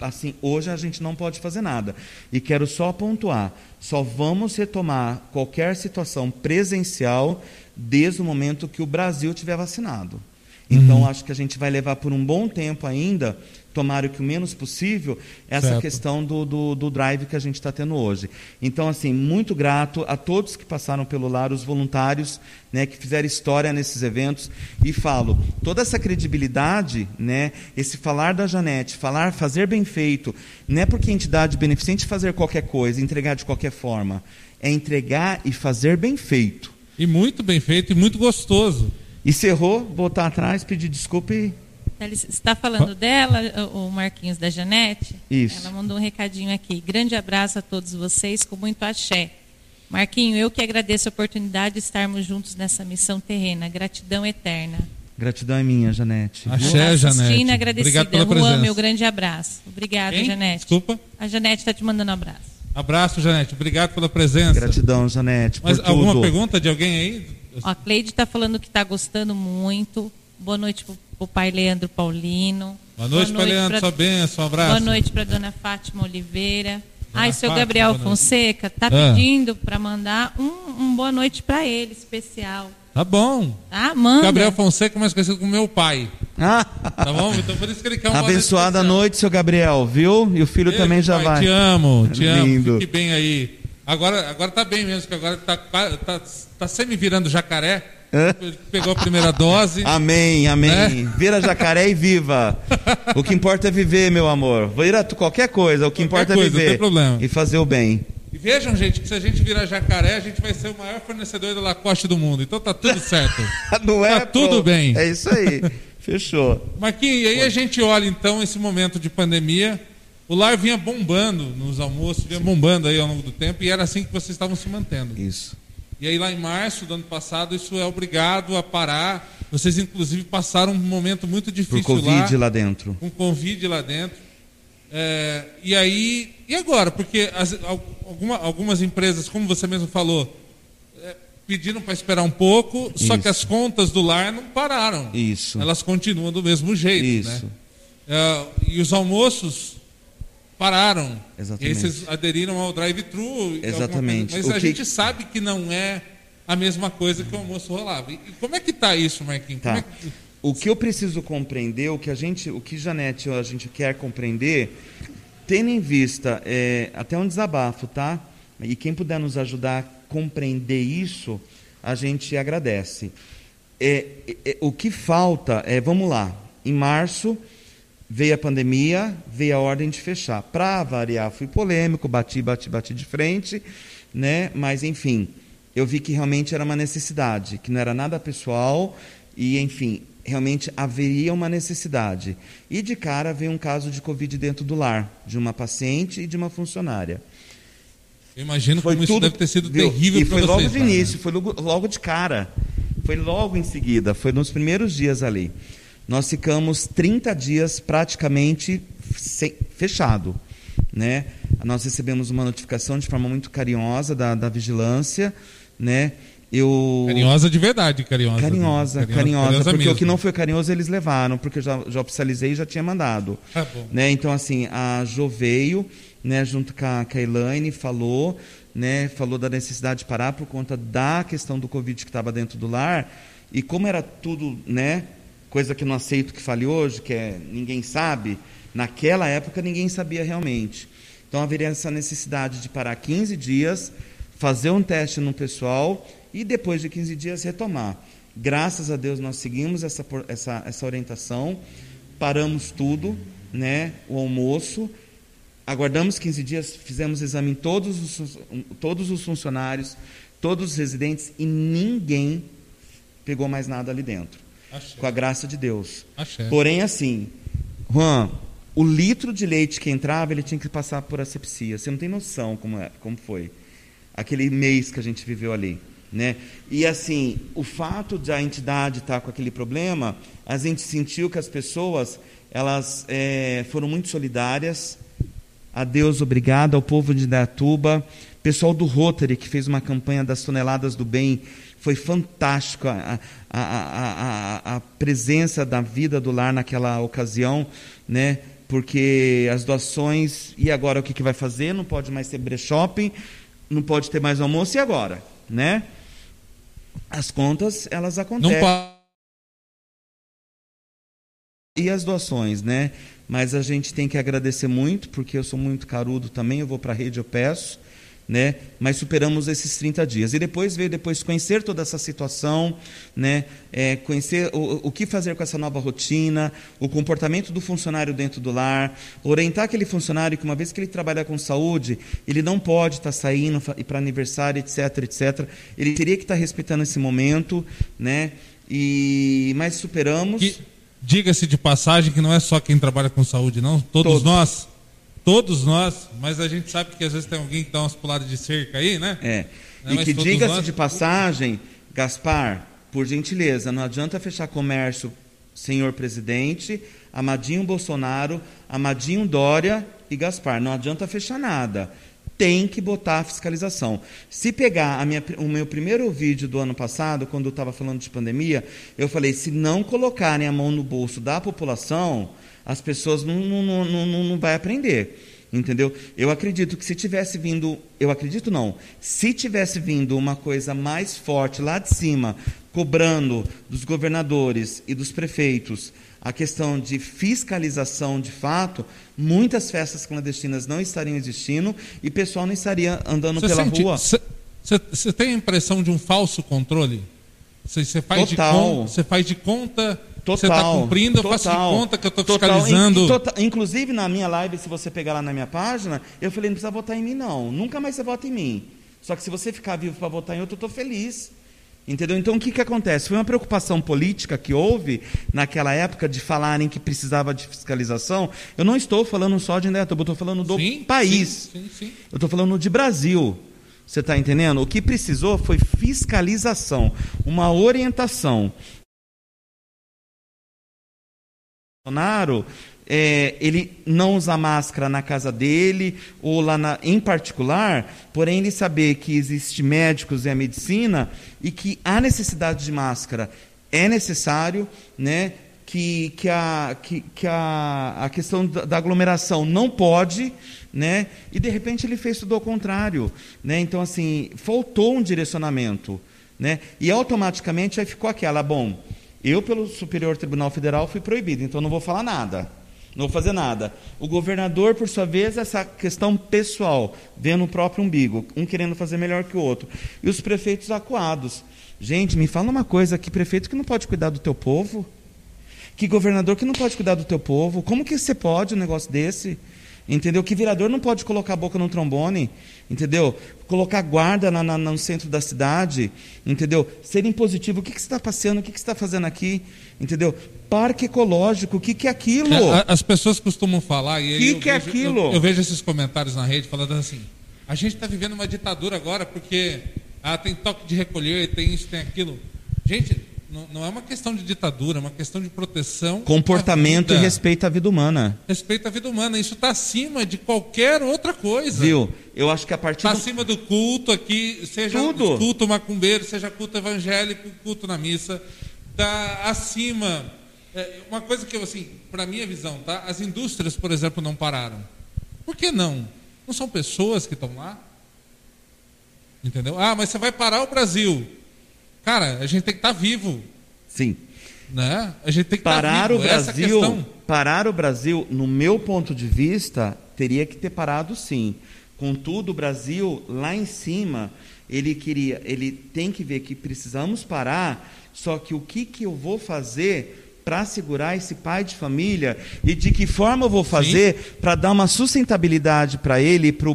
assim, hoje a gente não pode fazer nada. E quero só pontuar, só vamos retomar qualquer situação presencial desde o momento que o Brasil tiver vacinado. Então, uhum. acho que a gente vai levar por um bom tempo ainda tomara que o menos possível, essa certo. questão do, do, do, drive que a gente está tendo hoje. Então, assim, muito grato a todos que passaram pelo lar, os voluntários né, que fizeram história nesses eventos. E falo, toda essa credibilidade, né, esse falar da Janete, falar, fazer bem feito, não é porque a entidade beneficente fazer qualquer coisa, entregar de qualquer forma. É entregar e fazer bem feito. E muito bem feito e muito gostoso. E se errou, voltar atrás, pedir desculpa e você está falando dela, o Marquinhos da Janete? Isso. Ela mandou um recadinho aqui. Grande abraço a todos vocês, com muito axé. Marquinho, eu que agradeço a oportunidade de estarmos juntos nessa missão terrena. Gratidão eterna. Gratidão é minha, Janete. Axé, Janete. agradecida. Obrigado pela presença. meu grande abraço. Obrigada? Janete. Desculpa. A Janete está te mandando um abraço. Abraço, Janete. Obrigado pela presença. Gratidão, Janete. Mas alguma pergunta de alguém aí? Ó, a Cleide está falando que está gostando muito. Boa noite para o pai Leandro Paulino. Boa noite, pai Leandro, pra... sua bênção, um abraço. Boa noite para dona Fátima Oliveira. Dona ah, seu Gabriel Fonseca está ah. pedindo para mandar um, um, boa noite para ele, especial. Tá bom. Tá, manda. Gabriel Fonseca, mais conhecido como meu pai. Ah. [LAUGHS] Tá bom? Então por isso que ele quer um Abençoada noite, seu Gabriel, viu? E o filho Ei, também já pai, vai. Te amo, te [LAUGHS] Lindo. amo. Fique bem aí. Agora, agora tá bem mesmo, que agora tá, tá, tá semi virando jacaré. Pegou a primeira dose. Amém, amém. Né? Vira jacaré e viva. O que importa é viver, meu amor. Vira qualquer coisa, o que qualquer importa é coisa, é viver. E fazer o bem. E vejam, gente, que se a gente virar jacaré, a gente vai ser o maior fornecedor da Lacoste do mundo. Então tá tudo certo. [LAUGHS] Não é? Tá tudo bem. É isso aí. [LAUGHS] Fechou. Marquinhos, e aí a gente olha então esse momento de pandemia. O lar vinha bombando nos almoços, vinha bombando aí ao longo do tempo, e era assim que vocês estavam se mantendo. Isso. E aí lá em março do ano passado isso é obrigado a parar. Vocês inclusive passaram um momento muito difícil Por Covid lá, lá dentro. com Covid lá dentro. É, e aí, e agora? Porque as, alguma, algumas empresas, como você mesmo falou, é, pediram para esperar um pouco, só Isso. que as contas do lar não pararam. Isso. Elas continuam do mesmo jeito. Isso. Né? É, e os almoços pararam. Exatamente. E aí vocês aderiram ao drive-thru. Exatamente. Mas O a que- gente sabe que não é a mesma coisa que o almoço rolava. E como é que está isso, Marquinhos? Como Tá. é que- O que eu preciso compreender, o que a gente, o que Janete a gente quer compreender, tendo em vista é, até um desabafo, tá? E quem puder nos ajudar a compreender isso, a gente agradece. É, é, é, o que falta é, vamos lá, em março veio a pandemia, veio a ordem de fechar. Para variar, fui polêmico, bati, bati, bati de frente, né? Mas enfim, eu vi que realmente era uma necessidade, que não era nada pessoal e enfim, realmente haveria uma necessidade. E de cara veio um caso de Covid dentro do lar, de uma paciente e de uma funcionária. Eu imagino como isso deve ter sido viu? terrível E para foi vocês. logo de lá, né? início, foi logo, logo de cara. Foi logo em seguida, foi nos primeiros dias ali. Nós ficamos 30 dias praticamente fechado. Né? Nós recebemos uma notificação de forma muito carinhosa da, da vigilância. Né? Eu... Carinhosa de verdade, carinhosa. Carinhosa, carinhosa, porque mesmo. o que não foi carinhoso eles levaram, porque eu já, já oficializei e já tinha mandado. Bom. Né? Então, assim, a Jo veio, né, junto com a, com a Elaine, falou, né, falou da necessidade de parar por conta da questão do Covid que estava dentro do lar. E como era tudo, né, coisa que não aceito que fale hoje, que é ninguém sabe, naquela época ninguém sabia realmente. Então haveria essa necessidade de parar 15 dias, fazer um teste no pessoal e depois de 15 dias retomar. Graças a Deus nós seguimos essa, essa, essa orientação, paramos tudo, né, o almoço, aguardamos 15 dias, fizemos exame em todos os, todos os funcionários, todos os residentes e ninguém pegou mais nada ali dentro, Axé. com a graça de Deus. Axé. Porém, assim, Juan, o litro de leite que entrava, ele tinha que passar por asepsia. Você não tem noção como, é, como foi aquele mês que a gente viveu ali. Né? E assim, o fato de a entidade estar com aquele problema, a gente sentiu que as pessoas elas eh, foram muito solidárias. A Deus obrigado, ao povo de Datuba, pessoal do Rotary que fez uma campanha das toneladas do bem, foi fantástico a, a, a, a, presença da vida do lar naquela ocasião, né? Porque as doações e agora o que, que vai fazer? Não pode mais ter brechoping, não pode ter mais almoço e agora, né? As contas elas Não acontecem pa- e as doações, né? Mas a gente tem que agradecer muito, porque eu sou muito carudo também, eu vou para a rede, eu peço, né? Mas superamos esses 30 dias. E depois veio depois conhecer toda essa situação, né? É, conhecer o, o que fazer com essa nova rotina, o comportamento do funcionário dentro do lar, orientar aquele funcionário que uma vez que ele trabalha com saúde, ele não pode estar saindo fa- ir para aniversário, etc, etc. Ele teria que estar respeitando esse momento, né? E mas superamos. Diga-se de passagem que não é só quem trabalha com saúde, não. Todos, Todos. nós. Todos nós. Mas a gente sabe que às vezes tem alguém que dá umas puladas de cerca aí, né? É. Não, e mas que diga-se nós- de passagem, Gaspar, por gentileza, não adianta fechar comércio, senhor presidente, Amadinho Bolsonaro, Amadinho Dória e Gaspar. Não adianta fechar nada. Tem que botar a fiscalização. Se pegar a minha- o meu primeiro vídeo do ano passado, quando eu estava falando de pandemia, eu falei: se não colocarem a mão no bolso da população, as pessoas não, não, não, não, não, vai aprender. Entendeu? Eu acredito que se tivesse vindo, eu acredito não, se tivesse vindo uma coisa mais forte lá de cima, cobrando dos governadores e dos prefeitos a questão de fiscalização de fato, muitas festas clandestinas não estariam existindo e o pessoal não estaria andando Você pela sente- rua. Você tem a impressão de um falso controle? Você faz, de Total. você faz de conta que você está Total, cumprindo, eu faço de total, conta que eu estou total. fiscalizando. In- in- tota- inclusive na minha live, se você pegar lá na minha página, eu falei, não precisa votar em mim não, nunca mais você vota em mim. Só que se você ficar vivo para votar em outro, eu estou feliz. Entendeu? Então o que, que acontece? Foi uma preocupação política que houve naquela época de falarem que precisava de fiscalização. Eu não estou falando só de Indaiatuba, eu estou falando do Sim, país. Sim, sim. Eu estou falando de Brasil. Você está entendendo? O que precisou foi fiscalização, uma orientação. Bolsonaro, é, ele não usa máscara na casa dele ou lá na, em particular, porém ele saber que existe médicos e a medicina e que a necessidade de máscara é necessário, né? Que, que, a, que, que a, a questão da, da aglomeração não pode, né? E de repente ele fez tudo ao contrário, né? Então assim faltou um direcionamento, né? E automaticamente aí ficou aquela, bom, eu pelo Superior Tribunal Federal fui proibido, então não vou falar nada, não vou fazer nada. O governador, por sua vez, essa questão pessoal, vendo o próprio umbigo, um querendo fazer melhor que o outro, e os prefeitos acuados. Gente, me fala uma coisa, que prefeito que não pode cuidar do teu povo? Que governador que não pode cuidar do teu povo? Como que você pode um negócio desse? Entendeu? Que vereador não pode colocar a boca no trombone, entendeu? Colocar guarda na, na, no centro da cidade, entendeu? Ser impositivo, o que, que você está passeando, o que, que você está fazendo aqui, entendeu? Parque ecológico, o que, que é aquilo? É, as pessoas costumam falar, e que que é vejo, aquilo? Eu, eu, vejo esses comentários na rede falando assim: a gente está vivendo uma ditadura agora porque ah, tem toque de recolher, tem isso, tem aquilo. Gente, não, não, é uma questão de ditadura, é uma questão de proteção. Comportamento e respeito à vida humana. Respeito à vida humana. Isso está acima de qualquer outra coisa. Viu? Eu acho que a partir. Está do... acima do culto aqui, seja Tudo. culto macumbeiro, seja culto evangélico, culto na missa. Está acima. É, uma coisa que, assim, para minha visão, tá? As indústrias, por exemplo, não pararam. Por que não? Não são pessoas que estão lá? Entendeu? Ah, mas você vai parar o Brasil. Cara, a gente tem que estar tá vivo. Sim. Né? A gente tem que parar tá o Brasil, parar o Brasil, no meu ponto de vista, teria que ter parado sim. Contudo, o Brasil lá em cima, ele queria, ele tem que ver que precisamos parar. Só que o que que eu vou fazer para segurar esse pai de família e de que forma eu vou fazer para dar uma sustentabilidade para ele, para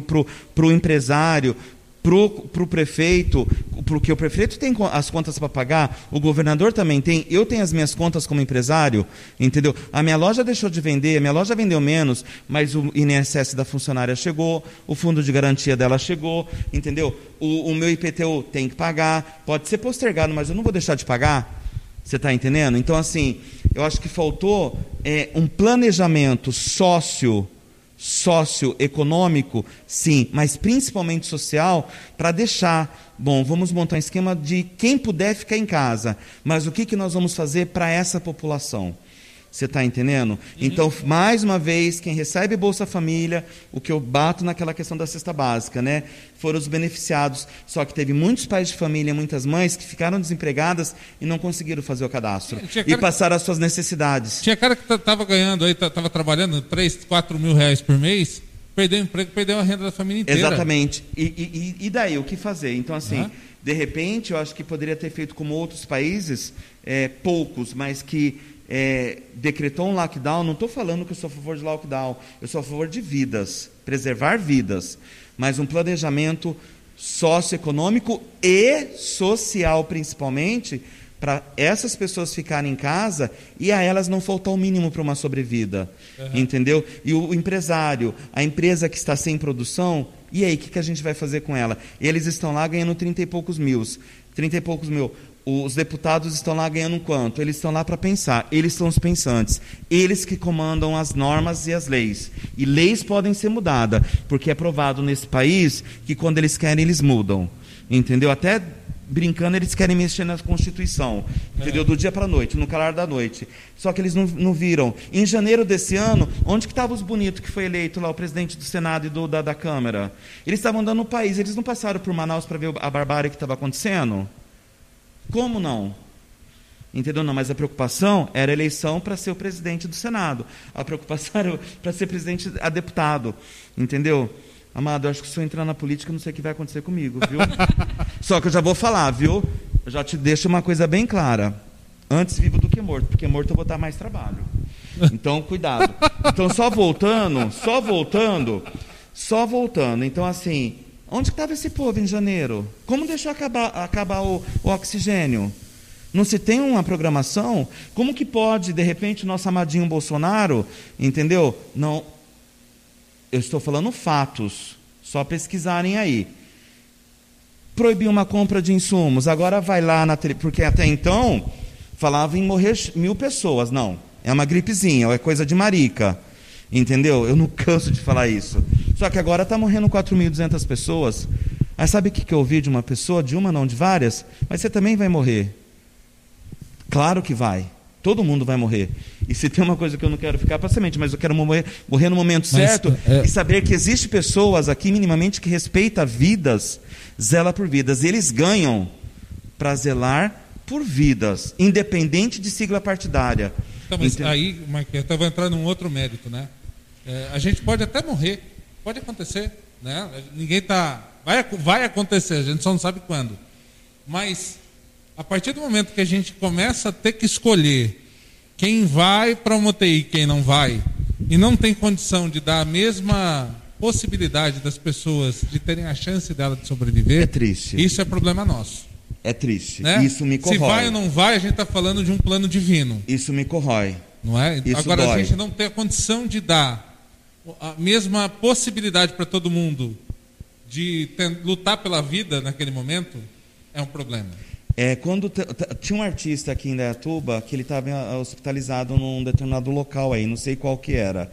o empresário, para o prefeito, porque o prefeito tem as contas para pagar, o governador também tem, eu tenho as minhas contas como empresário, entendeu? A minha loja deixou de vender, a minha loja vendeu menos, mas o INSS da funcionária chegou, o fundo de garantia dela chegou, entendeu? O, o meu IPTU tem que pagar, pode ser postergado, mas eu não vou deixar de pagar. Você está entendendo? Então, assim, eu acho que faltou é, um planejamento sócio socioeconômico, sim, mas principalmente social, para deixar, bom, vamos montar um esquema de quem puder ficar em casa, mas o que, que nós vamos fazer para essa população? Você está entendendo? Uhum. Então, mais uma vez, quem recebe Bolsa Família, o que eu bato naquela questão da cesta básica, né? Foram os beneficiados. Só que teve muitos pais de família, muitas mães que ficaram desempregadas e não conseguiram fazer o cadastro. E passaram as suas necessidades. Tinha cara que estava ganhando aí, estava trabalhando 3, 4 mil reais por mês, perdeu o emprego, perdeu a renda da família inteira. Exatamente. E, e, e daí, o que fazer? Então, assim. Uhum. De repente, eu acho que poderia ter feito como outros países, é, poucos, mas que é, decretou um lockdown, não estou falando que eu sou a favor de lockdown, eu sou a favor de vidas, preservar vidas, mas um planejamento socioeconômico e social, principalmente, para essas pessoas ficarem em casa e a elas não faltar o mínimo para uma sobrevida. Uhum. Entendeu? E o empresário, a empresa que está sem produção, e aí, o que, que a gente vai fazer com ela? Eles estão lá ganhando 30 e poucos mil. 30 e poucos mil os deputados estão lá ganhando quanto? Eles estão lá para pensar, eles são os pensantes, eles que comandam as normas e as leis. E leis podem ser mudadas, porque é provado nesse país que quando eles querem, eles mudam. Entendeu? Até brincando, eles querem mexer na Constituição, entendeu? Do dia para a noite, no calar da noite. Só que eles não, não viram. Em janeiro desse ano, onde que estavam os bonitos que foi eleito lá, o presidente do Senado e do, da, da Câmara? Eles estavam andando no país, eles não passaram por Manaus para ver a barbárie que estava acontecendo? Como não? Entendeu? Não, mas a preocupação era a eleição para ser o presidente do Senado. A preocupação [LAUGHS] era para ser presidente a deputado. Entendeu? Amado, eu acho que se eu entrar na política, não sei o que vai acontecer comigo, viu? [LAUGHS] Só que eu já vou falar, viu? Eu já te deixo uma coisa bem clara. Antes vivo do que morto, porque morto eu vou dar mais trabalho. Então, cuidado. Então, só voltando, só voltando, só voltando. Então, assim, Onde estava esse povo em janeiro? Como deixou acabar, acabar o, o, oxigênio? Não se tem uma programação? Como que pode, de repente, o nosso amadinho Bolsonaro, entendeu? Não. Eu estou falando fatos, só pesquisarem aí. proibir uma compra de insumos. Agora vai lá na porque até então falava em morrer mil pessoas. Não, é uma gripezinha, é coisa de marica. Entendeu? Eu não canso de falar isso. Só que agora está morrendo 4.200 pessoas. Aí sabe o que, que eu ouvi de uma pessoa? De uma, não, de várias? Mas você também vai morrer. Claro que vai. Todo mundo vai morrer. E se tem uma coisa que eu não quero ficar para semente, mas eu quero morrer, morrer no momento mas, certo é... e saber que existe pessoas aqui minimamente que respeita vidas, zela por vidas. Eles ganham para zelar por vidas, independente de sigla partidária. Então, mas aí, Marquinhos, eu vou entrar num outro mérito, né? É, a gente pode até morrer, pode acontecer, né? Ninguém está, vai, vai acontecer, a gente só não sabe quando. Mas a partir do momento que a gente começa a ter que escolher quem vai para uma UTI e quem não vai, e não tem condição de dar a mesma possibilidade das pessoas de terem a chance dela de sobreviver, é triste. Isso é problema nosso. É triste. Né? Isso me corrói. Se vai ou não vai, a gente está falando de um plano divino. Isso me corrói. Não é? Isso Agora dói. a gente não tem a condição de dar a mesma possibilidade para todo mundo de lutar pela vida naquele momento, é um problema. É, quando tinha um artista aqui em Dayatuba que ele estava hospitalizado num determinado local aí, não sei qual que era.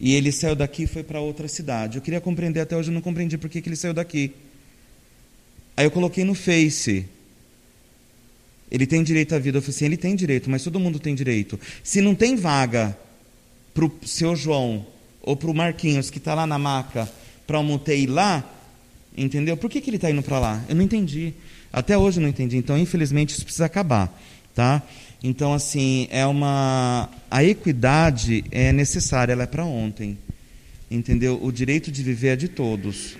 E ele saiu daqui e foi para outra cidade. Eu queria compreender, até hoje eu não compreendi por que, que ele saiu daqui. Aí eu coloquei no Face. Ele tem direito à vida. Eu falei assim, ele tem direito, mas todo mundo tem direito. Se não tem vaga para o seu João ou para o Marquinhos, que está lá na maca, para uma UTI lá, entendeu? Por que, que ele está indo para lá? Eu não entendi. Até hoje eu não entendi. Então, infelizmente, isso precisa acabar. Tá? Então, assim, é uma. A equidade é necessária, ela é para ontem. Entendeu? O direito de viver é de todos.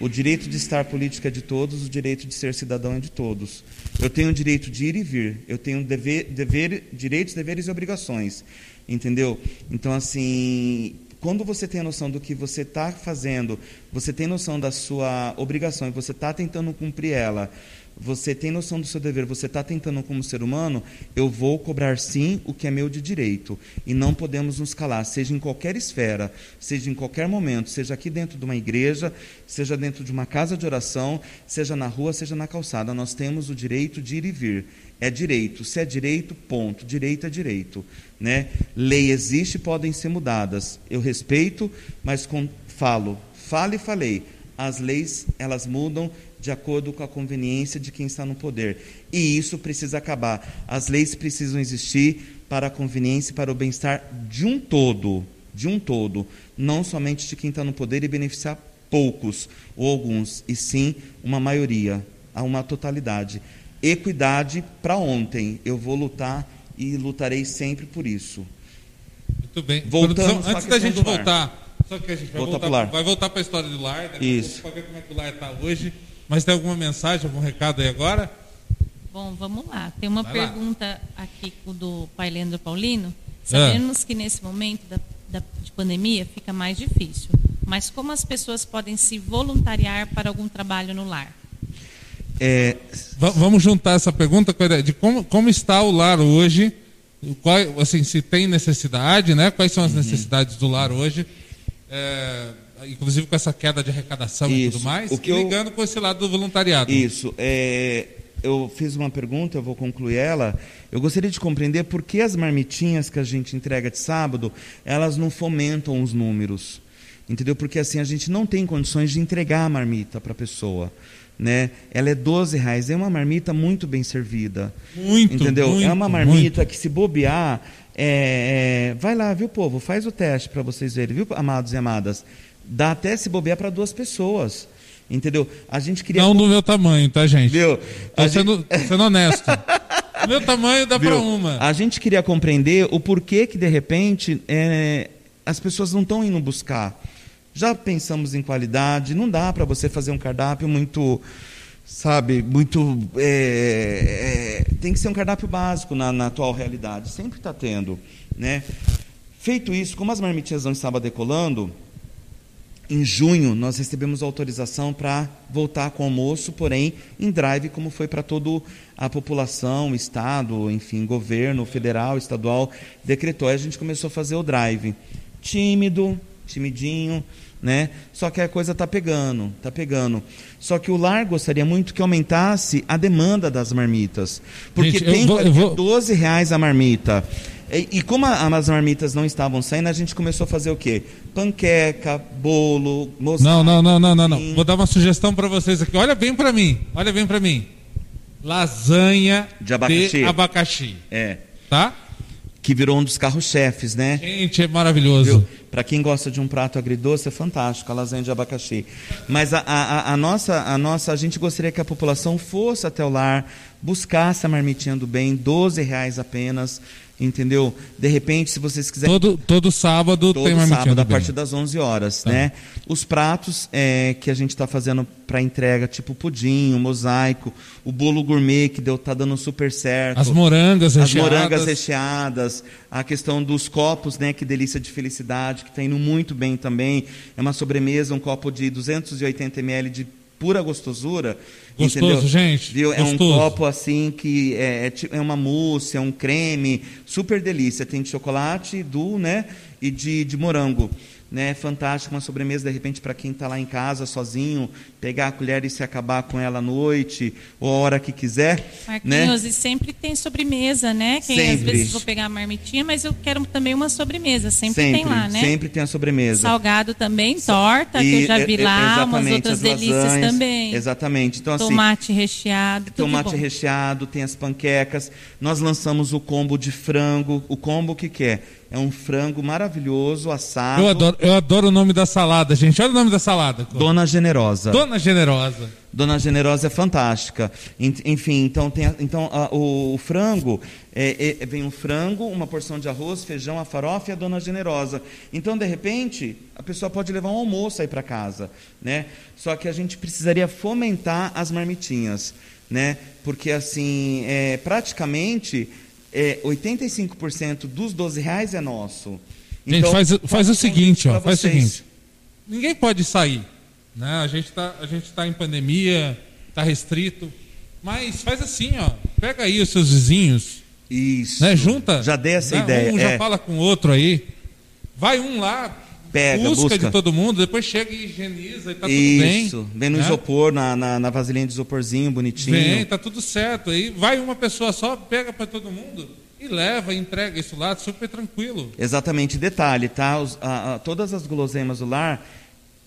O direito de estar política é de todos, o direito de ser cidadão é de todos. Eu tenho o direito de ir e vir, eu tenho dever, dever, direitos, deveres e obrigações. Entendeu? Então, assim, quando você tem a noção do que você está fazendo, você tem noção da sua obrigação e você está tentando cumprir ela, você tem noção do seu dever, você está tentando como ser humano, eu vou cobrar sim o que é meu de direito. E não podemos nos calar, seja em qualquer esfera, seja em qualquer momento, seja aqui dentro de uma igreja, seja dentro de uma casa de oração, seja na rua, seja na calçada. Nós temos o direito de ir e vir. É direito. Se é direito, ponto. Direito é direito. Né? Lei existe, podem ser mudadas. Eu respeito, mas com, falo. Falo e falei. As leis, elas mudam de acordo com a conveniência de quem está no poder. E isso precisa acabar. As leis precisam existir para a conveniência e para o bem-estar de um todo, de um todo, não somente de quem está no poder e beneficiar poucos ou alguns, e sim uma maioria, a uma totalidade. Equidade para ontem. Eu vou lutar e lutarei sempre por isso. Muito bem. Voltamos antes da gente voltar, só que a gente vai voltar, voltar vai voltar para a história do lar, né? Isso. Para ver como é que o lar está hoje. Mas tem alguma mensagem, algum recado aí agora? Bom, vamos lá. Tem uma Vai pergunta lá. aqui do pai Leandro Paulino. Sabemos é. que nesse momento da, da, de pandemia fica mais difícil, mas como as pessoas podem se voluntariar para algum trabalho no lar? É... Vamos juntar essa pergunta com a ideia de como, como está o lar hoje, qual, assim, se tem necessidade, né? quais são as uhum. necessidades do lar hoje. É inclusive com essa queda de arrecadação Isso. e tudo mais, o que e ligando eu... com esse lado do voluntariado. Isso. É... Eu fiz uma pergunta, eu vou concluir ela. Eu gostaria de compreender por que as marmitinhas que a gente entrega de sábado, elas não fomentam os números. Entendeu? Porque assim a gente não tem condições de entregar a marmita para a pessoa. Né? Ela é 12 reais, é uma marmita muito bem servida. Muito, entendeu? Muito, é uma marmita muito. que se bobear, é, é, vai lá, viu, povo? Faz o teste para vocês verem, viu, amados e amadas? Dá até se bobear para duas pessoas. Entendeu? A gente queria. Não do meu tamanho, tá, gente? Viu? Tô sendo, gente... sendo honesto. do meu tamanho dá para uma. A gente queria compreender o porquê que, de repente, é, as pessoas não estão indo buscar. Já pensamos em qualidade, não dá para você fazer um cardápio muito. Sabe, muito. É, é, tem que ser um cardápio básico na, na atual realidade. Sempre está tendo. Né? Feito isso, como as marmitinhas não estavam decolando, em junho, nós recebemos autorização para voltar com o almoço, porém em drive, como foi para toda a população, Estado, enfim, governo federal, estadual, decretou. Aí a gente começou a fazer o drive. Tímido, timidinho, né? Só que a coisa está pegando, está pegando. Só que o lar gostaria muito que aumentasse a demanda das marmitas. Porque Gente, tem vou- vou- 12 reais a marmita. E, e como a- as marmitas não estavam saindo, a gente começou a fazer o quê? Panqueca, bolo, mosaico. Não, não, não, não, não, não. Vou dar uma sugestão para vocês aqui. Olha bem para mim. Olha bem para mim. Lasanha De abacaxi. de abacaxi, É, tá? Que virou um dos carros-chefes, né? Gente, é maravilhoso. Para quem gosta de um prato agridoce, é fantástico, a lasanha de abacaxi. Mas a, a, a- nossa, a nossa, a gente gostaria que a população fosse até o lar, buscasse a marmitinha do bem, 12 reais apenas, entendeu? De repente, se vocês quiserem... Todo, todo sábado Todo tem marmitinha sábado, do a partir das 11 horas, Tá. né? Os pratos é, que a gente está fazendo para entrega, tipo pudim, o mosaico, o bolo gourmet, que deu, tá dando super certo. As morangas As recheadas. morangas recheadas, a questão dos copos, né? Que delícia de felicidade, que está indo muito bem também. É uma sobremesa, um copo de 280 ml de pura gostosura. Gostoso, entendeu? gente, Viu? É um copo assim que é, é, é uma mousse, é um creme, super delícia. Tem de chocolate, do, né? E de, de morango. Né, fantástico, uma sobremesa de repente para quem está lá em casa sozinho, pegar a colher e se acabar com ela à noite ou a hora que quiser, né? Marquinhos, e sempre tem sobremesa, né? Quem às Sempre. vezes vou pegar a marmitinha, mas eu quero também uma sobremesa. Sempre, tem lá, né? Sempre tem a sobremesa. Salgado também, torta, que eu já E, vi lá, umas outras as delícias lasanhas, também. Exatamente. Então, assim, Tomate recheado, tudo tomate recheado, tem as panquecas. Nós lançamos o combo de frango. O combo que que é? É um frango maravilhoso, assado. Eu adoro, eu adoro o nome da salada, gente. Olha o nome da salada. Dona Generosa. Dona Generosa. Dona Generosa é fantástica. En- Enfim, então, tem então a- o, o frango, é, é- vem um frango, uma porção de arroz, feijão, a farofa e a Dona Generosa. Então, de repente, a pessoa pode levar um almoço aí para casa. Né? Só que a gente precisaria fomentar as marmitinhas. Né? Porque, assim, é, praticamente, é, 85% dos 12 reais é nosso. Gente, Então, faz, faz o seguinte, ó. Faz o seguinte. Ninguém pode sair. Né? A gente está tá em pandemia, está restrito. Mas faz assim, ó. Pega aí os seus vizinhos, Isso. né? Junta. Já dei essa né? ideia. Um já é. fala com o outro aí. Vai um lá, Pega, busca, busca. de todo mundo, depois chega e higieniza e tá tudo bem. Isso, vem no né? isopor, na, na, na vasilhinha de isoporzinho, bonitinho. Vem, tá tudo certo. Aí vai uma pessoa só, pega para todo mundo e leva, entrega isso lá, super tranquilo. Exatamente, detalhe, tá? Os- a- a- todas as guloseimas do lar,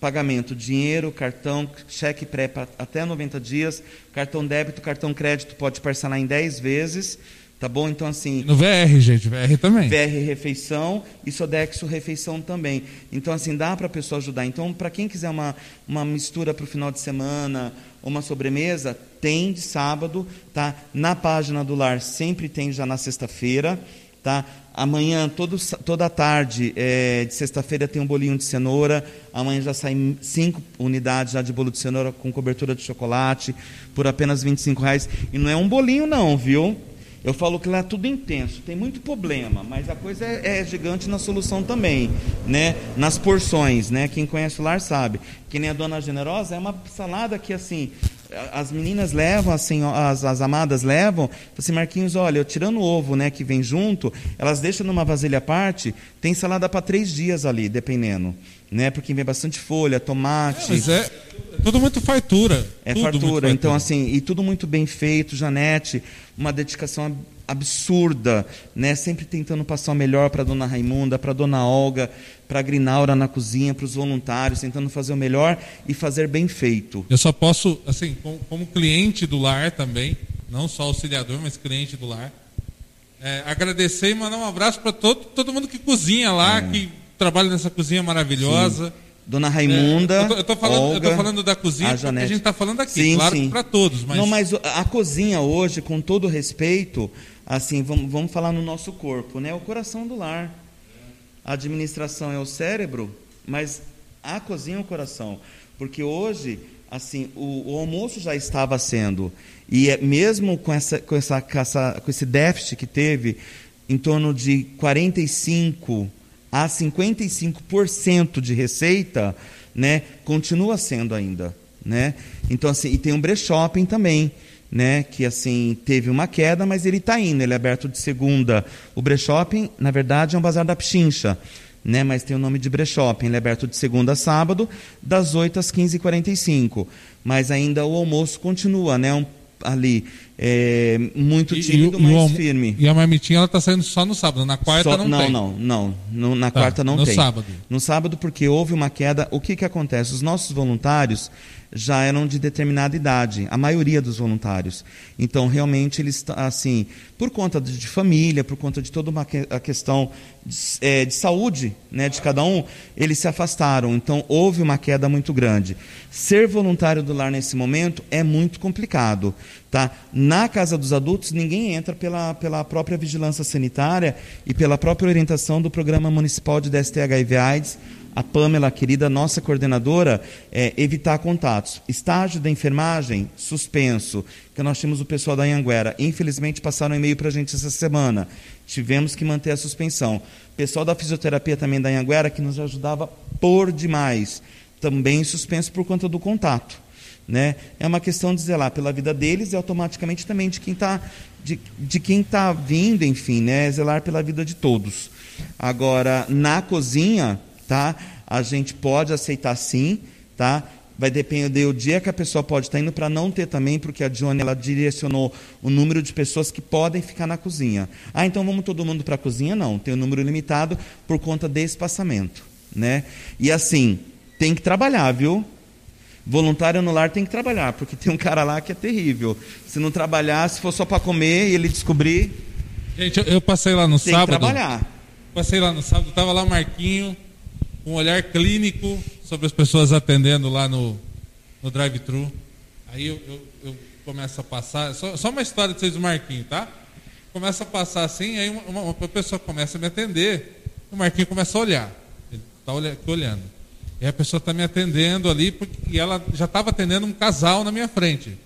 pagamento, dinheiro, cartão, cheque pré até 90 dias, cartão débito, cartão crédito pode parcelar em 10 vezes, tá bom? Então, assim, No VR, gente, VR também. VR refeição e Sodexo refeição também. Então, assim, dá para a pessoa ajudar. Então, para quem quiser uma, uma mistura para o final de semana, uma sobremesa, tem de sábado, tá? Na página do lar sempre tem já na sexta-feira, tá? Amanhã, todo, toda tarde é, de sexta-feira tem um bolinho de cenoura. Amanhã já saem cinco unidades já de bolo de cenoura com cobertura de chocolate por apenas 25 reais. E não é um bolinho não, viu? Eu falo que lá é tudo intenso, tem muito problema, mas a coisa é, é gigante na solução também, né? Nas porções, né? Quem conhece o lar sabe. Que nem a Dona Generosa é uma salada que assim, as meninas levam, assim, as, as amadas levam, assim, Marquinhos, olha, eu tirando o ovo, né, que vem junto, elas deixam numa vasilha à parte, tem salada para três dias ali, dependendo, né? Porque vem bastante folha, tomate. Mas é, é tudo muito fartura. É tudo fartura. Então, assim, e tudo muito bem feito, Janete, uma dedicação ab- absurda, né? Sempre tentando passar o melhor para dona Raimunda, para dona Olga, para a Grinaura na cozinha, para os voluntários, tentando fazer o melhor e fazer bem feito. Eu só posso, assim, como, como cliente do lar também, não só auxiliador, mas cliente do lar, é, agradecer e mandar um abraço para todo, todo mundo que cozinha lá, que trabalha nessa cozinha maravilhosa. Dona Raimunda, É, eu, tô, eu tô falando, eu tô Olga, falando da cozinha a porque a Janete. gente está falando aqui, Sim, claro sim. para todos, mas, Não, mas a cozinha hoje, com todo respeito, assim, vamos, vamos falar no nosso corpo, né? O coração do lar. A administração é o cérebro, mas a cozinha é o coração. Porque hoje, assim, o, o almoço já estava sendo. E é, mesmo com, essa, com, essa, com, essa, com esse déficit que teve, em torno de 45 a 55% de receita, né, continua sendo ainda, né? Então assim, e tem um brechoping também, né, que assim teve uma queda, mas ele está indo, ele é aberto de segunda. O brechoping, na verdade, é um bazar da Pichincha, né? Mas tem o nome de Brechop. Ele é aberto de segunda a sábado, das 8 às 15h45. Mas ainda o almoço continua, né? Um, ali é, muito tímido, e, e, mas firme. E a marmitinha ela está saindo só no sábado, na quarta só, não, não tem. Não, não, não. Na tá, quarta não no tem. No sábado. No sábado porque houve uma queda. O que que acontece? Os nossos voluntários já eram de determinada idade, a maioria dos voluntários. Então, realmente, eles, assim, por conta de, família, por conta de toda uma que, a questão de, é, de, saúde né, de cada um, eles se afastaram. Então, houve uma queda muito grande. Ser voluntário do lar nesse momento é muito complicado. Tá? Na casa dos adultos, ninguém entra pela, pela própria vigilância sanitária e pela própria orientação do Programa Municipal de DST HIV AIDS, a Pamela, querida nossa coordenadora, é, evitar contatos. Estágio da enfermagem, suspenso, que nós tínhamos o pessoal da Anhanguera. Infelizmente, passaram um e-mail para a gente essa semana. Tivemos que manter a suspensão. Pessoal da fisioterapia também da Anhanguera, que nos ajudava por demais. Também suspenso por conta do contato. Né? É uma questão de zelar pela vida deles e automaticamente também de quem está de, de quem tá vindo, enfim, né? zelar pela vida de todos. Agora, na cozinha, tá? A gente pode aceitar sim, tá? Vai depender do dia que a pessoa pode estar indo para não ter também, porque a Johnny ela direcionou o número de pessoas que podem ficar na cozinha. Ah, então vamos todo mundo para a cozinha? Não, tem um número limitado por conta de espaçamento, né? E assim, tem que trabalhar, viu? Voluntário no lar tem que trabalhar, porque tem um cara lá que é terrível. Se não trabalhar, se for só para comer e ele descobrir. Gente, eu, eu passei lá no tem sábado. Tem que trabalhar. Passei lá no sábado, tava lá Marquinho, um olhar clínico sobre as pessoas atendendo lá no, no drive-thru. Aí eu, eu, eu, começo a passar, só, só uma história de vocês do Marquinho, tá? Começa a passar assim, aí uma, uma, pessoa começa a me atender, o Marquinho começa a olhar. Ele está olhando. E a pessoa está me atendendo ali, porque, e ela já estava atendendo um casal na minha frente.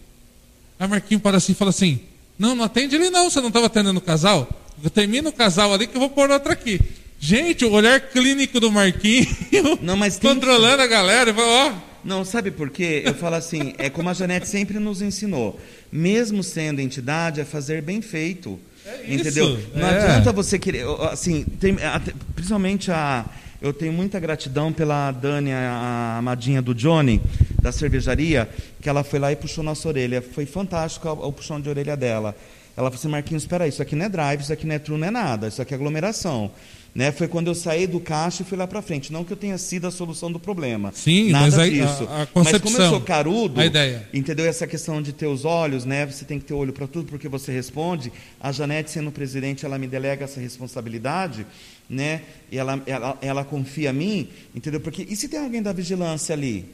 Aí o Marquinho para assim e fala assim: Não, não atende ele não, você não estava atendendo o casal? Eu termino o casal ali que eu vou pôr outra aqui. Gente, o olhar clínico do Marquinho, [LAUGHS] não, mas controlando que... a galera, ó. Não, sabe por quê? Eu falo assim, é como a Janete sempre nos ensinou. Mesmo sendo entidade, é fazer bem feito. É isso, entendeu? Não é. adianta você querer. Assim, tem, principalmente a. Eu tenho muita gratidão pela Dani, a amadinha do Johnny, da cervejaria, que ela foi lá e puxou nossa orelha. Foi fantástico o, o puxão de orelha dela. Ela falou assim, Marquinhos, espera aí, isso aqui não é drive, isso aqui não é true, não é nada, isso aqui é aglomeração. Né? Foi quando eu saí do caixa e fui lá para frente. Não que eu tenha sido a solução do problema. Sim, Nada mas aí, disso. A, a mas como eu sou carudo, a ideia. entendeu? Essa questão de ter os olhos, né? Você tem que ter olho para tudo porque você responde. A Janete, sendo presidente, ela me delega essa responsabilidade, né? E ela, ela, ela confia em mim, entendeu? Porque e se tem alguém da vigilância ali?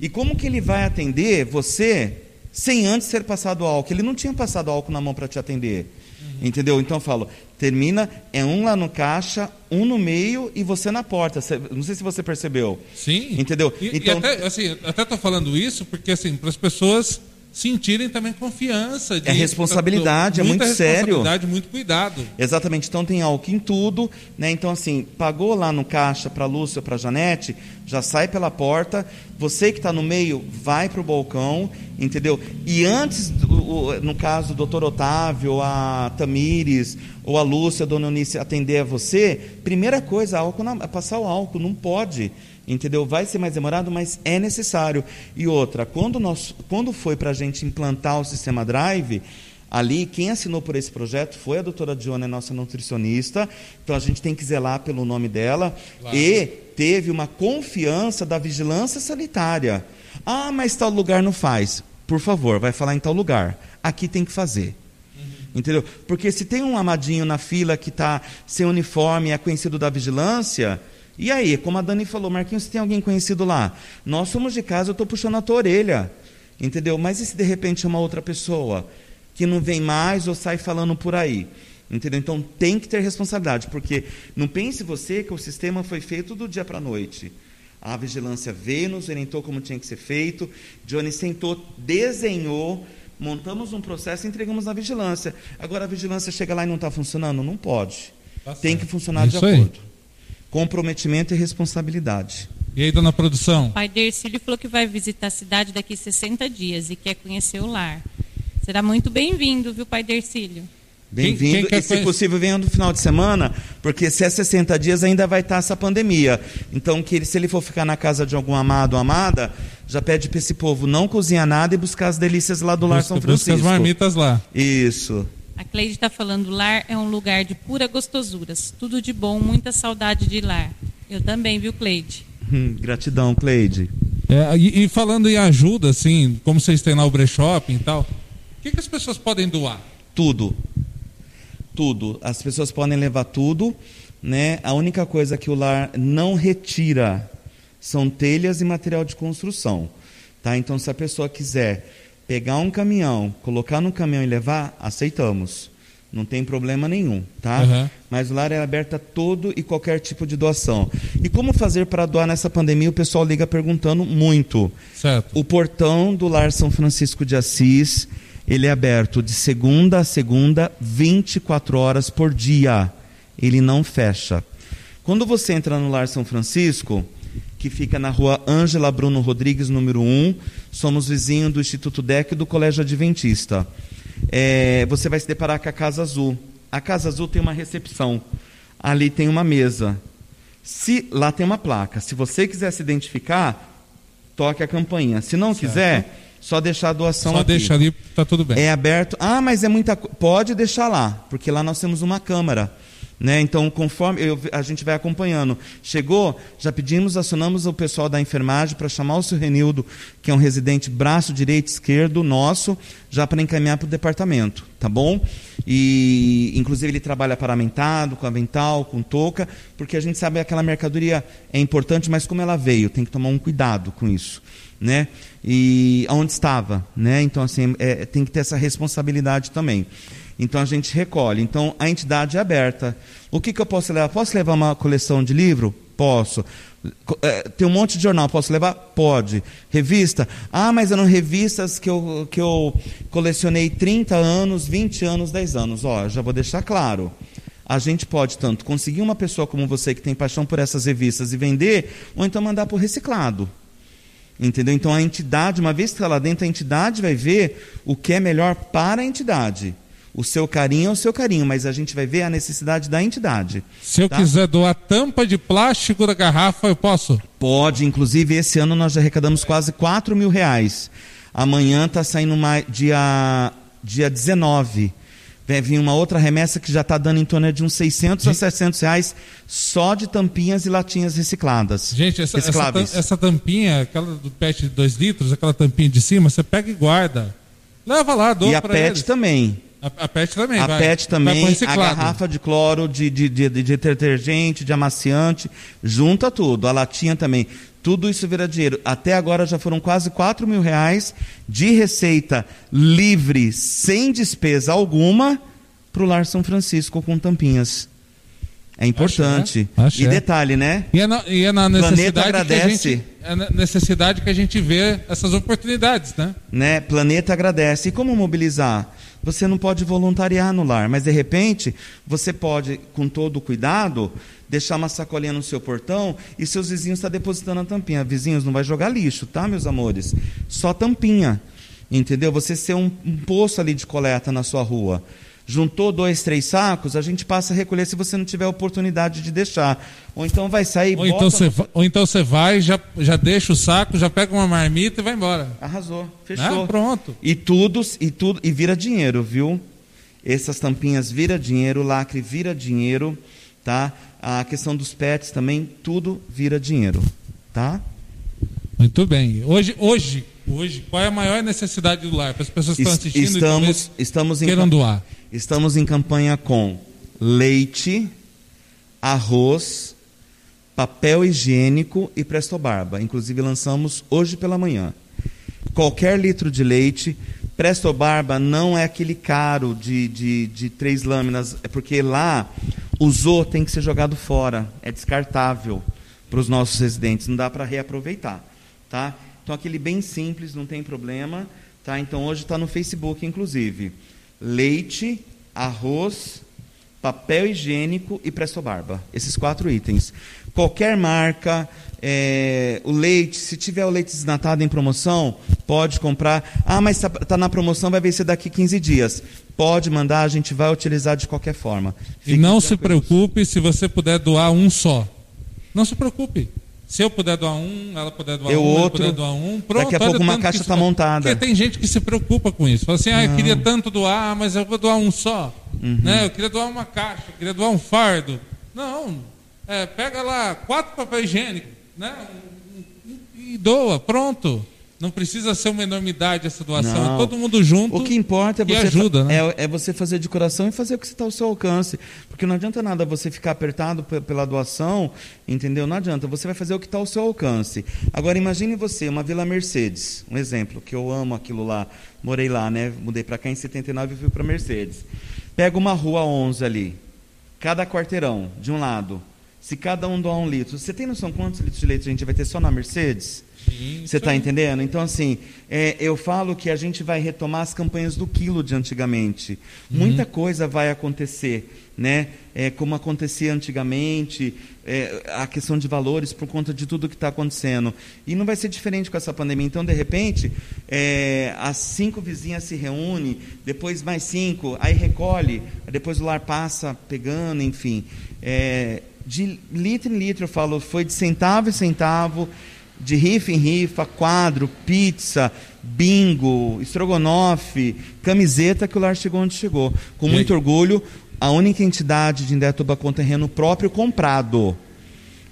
E como que ele vai atender você sem antes ser passado álcool? Ele não tinha passado álcool na mão para te atender. Uhum. Entendeu? Então eu falo, termina, é um lá no caixa, um no meio e você na porta. Não sei se você percebeu. Sim. Entendeu? E, então, e até, assim, até estou falando isso porque, assim, para as pessoas sentirem também confiança. De, é responsabilidade, é muito sério. responsabilidade, muito cuidado. Exatamente. Então tem álcool em tudo, né? Então assim, pagou lá no caixa para Lúcia, para Janete, já sai pela porta. Você que está no meio, vai para o balcão, entendeu? E antes, no caso do doutor Otávio, a Tamires, ou a Lúcia, a dona Eunice atender a você, primeira coisa, álcool na, é passar o álcool, não pode. Entendeu? Vai ser mais demorado, mas é necessário. E outra, quando, nós, quando foi para a gente implantar o sistema Drive, ali quem assinou por esse projeto foi a doutora Diona, nossa nutricionista. Então a gente tem que zelar pelo nome dela. Claro. E teve uma confiança da vigilância sanitária. Ah, mas tal lugar não faz. Por favor, vai falar em tal lugar. Aqui tem que fazer. Entendeu? Porque se tem um amadinho na fila que está sem uniforme é conhecido da vigilância, e aí, como a Dani falou, Marquinhos, você tem alguém conhecido lá? Nós somos de casa, eu estou puxando a tua orelha. Entendeu? Mas e se de repente é uma outra pessoa que não vem mais ou sai falando por aí? Entendeu? Então tem que ter responsabilidade, porque não pense você que o sistema foi feito do dia para a noite. A vigilância veio, nos orientou como tinha que ser feito, Johnny sentou, desenhou, montamos um processo e entregamos na vigilância. Agora a vigilância chega lá e não está funcionando? Não pode. Tá tem que funcionar Isso de acordo. Aí comprometimento e responsabilidade. E aí, dona produção? O pai Dercílio falou que vai visitar a cidade daqui a 60 dias e quer conhecer o lar. Será muito bem-vindo, viu, pai Dercílio? Bem-vindo. E, se possível, venha no final de semana, porque se é 60 dias ainda vai estar essa pandemia. Então, que ele, se ele for ficar na casa de algum amado ou amada, já pede para esse povo não cozinhar nada e buscar as delícias lá do Lar São Francisco. Busca as marmitas lá. Isso. A Cleide está falando, lar é um lugar de pura gostosuras. Tudo de bom, muita saudade de lar. Eu também, viu, Cleide? Hum, gratidão, Cleide. É, e, e, falando em ajuda, assim, como vocês têm lá o Brechop e tal, o que, que as pessoas podem doar? Tudo tudo. As pessoas podem levar tudo, né? A única coisa que o lar não retira são telhas e material de construção, tá? Então, se a pessoa quiser pegar um caminhão, colocar no caminhão e levar, aceitamos. Não tem problema nenhum, tá? Uhum. Mas o lar é aberto a todo e qualquer tipo de doação. E como fazer para doar nessa pandemia? O pessoal liga perguntando muito. Certo. O portão do Lar São Francisco de Assis ele é aberto de segunda a segunda, 24 horas por dia. Ele não fecha. Quando você entra no Lar São Francisco, que fica na rua Ângela Bruno Rodrigues, número 1, somos vizinhos do Instituto DEC e do Colégio Adventista. É, você vai se deparar com a Casa Azul. A Casa Azul tem uma recepção. Ali tem uma mesa. Se Lá tem uma placa. Se você quiser se identificar, toque a campainha. Se não certo. quiser só deixar a doação Só aqui. deixa ali, tá tudo bem. É aberto. Ah, mas é muita Pode deixar lá, porque lá nós temos uma câmara. Né? Então, conforme eu, a gente vai acompanhando. Chegou, já pedimos, acionamos o pessoal da enfermagem para chamar o seu Renildo, que é um residente braço direito esquerdo nosso, já para encaminhar para o departamento, tá bom? E inclusive ele trabalha paramentado, com avental, com touca, porque a gente sabe que aquela mercadoria é importante, mas como ela veio, tem que tomar um cuidado com isso né? E onde estava, né? Então assim é, tem que ter essa responsabilidade também. Então a gente recolhe. Então a entidade é aberta. O que, que eu posso levar? Posso levar uma coleção de livro? Posso. É, tem um monte de jornal, posso levar? Pode. Revista? Ah, mas eram revistas que eu, que eu colecionei 30 anos, 20 anos, 10 anos. Ó, já vou deixar claro. A gente pode tanto conseguir uma pessoa como você que tem paixão por essas revistas e vender, ou então mandar para o reciclado. Entendeu? Então a entidade, uma vez que está lá dentro, a entidade vai ver o que é melhor para a entidade. O seu carinho é o seu carinho, mas a gente vai ver a necessidade da entidade. Se eu tá? quiser doar tampa de plástico da garrafa, eu posso? Pode, inclusive esse ano nós já arrecadamos quase 4 mil reais. Amanhã está saindo uma, dia, dia 19 vai vir uma outra remessa que já está dando em torno de uns 600 Gente. a 700 reais só de tampinhas e latinhas recicladas. Gente, essa, essa, essa, tampinha, aquela do PET de 2 litros, aquela tampinha de cima, você pega e guarda. Leva lá, doa E a PET eles. também. A, a, PET também. A vai, PET também, a garrafa de cloro, de, de, de, de detergente, de amaciante, junta tudo. A latinha também. Tudo isso vira dinheiro. Até agora já foram quase 4 mil reais de receita livre, sem despesa alguma, para o Lar São Francisco com tampinhas. É importante. E detalhe, né? E é na, e é na necessidade agradece. Que a gente, é na necessidade que a gente vê essas oportunidades, né? né? Planeta agradece. E como mobilizar? Você não pode voluntariar no lar, mas de repente você pode, com todo cuidado, deixar uma sacolinha no seu portão e seus vizinhos estão tá depositando a tampinha. Vizinhos, não vai jogar lixo, tá, meus amores? Só tampinha. Entendeu? Você ser um, um poço ali de coleta na sua rua. Juntou dois, três sacos, a gente passa a recolher se você não tiver oportunidade de deixar. Ou então vai sair. Ou, então, você, ou então você vai, já, já deixa o saco, já pega uma marmita e vai embora. Arrasou, fechou. Ah, pronto. E tudo, e tudo, e vira dinheiro, viu? Essas tampinhas vira dinheiro, lacre vira dinheiro, tá? a questão dos pets também, tudo vira dinheiro, tá? Muito bem. Hoje, hoje, hoje, qual é a maior necessidade do lar para as pessoas que estão assistindo estamos, e estamos em, queiram doar? Estamos em campanha com leite, arroz, papel higiênico e Presto Barba. Inclusive lançamos hoje pela manhã. Qualquer litro de leite, Presto Barba não é aquele caro de, de, de três lâminas, é porque lá Usou, tem que ser jogado fora, é descartável para os nossos residentes, não dá para reaproveitar, tá? Então aquele bem simples, não tem problema, tá? Então hoje está no Facebook, inclusive, leite, arroz, papel higiênico e presto barba, esses quatro itens. Qualquer marca, é, o leite, se tiver o leite desnatado em promoção, Pode comprar. Ah, mas está tá na promoção, vai vencer daqui 15 dias. Pode mandar, a gente vai utilizar de qualquer forma. e não se preocupe se você puder doar um só. Não se preocupe. Se eu puder doar um, ela puder doar eu um, outro, puder doar um, pronto. Daqui a pouco uma caixa está montada. Porque tem gente que se preocupa com isso. Fala assim, ah, eu queria tanto doar, mas eu vou doar um só. Uhum. Né? Eu queria doar uma caixa, eu queria doar um fardo. Não, é, pega lá quatro papel higiênico, né? E doa, pronto. Não precisa ser uma enormidade essa doação, é Não. é todo mundo junto. O que importa é você, ajuda, né? é, é, você fazer de coração e fazer o que está ao seu alcance. Porque não adianta nada você ficar apertado pela doação, entendeu? Não adianta. Você vai fazer o que está ao seu alcance. Agora, imagine você, uma Vila Mercedes, um exemplo, que eu amo aquilo lá. Morei lá, né? Mudei para cá em 79 e fui para Mercedes. Pega uma rua 11 ali, cada quarteirão, de um lado. Se cada um doar um litro, você tem noção quantos litros de leite a gente vai ter só na Mercedes? Você está entendendo? Então, assim, é, eu falo que a gente vai retomar as campanhas do quilo de antigamente. Uhum. Muita coisa vai acontecer, né? É, como acontecia antigamente, é, a questão de valores por conta de tudo que está acontecendo. E não vai ser diferente com essa pandemia. Então, de repente, é, as cinco vizinhas se reúnem, depois mais cinco, aí recolhe, depois o lar passa pegando, enfim. É, de litro em litro, eu falo, foi de centavo em centavo de rifa em rifa, quadro, pizza, bingo, estrogonofe, camiseta que o lar chegou onde chegou. Com muito orgulho, a única entidade de Indaiatuba com terreno próprio comprado.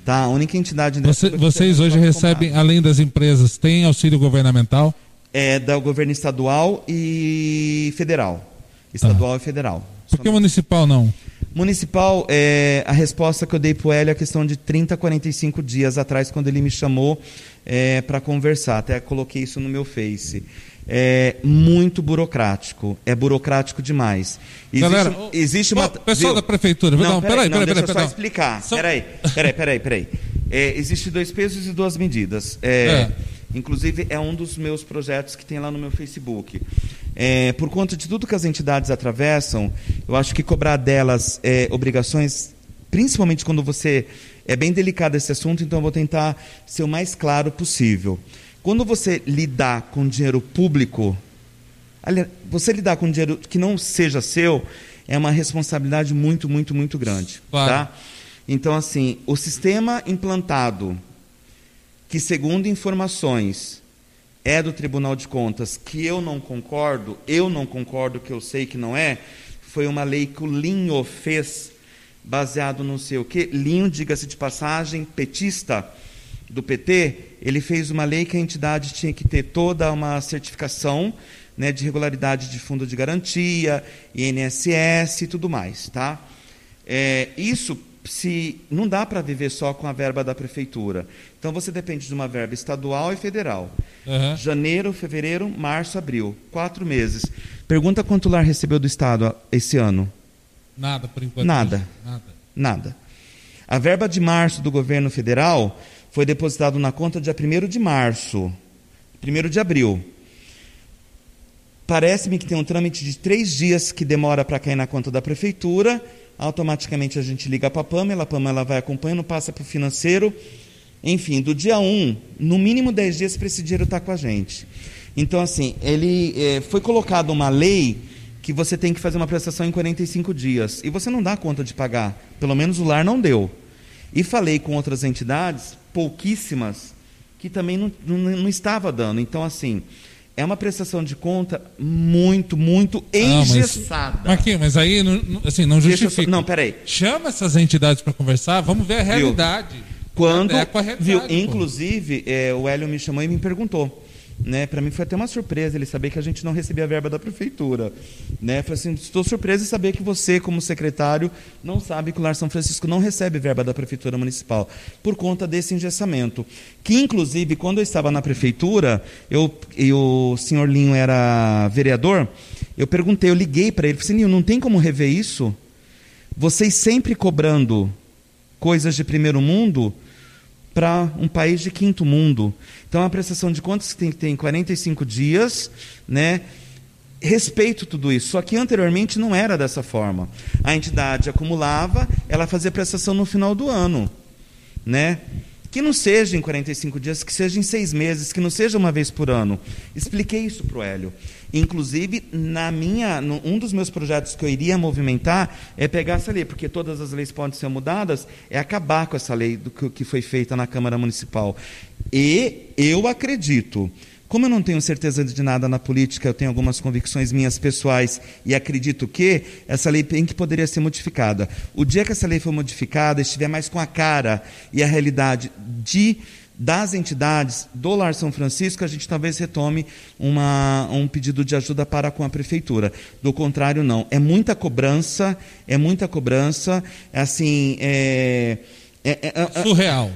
Tá? A única entidade de Você, Vocês hoje recebem, comprado. além das empresas, tem auxílio governamental? É do governo estadual e federal. Estadual ah. e federal. Por que municipal não? Municipal, é, a resposta que eu dei para o Hélio é a questão de 30 a 45 dias atrás, quando ele me chamou é, para conversar. Até coloquei isso no meu Face. É muito burocrático. É burocrático demais. Existe, Galera, existe uma. pessoal viu? da prefeitura, não, peraí, peraí, peraí, peraí, deixa eu só explicar. São... Peraí, peraí, peraí, peraí. É, existe dois pesos e duas medidas. É, é. Inclusive, é um dos meus projetos que tem lá no meu Facebook. É, por conta de tudo que as entidades atravessam, eu acho que cobrar delas é, obrigações, principalmente quando você. É bem delicado esse assunto, então eu vou tentar ser o mais claro possível. Quando você lidar com dinheiro público, você lidar com dinheiro que não seja seu, é uma responsabilidade muito, muito, muito grande. Claro. Tá? Então, assim, o sistema implantado, que segundo informações é do Tribunal de Contas, que eu não concordo, eu não concordo, que eu sei que não é, foi uma lei que o Linho fez, baseado no seu quê? Linho, diga-se de passagem, petista do PT, ele fez uma lei que a entidade tinha que ter toda uma certificação né, de regularidade de fundo de garantia, INSS e tudo mais. Tá? É, isso se não dá para viver só com a verba da prefeitura. Então você depende de uma verba estadual e federal. Uhum. Janeiro, fevereiro, março, abril, quatro meses. Pergunta quanto o lar recebeu do estado esse ano? Nada, por enquanto. Nada. Nada. Nada. A verba de março do governo federal foi depositada na conta dia 1 de março, 1 de abril. Parece-me que tem um trâmite de três dias que demora para cair na conta da prefeitura automaticamente a gente liga para a Pamela, a Pamela vai acompanhando, passa para o financeiro. Enfim, do dia 1, no mínimo 10 dias para esse dinheiro estar tá com a gente. Então, assim, ele é, foi colocado uma lei que você tem que fazer uma prestação em 45 dias. E você não dá conta de pagar. Pelo menos o lar não deu. E falei com outras entidades, pouquíssimas, que também não, não, não estava dando. Então, assim, é uma prestação de conta muito, muito engessada. Ah, mas, mas aí assim, não justifica. Só, não, peraí. Chama essas entidades para conversar, vamos ver a realidade. Viu? Quando, é a realidade, viu? Inclusive, é, o Hélio me chamou e me perguntou né? Para mim foi até uma surpresa ele saber que a gente não recebia a verba da prefeitura, né? Falei assim, estou surpreso em saber que você, como secretário, não sabe que o Lar São Francisco não recebe verba da prefeitura municipal por conta desse engessamento. Que inclusive quando eu estava na prefeitura, eu e o senhor Linho era vereador, eu perguntei, eu liguei para ele, falei assim, Linho, não tem como rever isso? Vocês sempre cobrando coisas de primeiro mundo, para um país de quinto mundo. Então, a prestação de contas tem que ter em 45 dias, né? Respeito tudo isso. Só que anteriormente não era dessa forma. A entidade acumulava, ela fazia prestação no final do ano, né? Que não seja em 45 dias, que seja em seis meses, que não seja uma vez por ano. Expliquei isso para o Hélio. Inclusive, na minha, no, um dos meus projetos que eu iria movimentar é pegar essa lei, porque todas as leis podem ser mudadas, é acabar com essa lei do que, que foi feita na Câmara Municipal. E eu acredito como eu não tenho certeza de nada na política, eu tenho algumas convicções minhas pessoais e acredito que essa lei tem que poderia ser modificada. O dia que essa lei for modificada, estiver mais com a cara e a realidade de das entidades do Lar São Francisco, a gente talvez retome uma, um pedido de ajuda para com a prefeitura. Do contrário, não. É muita cobrança, é muita cobrança, é assim, é, é, é, é surreal,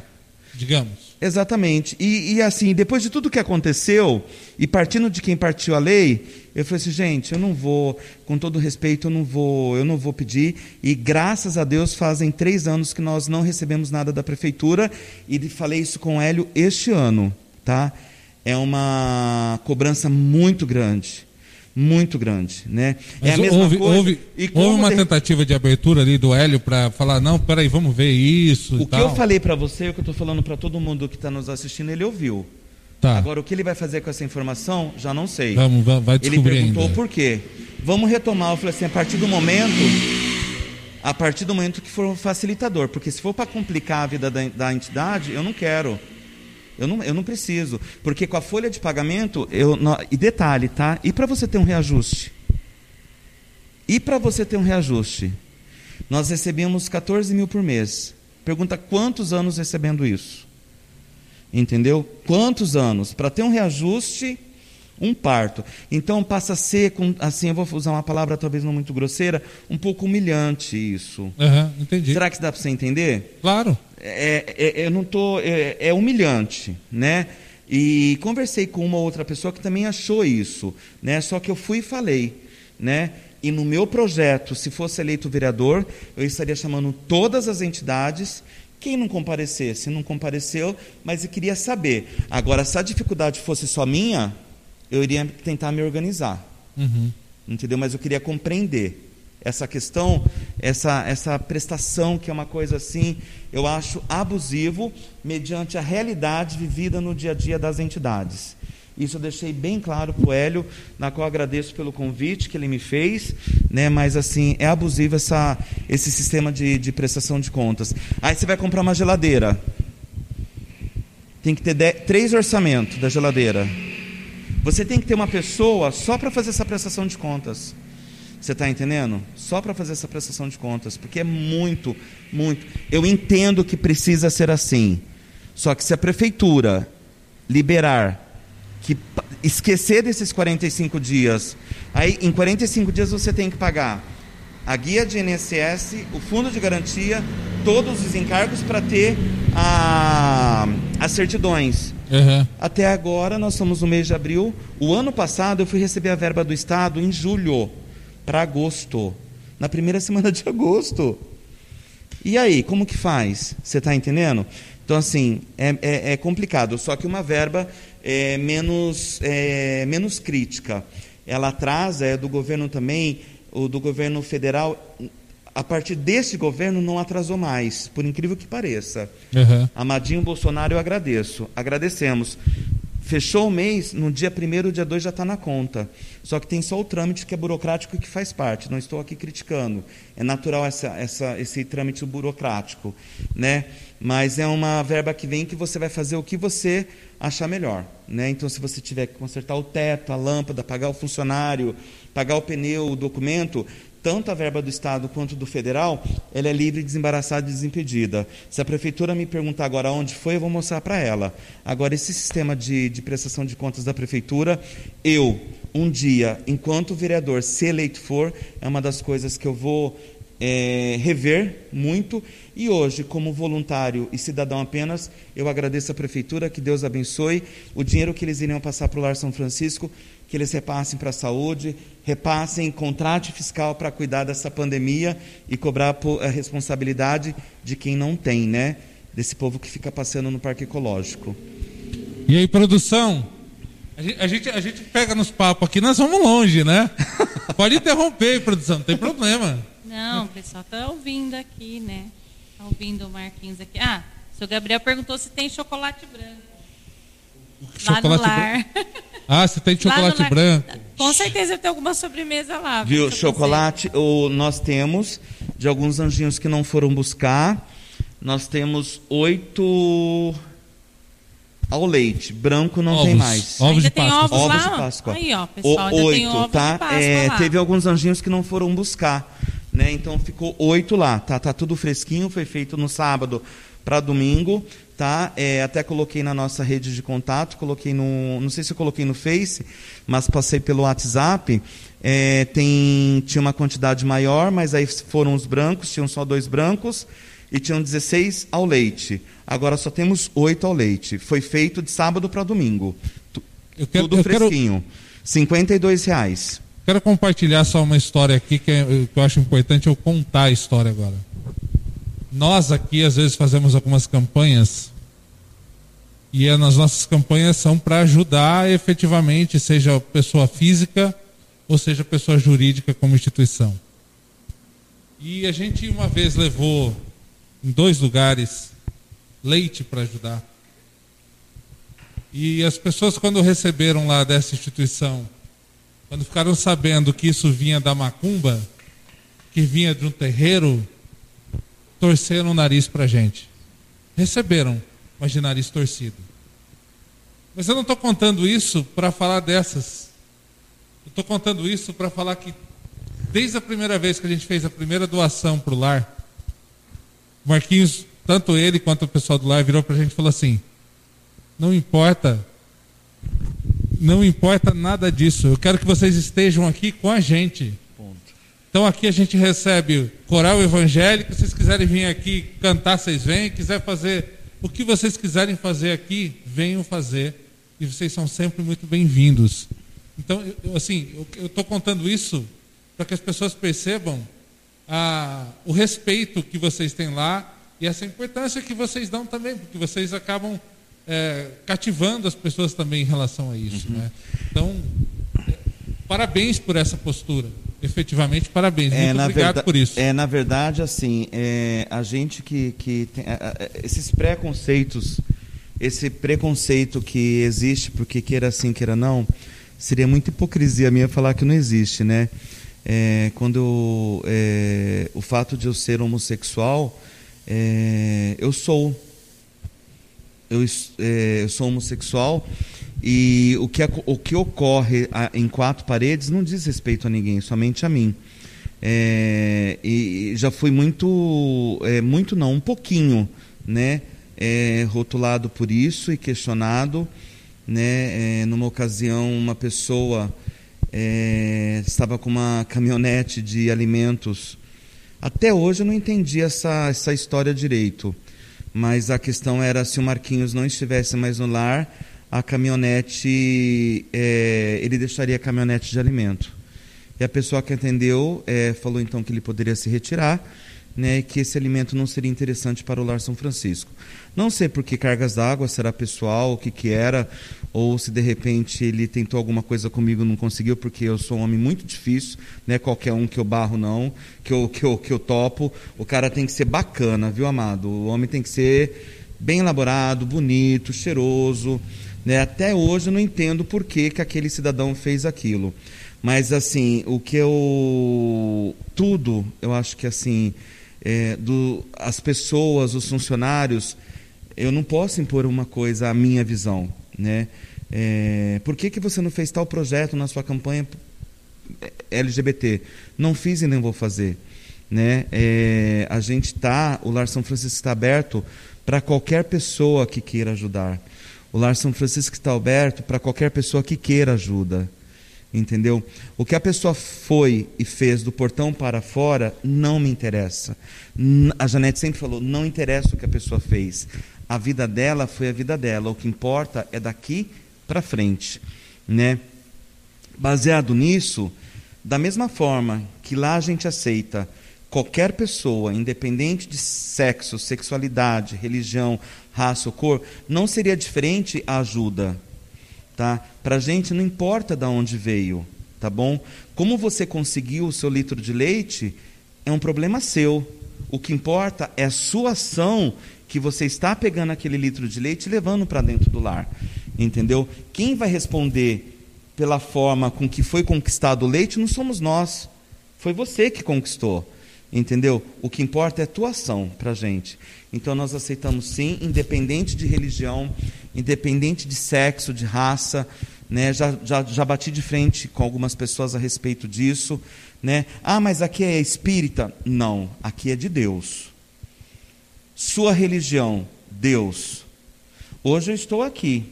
digamos. Exatamente. E, e, assim, depois de tudo que aconteceu, e partindo de quem partiu a lei, eu falei assim, gente, eu não vou, com todo respeito, eu não vou, eu não vou pedir. E graças a Deus fazem três anos que nós não recebemos nada da prefeitura. E falei isso com o Hélio este ano, tá? É uma cobrança muito grande muito grande, né? Mas é a mesma houve, coisa. Houve, houve uma tentativa de abertura ali do Hélio para falar, não, peraí, vamos ver isso. O que tal. eu falei para você, o que eu estou falando para todo mundo que está nos assistindo, ele ouviu. Tá. Agora, o que ele vai fazer com essa informação, já não sei. Vamos, vai descobrir Ele perguntou ainda. por quê. Vamos retomar. Eu falei assim, a partir do momento, a partir do momento que for um facilitador, porque se for para complicar a vida da, da entidade, eu não quero. Eu não, eu não preciso. Porque com a folha de pagamento, eu, e detalhe, tá? E para você ter um reajuste? E para você ter um reajuste? Nós recebemos 14 mil por mês. Pergunta quantos anos recebendo isso? Entendeu? Quantos anos? Para ter um reajuste, um parto. Então passa a ser, assim, eu vou usar uma palavra talvez não muito grosseira, um pouco humilhante isso. Uhum, entendi. Será que dá para você entender? Claro é, é, eu não tô, é, é humilhante, né? E conversei com uma outra pessoa que também achou isso, né? Só que eu fui e falei, né? E no meu projeto, se fosse eleito vereador, eu estaria chamando todas as entidades. Quem não comparecesse, não compareceu, mas eu queria saber. Agora, se a dificuldade fosse só minha, eu iria tentar me organizar. Uhum. Entendeu? Mas eu queria compreender essa questão, essa, essa prestação que é uma coisa assim, eu acho abusivo mediante a realidade vivida no dia a dia das entidades. Isso eu deixei bem claro para o Hélio, na qual agradeço pelo convite que ele me fez, né? mas assim, é abusivo essa, esse sistema de, de prestação de contas. Aí você vai comprar uma geladeira. Tem que ter três orçamentos da geladeira. Você tem que ter uma pessoa só para fazer essa prestação de contas. Você está entendendo? Só para fazer essa prestação de contas, porque é muito, muito. Eu entendo que precisa ser assim. Só que se a prefeitura liberar, que esquecer desses 45 dias, aí em 45 dias você tem que pagar a guia de INSS, o fundo de garantia, todos os encargos para ter a, as certidões. Uhum. Até agora, nós estamos no mês de abril. O ano passado, eu fui receber a verba do Estado em julho para agosto, na primeira [LAUGHS] semana de agosto. E aí, como que faz? Você está entendendo? Então, assim, é, é, é, complicado, só que uma verba é menos, é, menos crítica. Ela atrasa, é do governo também, o do governo federal, a partir desse governo não atrasou mais, por incrível que pareça. Uhum. Amadinho Bolsonaro, eu agradeço. Agradecemos. Fechou o mês, no dia 1 dia 2 já está na conta. Só que tem só o trâmite que é burocrático e que faz parte. Não estou aqui criticando. É natural essa, essa, esse trâmite burocrático. Né? Mas é uma verba que vem que você vai fazer o que você achar melhor. Né? Então, se você tiver que consertar o teto, a lâmpada, pagar o funcionário, pagar o pneu, o documento, tanto a verba do Estado quanto do federal, ela é livre, desembaraçada e desimpedida. Se a prefeitura me perguntar agora onde foi, eu vou mostrar para ela. Agora, esse sistema de, de prestação de contas da prefeitura, eu, um dia, enquanto vereador, se eleito for, é uma das coisas que eu vou é, rever muito. E hoje, como voluntário e cidadão apenas, eu agradeço à prefeitura, que Deus abençoe. O dinheiro que eles iriam passar para o Lar São Francisco, que eles repassem para a saúde, repassem contrato fiscal para cuidar dessa pandemia e cobrar a responsabilidade de quem não tem, né? Desse povo que fica passeando no parque ecológico. E aí, produção? A gente, a gente, a gente pega nos papos aqui, nós vamos longe, né? [LAUGHS] Pode interromper, produção, não tem problema. Não, o pessoal está ouvindo aqui, né? Está ouvindo o Marquinhos aqui. Ah, O seu Gabriel perguntou se tem chocolate branco. Chocolate branco? Ah, se tem chocolate branco. Com certeza tem alguma sobremesa lá. Viu? Chocolate, o, nós temos de alguns anjinhos que não foram buscar. Nós temos oito ao leite. Branco não ovos. tem mais. Ovos Ainda de Páscoa. Ovos, Ovos lá? de Páscoa. Aí, ó, pessoal, o, ainda tem oito, ovos tá? de Páscoa É, lá. teve alguns anjinhos que não foram buscar, né? Então ficou oito lá, tá? Tá tudo fresquinho, foi feito no sábado para domingo, tá? É, até coloquei na nossa rede de contato, coloquei no, não sei se eu coloquei no Face, mas passei pelo WhatsApp. É, tem tinha uma quantidade maior, mas aí foram os brancos, tinham só dois brancos e tinham 16 ao leite. Agora só temos oito ao leite. Foi feito de sábado para domingo. Tu- quero, Tudo quero, fresquinho. 52 reais. Quero compartilhar só uma história aqui que, é- que eu acho importante eu contar a história agora. Nós aqui às vezes fazemos algumas campanhas e as nossas campanhas são para ajudar efetivamente, seja pessoa física ou seja pessoa jurídica como instituição. E a gente uma vez levou em dois lugares leite para ajudar. E as pessoas, quando receberam lá dessa instituição, quando ficaram sabendo que isso vinha da macumba, que vinha de um terreiro, torceram o nariz para a gente. Receberam, mas de nariz torcido. Mas eu não estou contando isso para falar dessas. Eu estou contando isso para falar que, desde a primeira vez que a gente fez a primeira doação para o lar, Marquinhos, tanto ele quanto o pessoal do lar, virou para a gente e falou assim: não importa, não importa nada disso. Eu quero que vocês estejam aqui com a gente. Então aqui a gente recebe coral evangélico. Se vocês quiserem vir aqui cantar, vocês vêm. Quiser fazer o que vocês quiserem fazer aqui, venham fazer. E vocês são sempre muito bem-vindos. Então, eu- eu, assim, eu estou contando isso para que as pessoas percebam a- o respeito que vocês têm lá e essa importância que vocês dão também, porque vocês acabam é, cativando as pessoas também em relação a isso. Né? Então, é, parabéns por essa postura. Efetivamente, parabéns. Muito obrigado verda- por isso. É, na verdade, assim, é, a gente que, que tem, esses preconceitos, esse preconceito que existe, porque queira sim, queira não, seria muita hipocrisia minha falar que não existe, né? É, quando é, o fato de eu ser homossexual, é, eu sou, eu, é, eu sou homossexual e o que, o que ocorre a- em quatro paredes não diz respeito a ninguém, somente a mim. É, e e já fui muito, é, muito não, um pouquinho, né, é, rotulado por isso e questionado, né, é, numa ocasião uma pessoa é, estava com uma caminhonete de alimentos. Até hoje eu não entendi essa, essa história direito, mas a questão era se o Marquinhos não estivesse mais no lar, a caminhonete, é, ele deixaria a caminhonete de alimento. E a pessoa que atendeu é, falou então que ele poderia se retirar, né, que esse alimento não seria interessante para o Lar São Francisco. Não sei por que cargas d'água, será pessoal, o que, que era, ou se de repente ele tentou alguma coisa comigo e não conseguiu, porque eu sou um homem muito difícil, né, qualquer um que eu barro não, que eu, que, eu, que eu topo. O cara tem que ser bacana, viu, amado? O homem tem que ser bem elaborado, bonito, cheiroso. Né? Até hoje eu não entendo por que, que aquele cidadão fez aquilo. Mas assim, o que eu. Tudo, eu acho que assim, é, do, as pessoas, os funcionários, eu não posso impor uma coisa à minha visão. Né? É, por que, que você não fez tal projeto na sua campanha LGBT? Não fiz e nem vou fazer. Né? É, a gente está, o Lar São Francisco está aberto para qualquer pessoa que queira ajudar. O Lar São Francisco está aberto para qualquer pessoa que queira ajuda. Entendeu? O que a pessoa foi e fez do portão para fora não me interessa. A Janete sempre falou: não interessa o que a pessoa fez. A vida dela foi a vida dela. O que importa é daqui para frente. Né? Baseado nisso, da mesma forma que lá a gente aceita qualquer pessoa, independente de sexo, sexualidade, religião, raça ou cor, não seria diferente a ajuda. Tá? Para a gente não importa de onde veio, tá bom? Como você conseguiu o seu litro de leite é um problema seu. O que importa é a sua ação que você está pegando aquele litro de leite e levando para dentro do lar. Entendeu? Quem vai responder pela forma com que foi conquistado o leite não somos nós. Foi você que conquistou. Entendeu? O que importa é a tua ação para a gente. Então nós aceitamos sim, independente de religião, independente de sexo, de raça. Né? Já, já, já bati de frente com algumas pessoas a respeito disso. Né? Ah, mas aqui é espírita? Não, aqui é de Deus. Sua religião, Deus. Hoje eu estou aqui,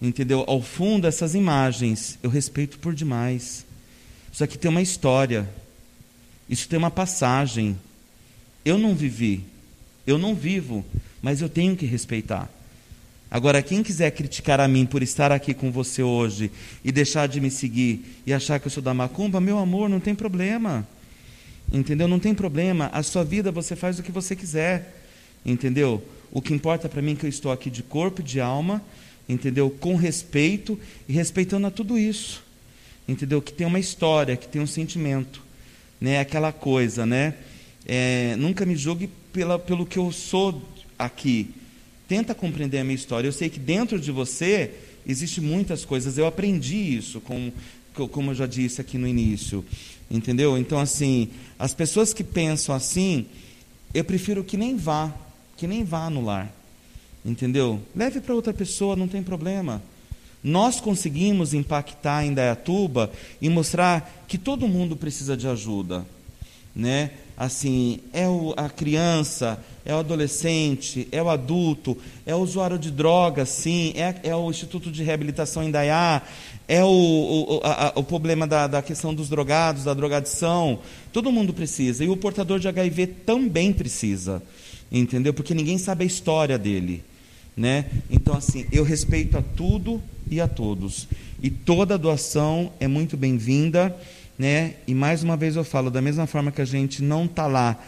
entendeu? Ao fundo, essas imagens, eu respeito por demais. Isso aqui tem uma história, isso tem uma passagem. Eu não vivi, eu não vivo, mas eu tenho que respeitar. Agora, quem quiser criticar a mim por estar aqui com você hoje e deixar de me seguir e achar que eu sou da macumba, meu amor, não tem problema. Entendeu? Não tem problema. A sua vida você faz o que você quiser. Entendeu? O que importa para mim é que eu estou aqui de corpo e de alma, entendeu? Com respeito e respeitando a tudo isso. Entendeu? Que tem uma história, que tem um sentimento, né? Aquela coisa, né? É, nunca me julgue pela, pelo que eu sou aqui tenta compreender a minha história. Eu sei que dentro de você existe muitas coisas. Eu aprendi isso, como, como eu já disse aqui no início. Entendeu? Então, assim, as pessoas que pensam assim, eu prefiro que nem vá, que nem vá no lar. Entendeu? Leve para outra pessoa, não tem problema. Nós conseguimos impactar em Dayatuba e mostrar que todo mundo precisa de ajuda, né? Assim, é o, a criança, é o adolescente, é o adulto, é o usuário de drogas, sim, é, é o Instituto de Reabilitação em Dayá, é o, o, a, o problema da, da questão dos drogados, da drogadição. Todo mundo precisa. E o portador de HIV também precisa. Entendeu? Porque ninguém sabe a história dele. Né? Então, assim, eu respeito a tudo e a todos. E toda doação é muito bem-vinda. Né? E mais uma vez eu falo, da mesma forma que a gente não está lá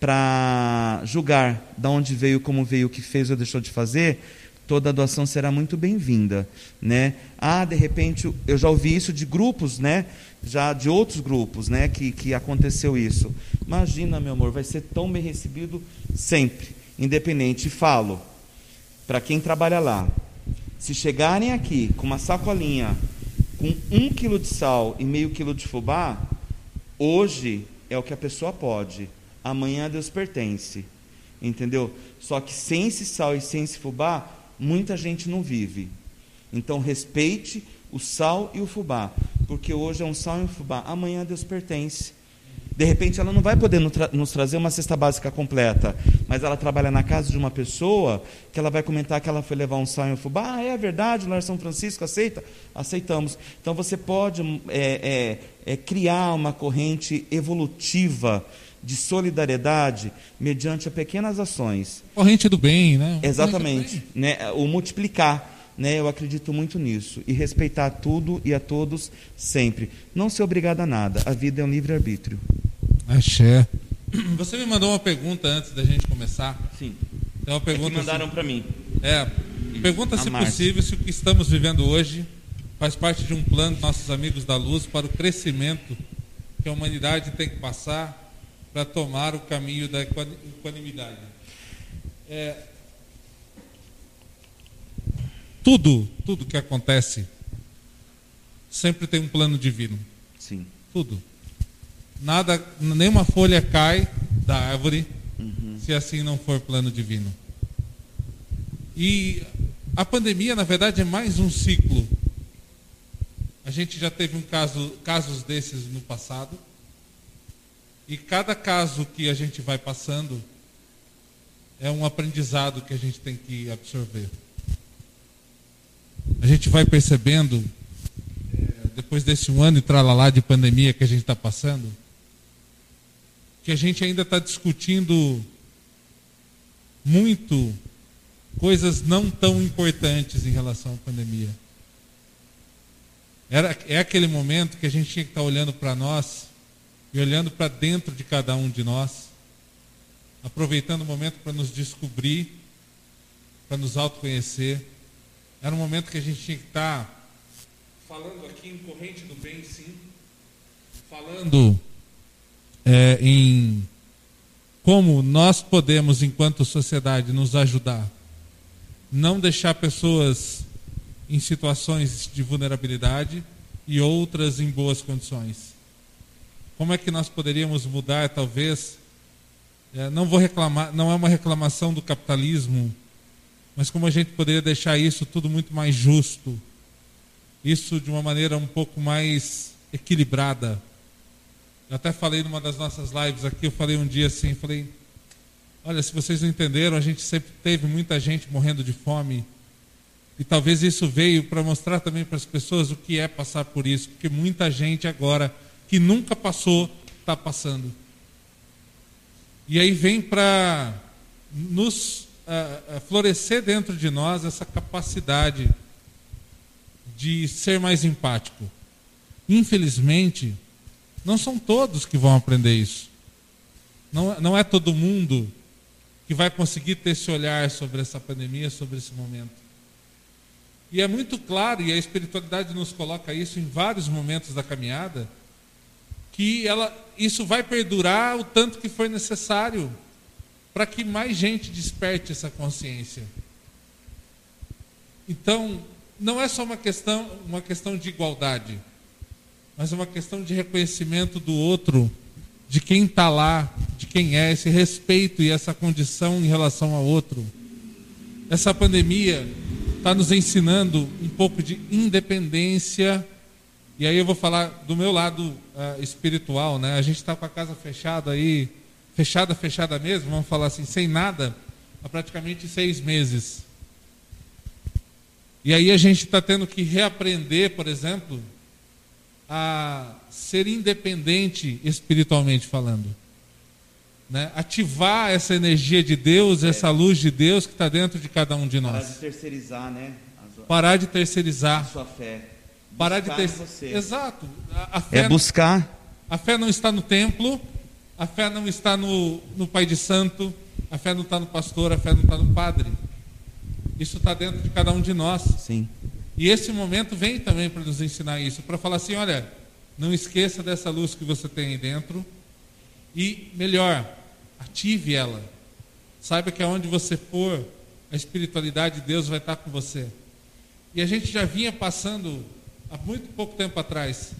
para julgar de onde veio, como veio, o que fez ou deixou de fazer, toda doação será muito bem-vinda, né? Ah, de repente, eu já ouvi isso de grupos, né? Já de outros grupos, né? Que, que aconteceu isso. Imagina, meu amor, vai ser tão bem recebido sempre, independente. Falo, para quem trabalha lá, se chegarem aqui com uma sacolinha com um quilo de sal e meio quilo de fubá, hoje é o que a pessoa pode amanhã a Deus pertence. Entendeu? Só que sem esse sal e sem esse fubá, muita gente não vive. Então respeite o sal e o fubá, porque hoje é um sal e um fubá, amanhã a Deus pertence. De repente ela não vai poder nos trazer uma cesta básica completa, mas ela trabalha na casa de uma pessoa que ela vai comentar que ela foi levar um sal e um fubá. Ah, é verdade, o Lar São Francisco aceita? Aceitamos. Então você pode é, é, é, criar uma corrente evolutiva de solidariedade mediante pequenas ações. Corrente do bem, né? Exatamente. Bem. Né? O multiplicar. Né? Eu acredito muito nisso. E respeitar tudo e a todos sempre. Não ser obrigado a nada. A vida é um livre-arbítrio. Axé. Você me mandou uma pergunta antes da gente começar. Sim. É uma pergunta. É mandaram para mim. É. Pergunta, a se Márcia. possível, se o que estamos vivendo hoje faz parte de um plano dos nossos amigos da luz para o crescimento que a humanidade tem que passar para tomar o caminho da equanimidade. É, tudo, tudo que acontece sempre tem um plano divino. Sim. Tudo. Nada, nenhuma folha cai da árvore uhum. se assim não for plano divino. E a pandemia, na verdade, é mais um ciclo. A gente já teve um caso, casos desses no passado. E cada caso que a gente vai passando é um aprendizado que a gente tem que absorver. A gente vai percebendo, é, depois desse um ano e tralalá de pandemia que a gente está passando, que a gente ainda está discutindo muito coisas não tão importantes em relação à pandemia. Era, é aquele momento que a gente tinha que estar tá olhando para nós e olhando para dentro de cada um de nós, aproveitando o momento para nos descobrir, para nos autoconhecer. Era um momento que a gente tinha que estar tá falando aqui em corrente do bem, sim, falando é, em como nós podemos, enquanto sociedade, nos ajudar. Não deixar pessoas em situações de vulnerabilidade e outras em boas condições. Como é que nós poderíamos mudar, talvez? É, não vou reclamar, não é uma reclamação do capitalismo, mas como a gente poderia deixar isso tudo muito mais justo, isso de uma maneira um pouco mais equilibrada. Eu até falei numa das nossas lives aqui, eu falei um dia assim, falei, olha, se vocês não entenderam, a gente sempre teve muita gente morrendo de fome e talvez isso veio para mostrar também para as pessoas o que é passar por isso, porque muita gente agora que nunca passou está passando. E aí vem para nos florescer dentro de nós essa capacidade de ser mais empático. Infelizmente, não são todos que vão aprender isso. Não, não é todo mundo que vai conseguir ter esse olhar sobre essa pandemia, sobre esse momento. E é muito claro, e a espiritualidade nos coloca isso em vários momentos da caminhada, que ela, isso vai perdurar o tanto que for necessário para que mais gente desperte essa consciência. Então, não é só uma questão, uma questão de igualdade, mas é uma questão de reconhecimento do outro, de quem está lá, de quem é, esse respeito e essa condição em relação ao outro. Essa pandemia está nos ensinando um pouco de independência. E aí eu vou falar do meu lado uh, espiritual, né? A gente está com a casa fechada aí, fechada, fechada mesmo, vamos falar assim, sem nada, há praticamente seis meses. E aí a gente está tendo que reaprender, por exemplo, a ser independente espiritualmente falando. Né? Ativar essa energia de Deus, é. essa luz de Deus que está dentro de cada um de nós. Parar de terceirizar, né? Sua... Parar de terceirizar. A sua fé. Parar de ter... Exato. A, a fé é buscar. A fé não está no templo, a fé não está no, no Pai de Santo, a fé não está no pastor, a fé não está no padre. Isso está dentro de cada um de nós. Sim. E esse momento vem também para nos ensinar isso, para falar assim, olha, não esqueça dessa luz que você tem aí dentro. E melhor, Ative ela. Saiba que aonde você for, a espiritualidade de Deus vai estar com você. E a gente já vinha passando, há muito pouco tempo atrás,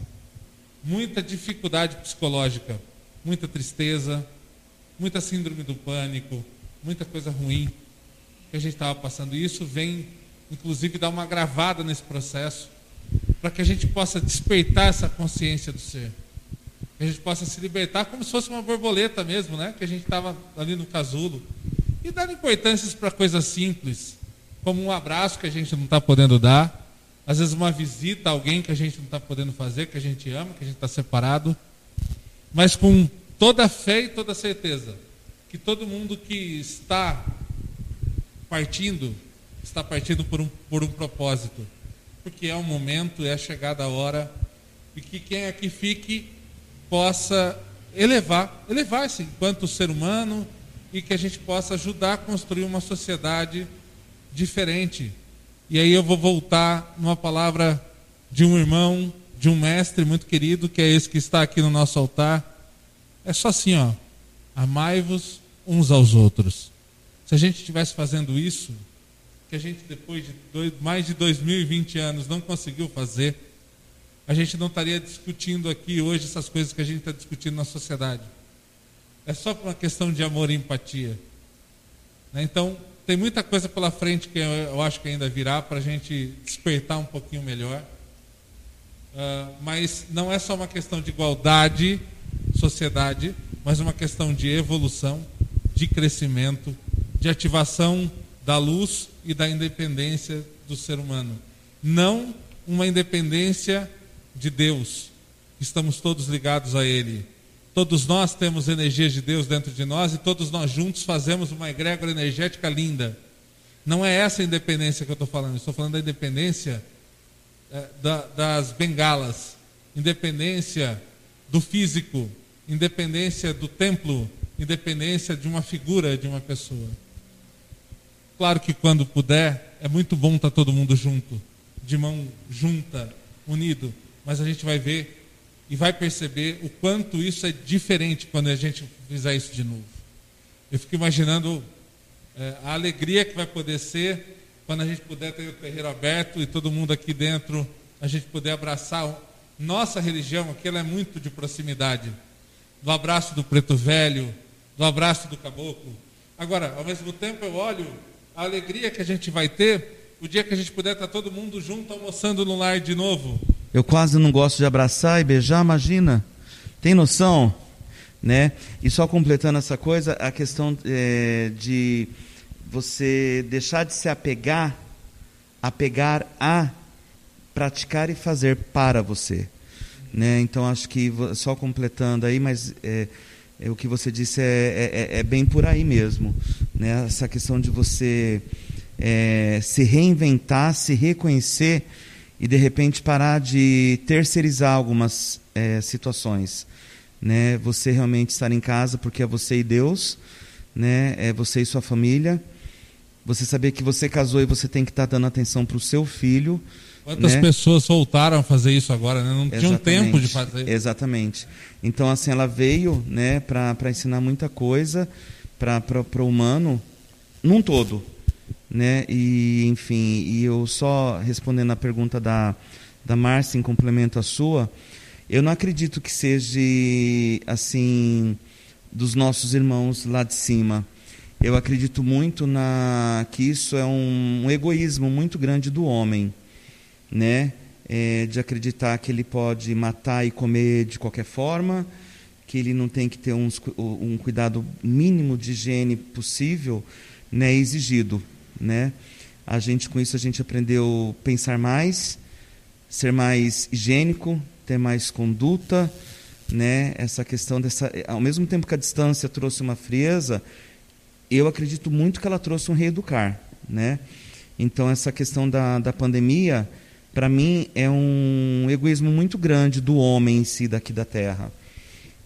muita dificuldade psicológica, muita tristeza, muita síndrome do pânico, muita coisa ruim que a gente estava passando. E isso vem, inclusive, dar uma gravada nesse processo, para que a gente possa despertar essa consciência do ser que a gente possa se libertar como se fosse uma borboleta mesmo, né? Que a gente estava ali no casulo. E dar importâncias para coisas simples, como um abraço que a gente não está podendo dar, às vezes uma visita a alguém que a gente não está podendo fazer, que a gente ama, que a gente está separado, mas com toda a fé e toda a certeza que todo mundo que está partindo, está partindo por um, por um propósito, porque é um momento, é chegada a hora, e que quem aqui fique possa elevar, elevar-se enquanto ser humano e que a gente possa ajudar a construir uma sociedade diferente. E aí eu vou voltar numa palavra de um irmão, de um mestre muito querido, que é esse que está aqui no nosso altar. É só assim, ó. Amai-vos uns aos outros. Se a gente estivesse fazendo isso, que a gente depois de dois, mais de 2020 anos não conseguiu fazer, a gente não estaria discutindo aqui hoje essas coisas que a gente está discutindo na sociedade. É só por uma questão de amor e empatia. Né? Então, tem muita coisa pela frente que eu acho que ainda virá para a gente despertar um pouquinho melhor. Uh, mas não é só uma questão de igualdade, sociedade, mas uma questão de evolução, de crescimento, de ativação da luz e da independência do ser humano. Não uma independência de Deus, estamos todos ligados a Ele. Todos nós temos energias de Deus dentro de nós e todos nós juntos fazemos uma egrégora energética linda. Não é essa independência que eu estou falando, estou falando da independência é, da, das bengalas, independência do físico, independência do templo, independência de uma figura de uma pessoa. Claro que quando puder, é muito bom estar todo mundo junto, de mão junta, unido, mas a gente vai ver e vai perceber o quanto isso é diferente quando a gente fizer isso de novo. Eu fico imaginando é, a alegria que vai poder ser quando a gente puder ter o terreiro aberto e todo mundo aqui dentro, a gente puder abraçar. Nossa religião aqui ela é muito de proximidade. Do abraço do preto velho, do abraço do caboclo. Agora, ao mesmo tempo, eu olho a alegria que a gente vai ter o dia que a gente puder estar todo mundo junto almoçando no lar de novo. Eu quase não gosto de abraçar e beijar, imagina. Tem noção? Né? E só completando essa coisa, a questão é, de você deixar de se apegar, apegar a praticar e fazer para você. Né? Então acho que só completando aí, mas é, é, o que você disse é, é, é, é, bem por aí mesmo. Né? Essa questão de você é, se reinventar, se reconhecer e de repente parar de terceirizar algumas situações. Né? Você realmente estar em casa porque é você e Deus, né? é você e sua família você saber que você casou e você tem que estar tá dando atenção para o seu filho. Quantas né? pessoas voltaram a fazer isso agora, né? Não Exatamente. tinham tempo de fazer. Exatamente. Então, assim, ela veio né, para ensinar muita coisa para o humano, num todo. Né? E, enfim, e eu só respondendo a pergunta da, da Márcia, em complemento à sua, eu não acredito que seja, assim, dos nossos irmãos lá de cima eu acredito muito na que isso é um, um egoísmo muito grande do homem, né? É, de acreditar que ele pode matar e comer de qualquer forma, que ele não tem que ter um cuidado mínimo de higiene possível, né, exigido, né? A gente com isso a gente aprendeu pensar mais, ser mais higiênico, ter mais conduta, né? Essa questão dessa, ao mesmo tempo que a distância trouxe uma frieza, eu acredito muito que ela trouxe um reeducar, né? Então essa questão da, da pandemia, para mim é um egoísmo muito grande do homem em si daqui da Terra,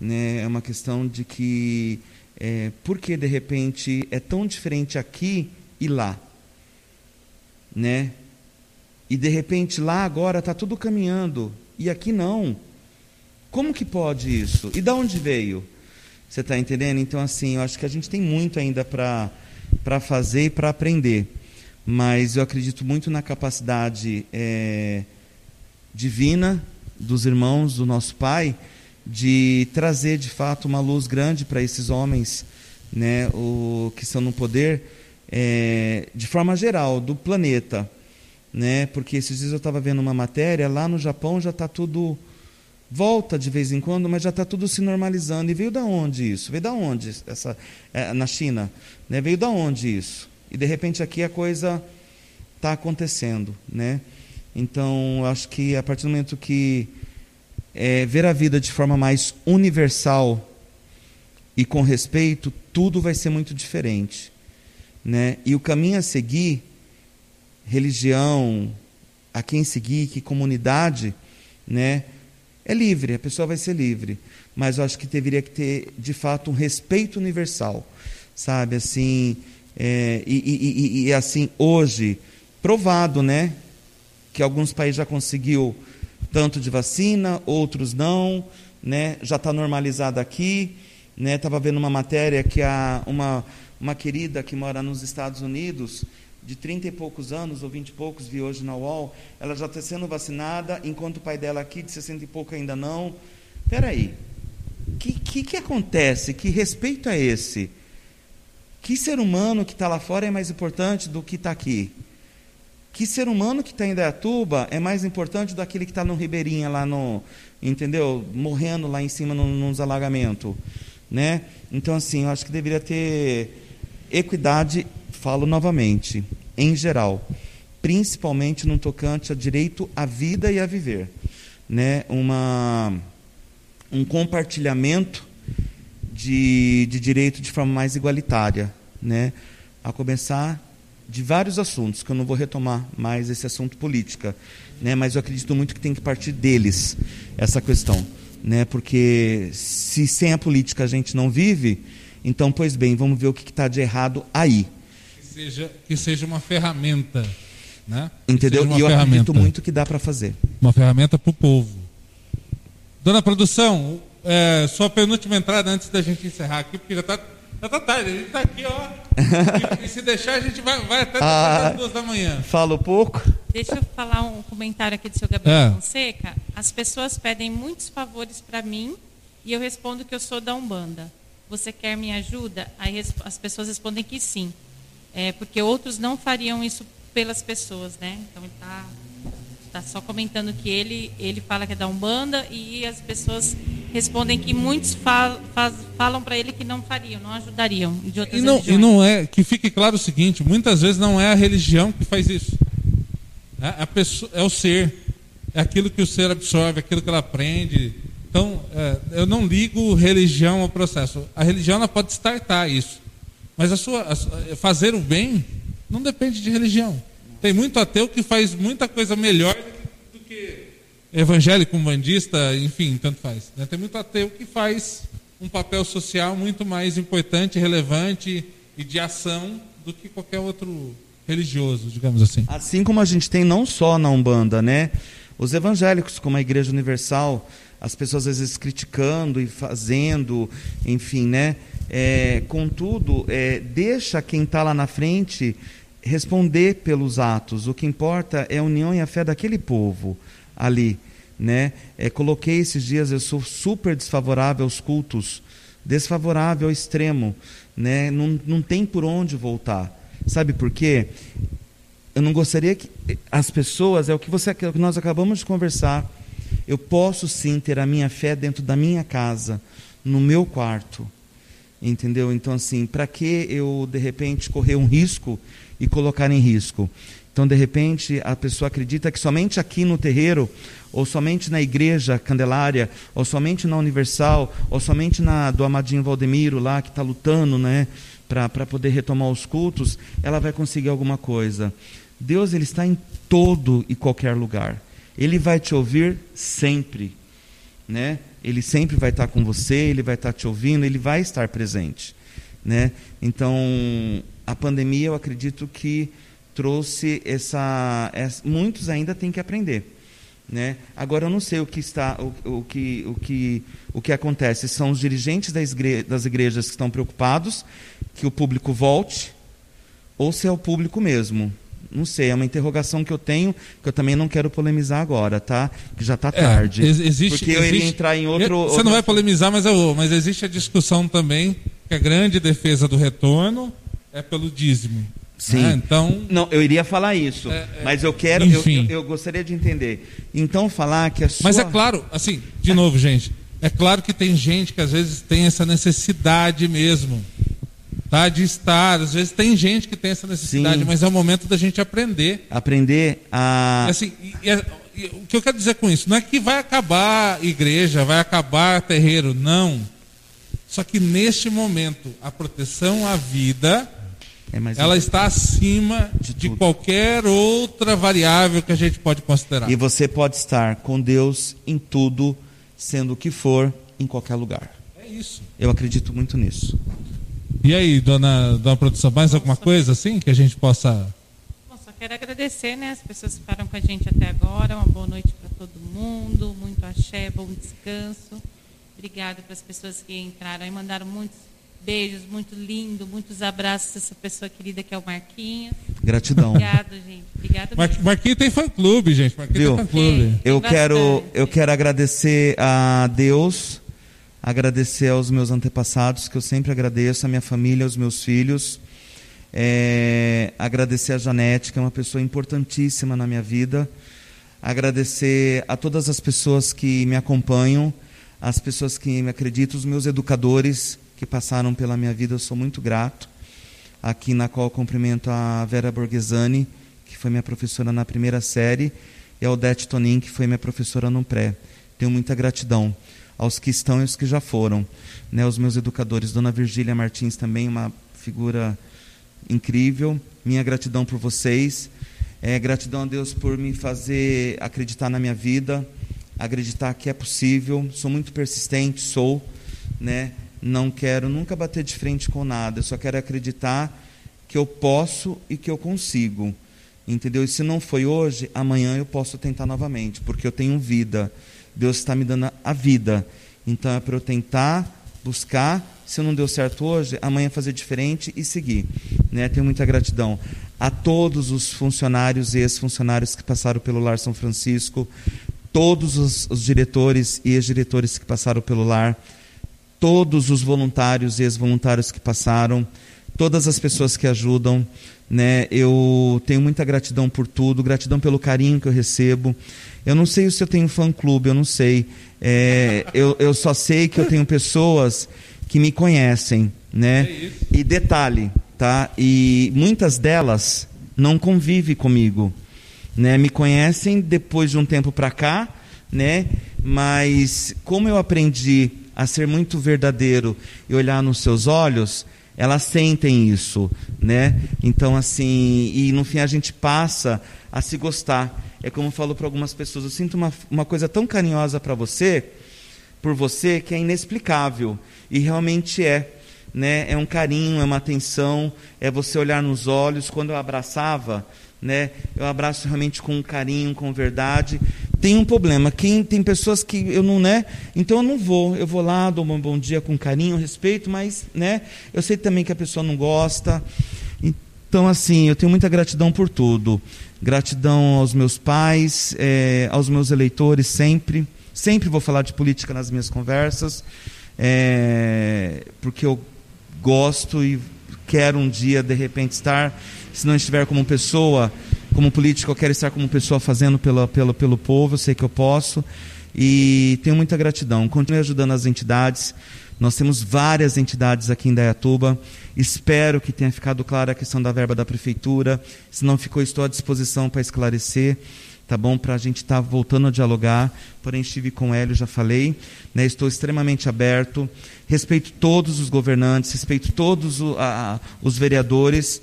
né? É uma questão de que é, por que de repente é tão diferente aqui e lá, né? E de repente lá agora está tudo caminhando e aqui não. Como que pode isso? E da onde veio? Você está entendendo? Então, assim, eu acho que a gente tem muito ainda para fazer e para aprender. Mas eu acredito muito na capacidade é, divina dos irmãos, do nosso Pai, de trazer de fato uma luz grande para esses homens né, o, que estão no poder, é, de forma geral, do planeta. Né, porque esses dias eu estava vendo uma matéria, lá no Japão já está tudo volta de vez em quando, mas já está tudo se normalizando. E veio da onde isso? Veio da onde essa é, na China? Né? Veio da onde isso? E de repente aqui a coisa está acontecendo, né? Então, acho que a partir do momento que é, ver a vida de forma mais universal e com respeito, tudo vai ser muito diferente, né? E o caminho a seguir, religião, a quem seguir, que comunidade, né? É livre, a pessoa vai ser livre, mas eu acho que deveria ter, de fato, um respeito universal, sabe? Assim, é, e, e, e, e, assim, hoje, provado, né? Que alguns países já conseguiu tanto de vacina, outros não, né? Já está normalizado aqui, né? Estava vendo uma matéria que a, uma, uma querida que mora nos Estados Unidos, de 30 e poucos anos, ou 20 e poucos, vi hoje na UOL, ela já está sendo vacinada, enquanto o pai dela aqui, de 60 e pouco, ainda não. Espera aí, o que, que, que acontece? Que respeito é esse? Que ser humano que está lá fora é mais importante do que está aqui? Que ser humano que está em Dayatuba é mais importante do aquele que está no Ribeirinha, lá no, entendeu? Morrendo lá em cima no, nos alagamentos, né? Então, assim, eu acho que deveria ter equidade falo novamente, em geral, principalmente no tocante a direito à vida e a viver, né? Uma um compartilhamento de, de direito de forma mais igualitária, né? A começar de vários assuntos, que eu não vou retomar mais esse assunto política, né? Mas eu acredito muito que tem que partir deles essa questão, né? Porque se sem a política a gente não vive, então, pois bem, vamos ver o que está de errado aí seja, que seja uma ferramenta. Né? Entendeu? E eu ferramenta. acredito muito que dá para fazer. Uma ferramenta para o povo. Dona Produção, é, sua penúltima entrada antes da gente encerrar aqui, porque já está Já tá tarde, a gente tá aqui, ó. E, [LAUGHS] e se deixar, a gente vai, vai até Ah. as duas da manhã. Falo pouco? Deixa eu falar um comentário aqui do seu Gabriel É. Fonseca. As pessoas pedem muitos favores para mim e eu respondo que eu sou da Umbanda. Você quer minha ajuda? Aí as pessoas respondem que sim. É, porque outros não fariam isso pelas pessoas, né? Então ele está tá só comentando que ele, ele fala que é da Umbanda e as pessoas respondem que muitos fal, faz- falam para ele que não fariam, não ajudariam de outras E não, religiões. e não é, que fique claro o seguinte, muitas vezes não é a religião que faz isso. É, a pessoa, é o ser. É aquilo que o ser absorve, aquilo que ela aprende. Então, é, eu não ligo religião ao processo. A religião ela pode startar isso. Mas a sua, a sua- fazer o bem não depende de religião. Tem muito ateu que faz muita coisa melhor do que evangélico, umbandista, enfim, tanto faz. né? Tem muito ateu que faz um papel social muito mais importante, relevante e de ação do que qualquer outro religioso, digamos assim. Assim como a gente tem não só na Umbanda, né? Os evangélicos, como a Igreja Universal, as pessoas às vezes criticando e fazendo, enfim, né? É, contudo, é, deixa quem está lá na frente responder pelos atos. O que importa é a união e a fé daquele povo ali, né? É, coloquei esses dias, eu sou super desfavorável aos cultos, desfavorável ao extremo, né? Não, não tem por onde voltar. Sabe por quê? eu não gostaria que as pessoas, é o que, você, é o que nós acabamos de conversar, eu posso sim ter a minha fé dentro da minha casa, no meu quarto. Entendeu? Então, assim, para que eu, de repente, correr um risco e colocar em risco? Então, de repente, a pessoa acredita que somente aqui no terreiro, ou somente na igreja Candelária, ou somente na Universal, ou somente na do Amadinho Valdemiro lá, que está lutando, né, para poder retomar os cultos, ela vai conseguir alguma coisa. Deus ele está em todo e qualquer lugar. Ele vai te ouvir sempre, né? Ele sempre vai estar com você, ele vai estar te ouvindo, ele vai estar presente, né? Então, a pandemia eu acredito que trouxe essa, essa muitos ainda têm que aprender. Né? Agora eu não sei o que está, o, o, que, o, que, o que acontece. São os dirigentes das, das igrejas que estão preocupados que o público volte, ou se é o público mesmo. Não sei, é uma interrogação que eu tenho, que eu também não quero polemizar agora, tá? Que já está tarde. É, ex- existe, porque eu iria entrar em outro. Você outro- não vai polemizar, mas, eu, mas existe a discussão também que a grande defesa do retorno é pelo dízimo. Sim. né? Então, Não, eu iria falar isso, É, é, mas eu quero, eu, enfim. eu, eu gostaria de entender. Então falar que a sua. Mas é claro, assim, de novo, gente, é claro que tem gente que às vezes tem essa necessidade mesmo, tá? De estar. Às vezes tem gente que tem essa necessidade, Sim. mas é o momento da gente aprender. aprender a assim, e- e- e o que eu quero dizer com isso? Não é que vai acabar igreja, vai acabar terreiro, não. Só que neste momento, a proteção à vida, é ela está acima De de, qualquer outra variável que a gente pode considerar. E você pode estar com Deus em tudo, sendo o que for, em qualquer lugar. É isso. Eu acredito muito nisso. E aí, dona, dona produção, mais alguma coisa assim que a gente possa. Bom, só quero agradecer, né, as pessoas que ficaram com a gente até agora. Uma boa noite para todo mundo, muito axé, bom descanso. Obrigada para as pessoas que entraram e mandaram muitos beijos, muito lindo, muitos abraços a essa pessoa querida que é o Marquinhos. Gratidão. Obrigado, gente. Obrigada Mar mesmo. Marquinhos tem fã clube, gente. Marquinhos Viu? tem fã clube. Eu Tem quero, bastante. eu quero agradecer a Deus, agradecer aos meus antepassados, que eu sempre agradeço, a minha família, aos meus filhos. É, agradecer a Janete, que é uma pessoa importantíssima na minha vida. Agradecer a todas as pessoas que me acompanham, as pessoas que me acreditam, os meus educadores que passaram pela minha vida, eu sou muito grato. Aqui na qual cumprimento a Vera Borghesani, que foi minha professora na primeira série, e a Odete Tonin, que foi minha professora no pré. Tenho muita gratidão aos que estão e aos que já foram. Né, os meus educadores, Dona Virgília Martins também, uma figura incrível. Minha gratidão por vocês. É, gratidão a Deus por me fazer acreditar na minha vida, acreditar que é possível. Sou muito persistente, sou, né? Não quero nunca bater de frente com nada. Só quero acreditar que eu posso e que eu consigo. Entendeu? E se não foi hoje, amanhã eu posso tentar novamente, porque eu tenho vida. Deus está me dando a vida. Então é para eu tentar, buscar se não deu certo hoje, amanhã fazer diferente e seguir. Né? Tenho muita gratidão a todos os funcionários e ex-funcionários que passaram pelo Lar São Francisco, todos os, os diretores e ex-diretores que passaram pelo lar, todos os voluntários e ex-voluntários que passaram, todas as pessoas que ajudam. Né? Eu tenho muita gratidão por tudo, gratidão pelo carinho que eu recebo. Eu não sei se eu tenho fã-clube, eu não sei. É, eu, eu só sei que eu tenho pessoas que me conhecem, né? É e detalhe, tá? E muitas delas não convivem comigo, né? Me conhecem depois de um tempo para cá, né? Mas como eu aprendi a ser muito verdadeiro e olhar nos seus olhos, elas sentem isso, né? Então assim, e no fim a gente passa a se gostar. É como eu falo para algumas pessoas, eu sinto uma, uma coisa tão carinhosa para você, por você, que é inexplicável. E realmente é. Né? É um carinho, é uma atenção, é você olhar nos olhos. Quando eu abraçava, né? eu abraço realmente com carinho, com verdade. Tem um problema, quem tem pessoas que eu não, né? Então eu não vou, eu vou lá, dou um bom dia com carinho, respeito, mas, né? Eu sei também que a pessoa não gosta. Então assim, eu tenho muita gratidão por tudo. Gratidão aos meus pais, é, aos meus eleitores sempre. Sempre vou falar de política nas minhas conversas é, porque eu gosto e quero um dia, de repente, estar, se não estiver como pessoa, como político, eu quero estar como pessoa fazendo pela, pelo, pelo povo, eu sei que eu posso. E tenho muita gratidão. Continue ajudando as entidades. Nós temos várias entidades aqui em Dayatuba. Espero que tenha ficado clara a questão da verba da prefeitura. Se não ficou, estou à disposição para esclarecer tá bom? Para a gente estar tá voltando a dialogar. Porém, estive com o Hélio, já falei, né? estou extremamente aberto. Respeito todos os governantes, respeito todos o, a, os vereadores.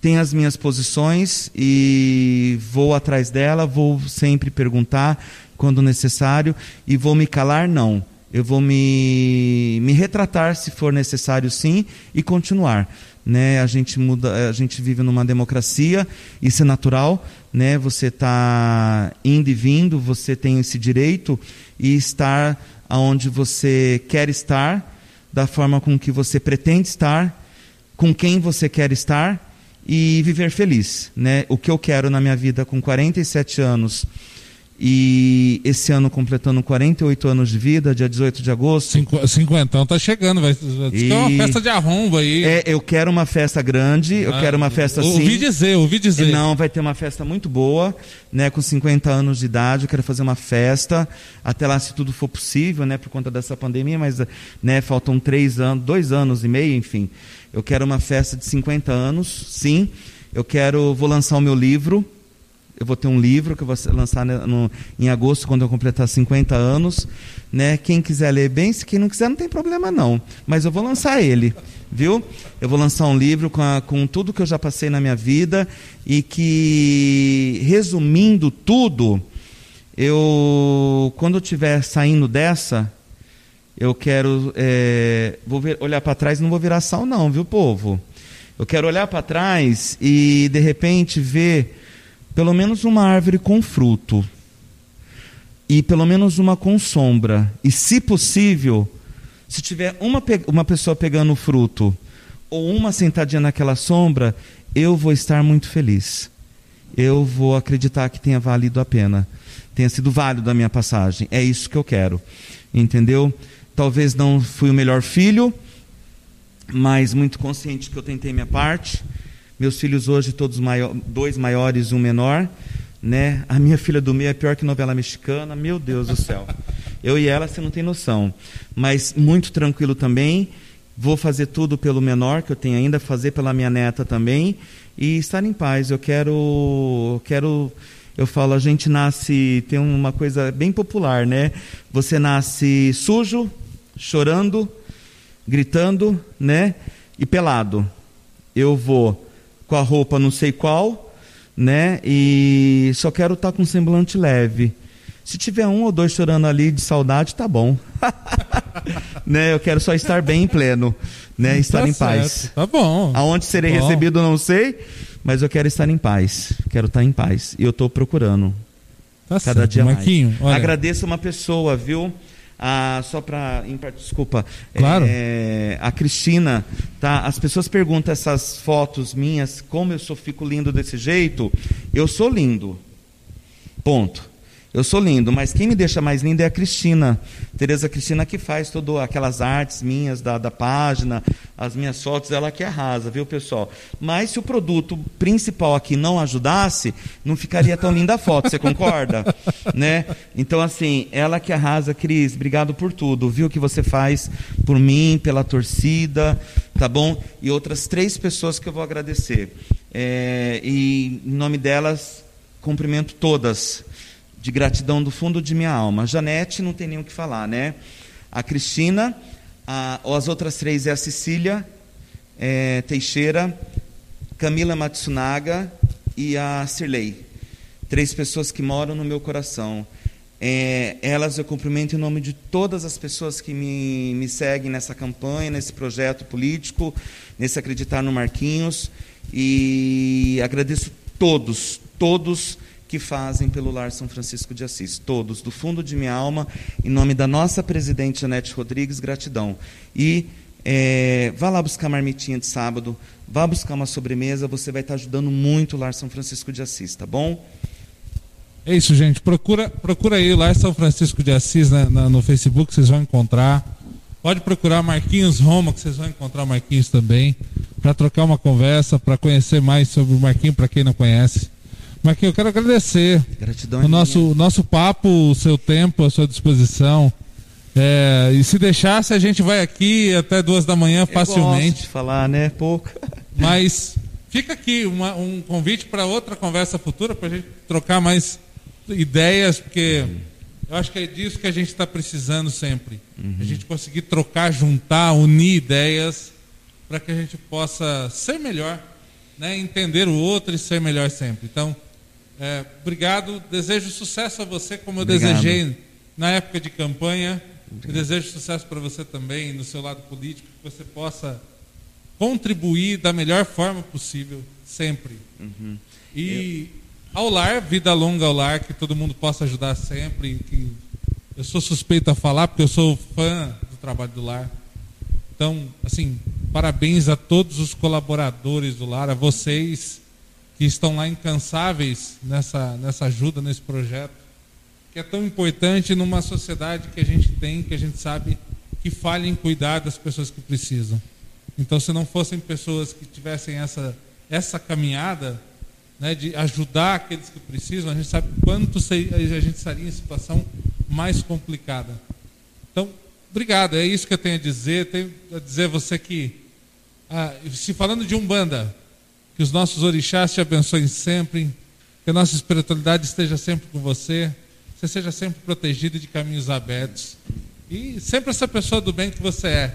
Tenho as minhas posições e vou atrás dela, vou sempre perguntar quando necessário e vou me calar, não. Eu vou me, me retratar se for necessário, sim, e continuar né? A gente muda, a gente vive numa democracia, isso é natural, né? Você está indo e vindo, você tem esse direito e estar aonde você quer estar, da forma com que você pretende estar, com quem você quer estar e viver feliz, né? O que eu quero na minha vida com 47 anos e esse ano completando 48 anos de vida, dia 18 de agosto. Cinqu cinquentão tá chegando, vai. E... É uma festa de arromba aí. É, eu quero uma festa grande, eu ah, quero uma festa assim. Ouvi dizer, ouvi dizer. Não, vai ter uma festa muito boa, né? Com 50 anos de idade, eu quero fazer uma festa. Até lá, se tudo for possível, né? Por conta dessa pandemia, mas né, faltam três anos, dois anos e meio, enfim. Eu quero uma festa de 50 anos, sim. Eu quero, vou lançar o meu livro eu vou ter um livro que eu vou lançar no, em agosto, quando eu completar 50 anos. Né? Quem quiser ler bem, se quem não quiser, não tem problema não. Mas eu vou lançar ele, viu? Eu vou lançar um livro com, a, com tudo que eu já passei na minha vida e que, resumindo tudo, eu, quando eu estiver saindo dessa, eu quero é, vou ver, olhar para trás não vou virar sal não, viu, povo? Eu quero olhar para trás e, de repente, ver pelo menos uma árvore com fruto e pelo menos uma com sombra. E, se possível, se tiver uma, uma pessoa pegando fruto ou uma sentadinha naquela sombra, eu vou estar muito feliz. Eu vou acreditar que tenha valido a pena, tenha sido válido a minha passagem. É isso que eu quero, entendeu? Talvez não fui o melhor filho, mas muito consciente que eu tentei minha parte meus filhos hoje, todos maior, dois maiores um menor. Né? A minha filha do meio é pior que novela mexicana, meu Deus do céu. Eu e ela, você não tem noção. Mas muito tranquilo também. Vou fazer tudo pelo menor, que eu tenho ainda, fazer pela minha neta também. E estar em paz. Eu quero. quero eu falo, a gente nasce. Tem uma coisa bem popular, né? Você nasce sujo, chorando, gritando, né? E pelado. Eu vou com a roupa não sei qual, né? E só quero estar tá com um semblante leve. Se tiver um ou dois chorando ali de saudade, tá bom. [LAUGHS] né? Eu quero só estar bem em pleno, né? Tá estar tá em paz. Tá bom. Aonde serei bom. recebido não sei, mas eu quero estar em paz. Quero estar em paz. E eu estou procurando. Tá cada certo. dia Marquinho, mais. Olha. Agradeço uma pessoa, viu? Ah, só para. Desculpa. Claro. É, a Cristina, tá? As pessoas perguntam essas fotos minhas, como eu sou, fico lindo desse jeito. Eu sou lindo. Ponto. Eu sou lindo, mas quem me deixa mais lindo é a Cristina. Tereza Cristina que faz todas aquelas artes minhas da, da página, as minhas fotos, ela que arrasa, viu, pessoal? Mas se o produto principal aqui não ajudasse, não ficaria tão linda a foto, você concorda? [LAUGHS] né? Então, assim, ela que arrasa, Cris, obrigado por tudo, viu, que você faz por mim, pela torcida, tá bom? E outras três pessoas que eu vou agradecer. É, e em nome delas, cumprimento todas de gratidão do fundo de minha alma. Janete não tem nem o que falar, né? A Cristina, a, as outras três é a Cecília é, Teixeira, Camila Matsunaga e a Cirlei. Três pessoas que moram no meu coração. É, elas eu cumprimento em nome de todas as pessoas que me, me seguem nessa campanha, nesse projeto político, nesse acreditar no Marquinhos. E agradeço todos, todos que fazem pelo Lar São Francisco de Assis. Todos, do fundo de minha alma, em nome da nossa presidente Janete Rodrigues, gratidão. E é, vá lá buscar marmitinha de sábado, vá buscar uma sobremesa, você vai estar ajudando muito o Lar São Francisco de Assis, tá bom? É isso, gente. Procura, procura aí Lar São Francisco de Assis né, na, no Facebook, vocês vão encontrar. Pode procurar Marquinhos Roma, que vocês vão encontrar Marquinhos também, para trocar uma conversa, para conhecer mais sobre o Marquinhos, para quem não conhece. Marquinhos, eu quero agradecer Gratidão o nosso, nosso papo, o seu tempo, a sua disposição. É, e se deixasse, a gente vai aqui até duas da manhã facilmente. Eu gosto de falar, né? Pouco. [LAUGHS] Mas fica aqui uma, um convite para outra conversa futura, para a gente trocar mais ideias, porque eu acho que é disso que a gente está precisando sempre. Uhum. A gente conseguir trocar, juntar, unir ideias para que a gente possa ser melhor, né? entender o outro e ser melhor sempre. Então, é, obrigado, desejo sucesso a você, como eu obrigado. desejei na época de campanha. Desejo sucesso para você também no seu lado político, que você possa contribuir da melhor forma possível, sempre. Uhum. E eu... ao lar, vida longa ao lar, que todo mundo possa ajudar sempre. Que eu sou suspeito a falar, porque eu sou fã do trabalho do lar. Então, assim, parabéns a todos os colaboradores do lar, a vocês que estão lá incansáveis nessa, nessa ajuda, nesse projeto, que é tão importante numa sociedade que a gente tem, que a gente sabe que falha em cuidar das pessoas que precisam. Então, se não fossem pessoas que tivessem essa, essa caminhada né, de ajudar aqueles que precisam, a gente sabe quanto a gente estaria em situação mais complicada. Então, obrigado, é isso que eu tenho a dizer. Tenho a dizer a você que, ah, se falando de Umbanda, que os nossos orixás te abençoem sempre. Que a nossa espiritualidade esteja sempre com você. Você seja sempre protegido de caminhos abertos. E sempre essa pessoa do bem que você é.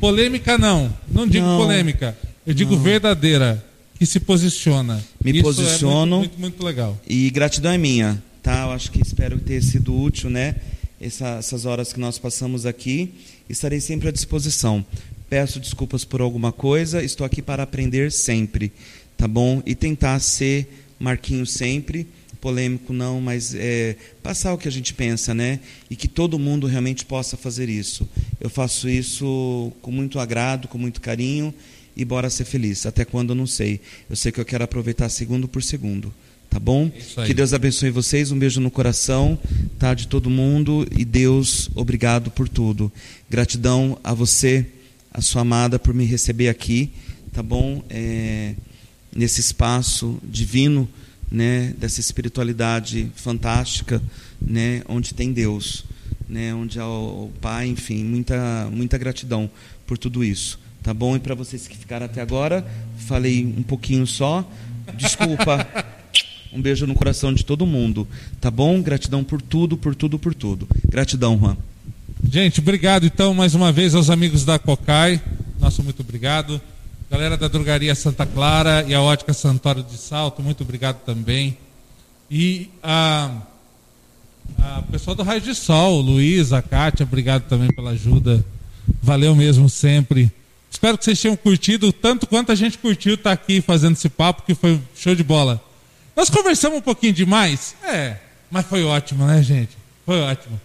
Polêmica não. Não digo não, polêmica. Eu digo não. verdadeira. Que se posiciona. Me Isso posiciono. É muito, muito, muito, legal. E gratidão é minha. Tá? Eu acho que espero ter sido útil, né? Essa, essas horas que nós passamos aqui. Estarei sempre à disposição. Peço desculpas por alguma coisa, estou aqui para aprender sempre, tá bom? E tentar ser Marquinho sempre, polêmico não, mas é, passar o que a gente pensa, né? E que todo mundo realmente possa fazer isso. Eu faço isso com muito agrado, com muito carinho e bora ser feliz. Até quando eu não sei. Eu sei que eu quero aproveitar segundo por segundo. Tá bom? Que Deus abençoe vocês. Um beijo no coração, tá? De todo mundo. E Deus, obrigado por tudo. Gratidão a você a sua amada por me receber aqui, tá bom? É, nesse espaço divino, né? Dessa espiritualidade fantástica, né? Onde tem Deus, né? Onde há o Pai, enfim, muita muita gratidão por tudo isso, tá bom? E para vocês que ficaram até agora, falei um pouquinho só, desculpa. [LAUGHS] Um beijo no coração de todo mundo, tá bom? Gratidão por tudo, por tudo, por tudo. Gratidão, Juan. Gente, obrigado então mais uma vez aos amigos da Cocai. Nosso muito obrigado. Galera da Drogaria Santa Clara e a Ótica Santoro de Salto, muito obrigado também. E a, a pessoal do Raio de Sol, Luiz, a Kátia, obrigado também pela ajuda. Valeu mesmo sempre. Espero que vocês tenham curtido tanto quanto a gente curtiu estar aqui fazendo esse papo, que foi show de bola. Nós conversamos um pouquinho demais? É, mas foi ótimo, né, gente? Foi ótimo.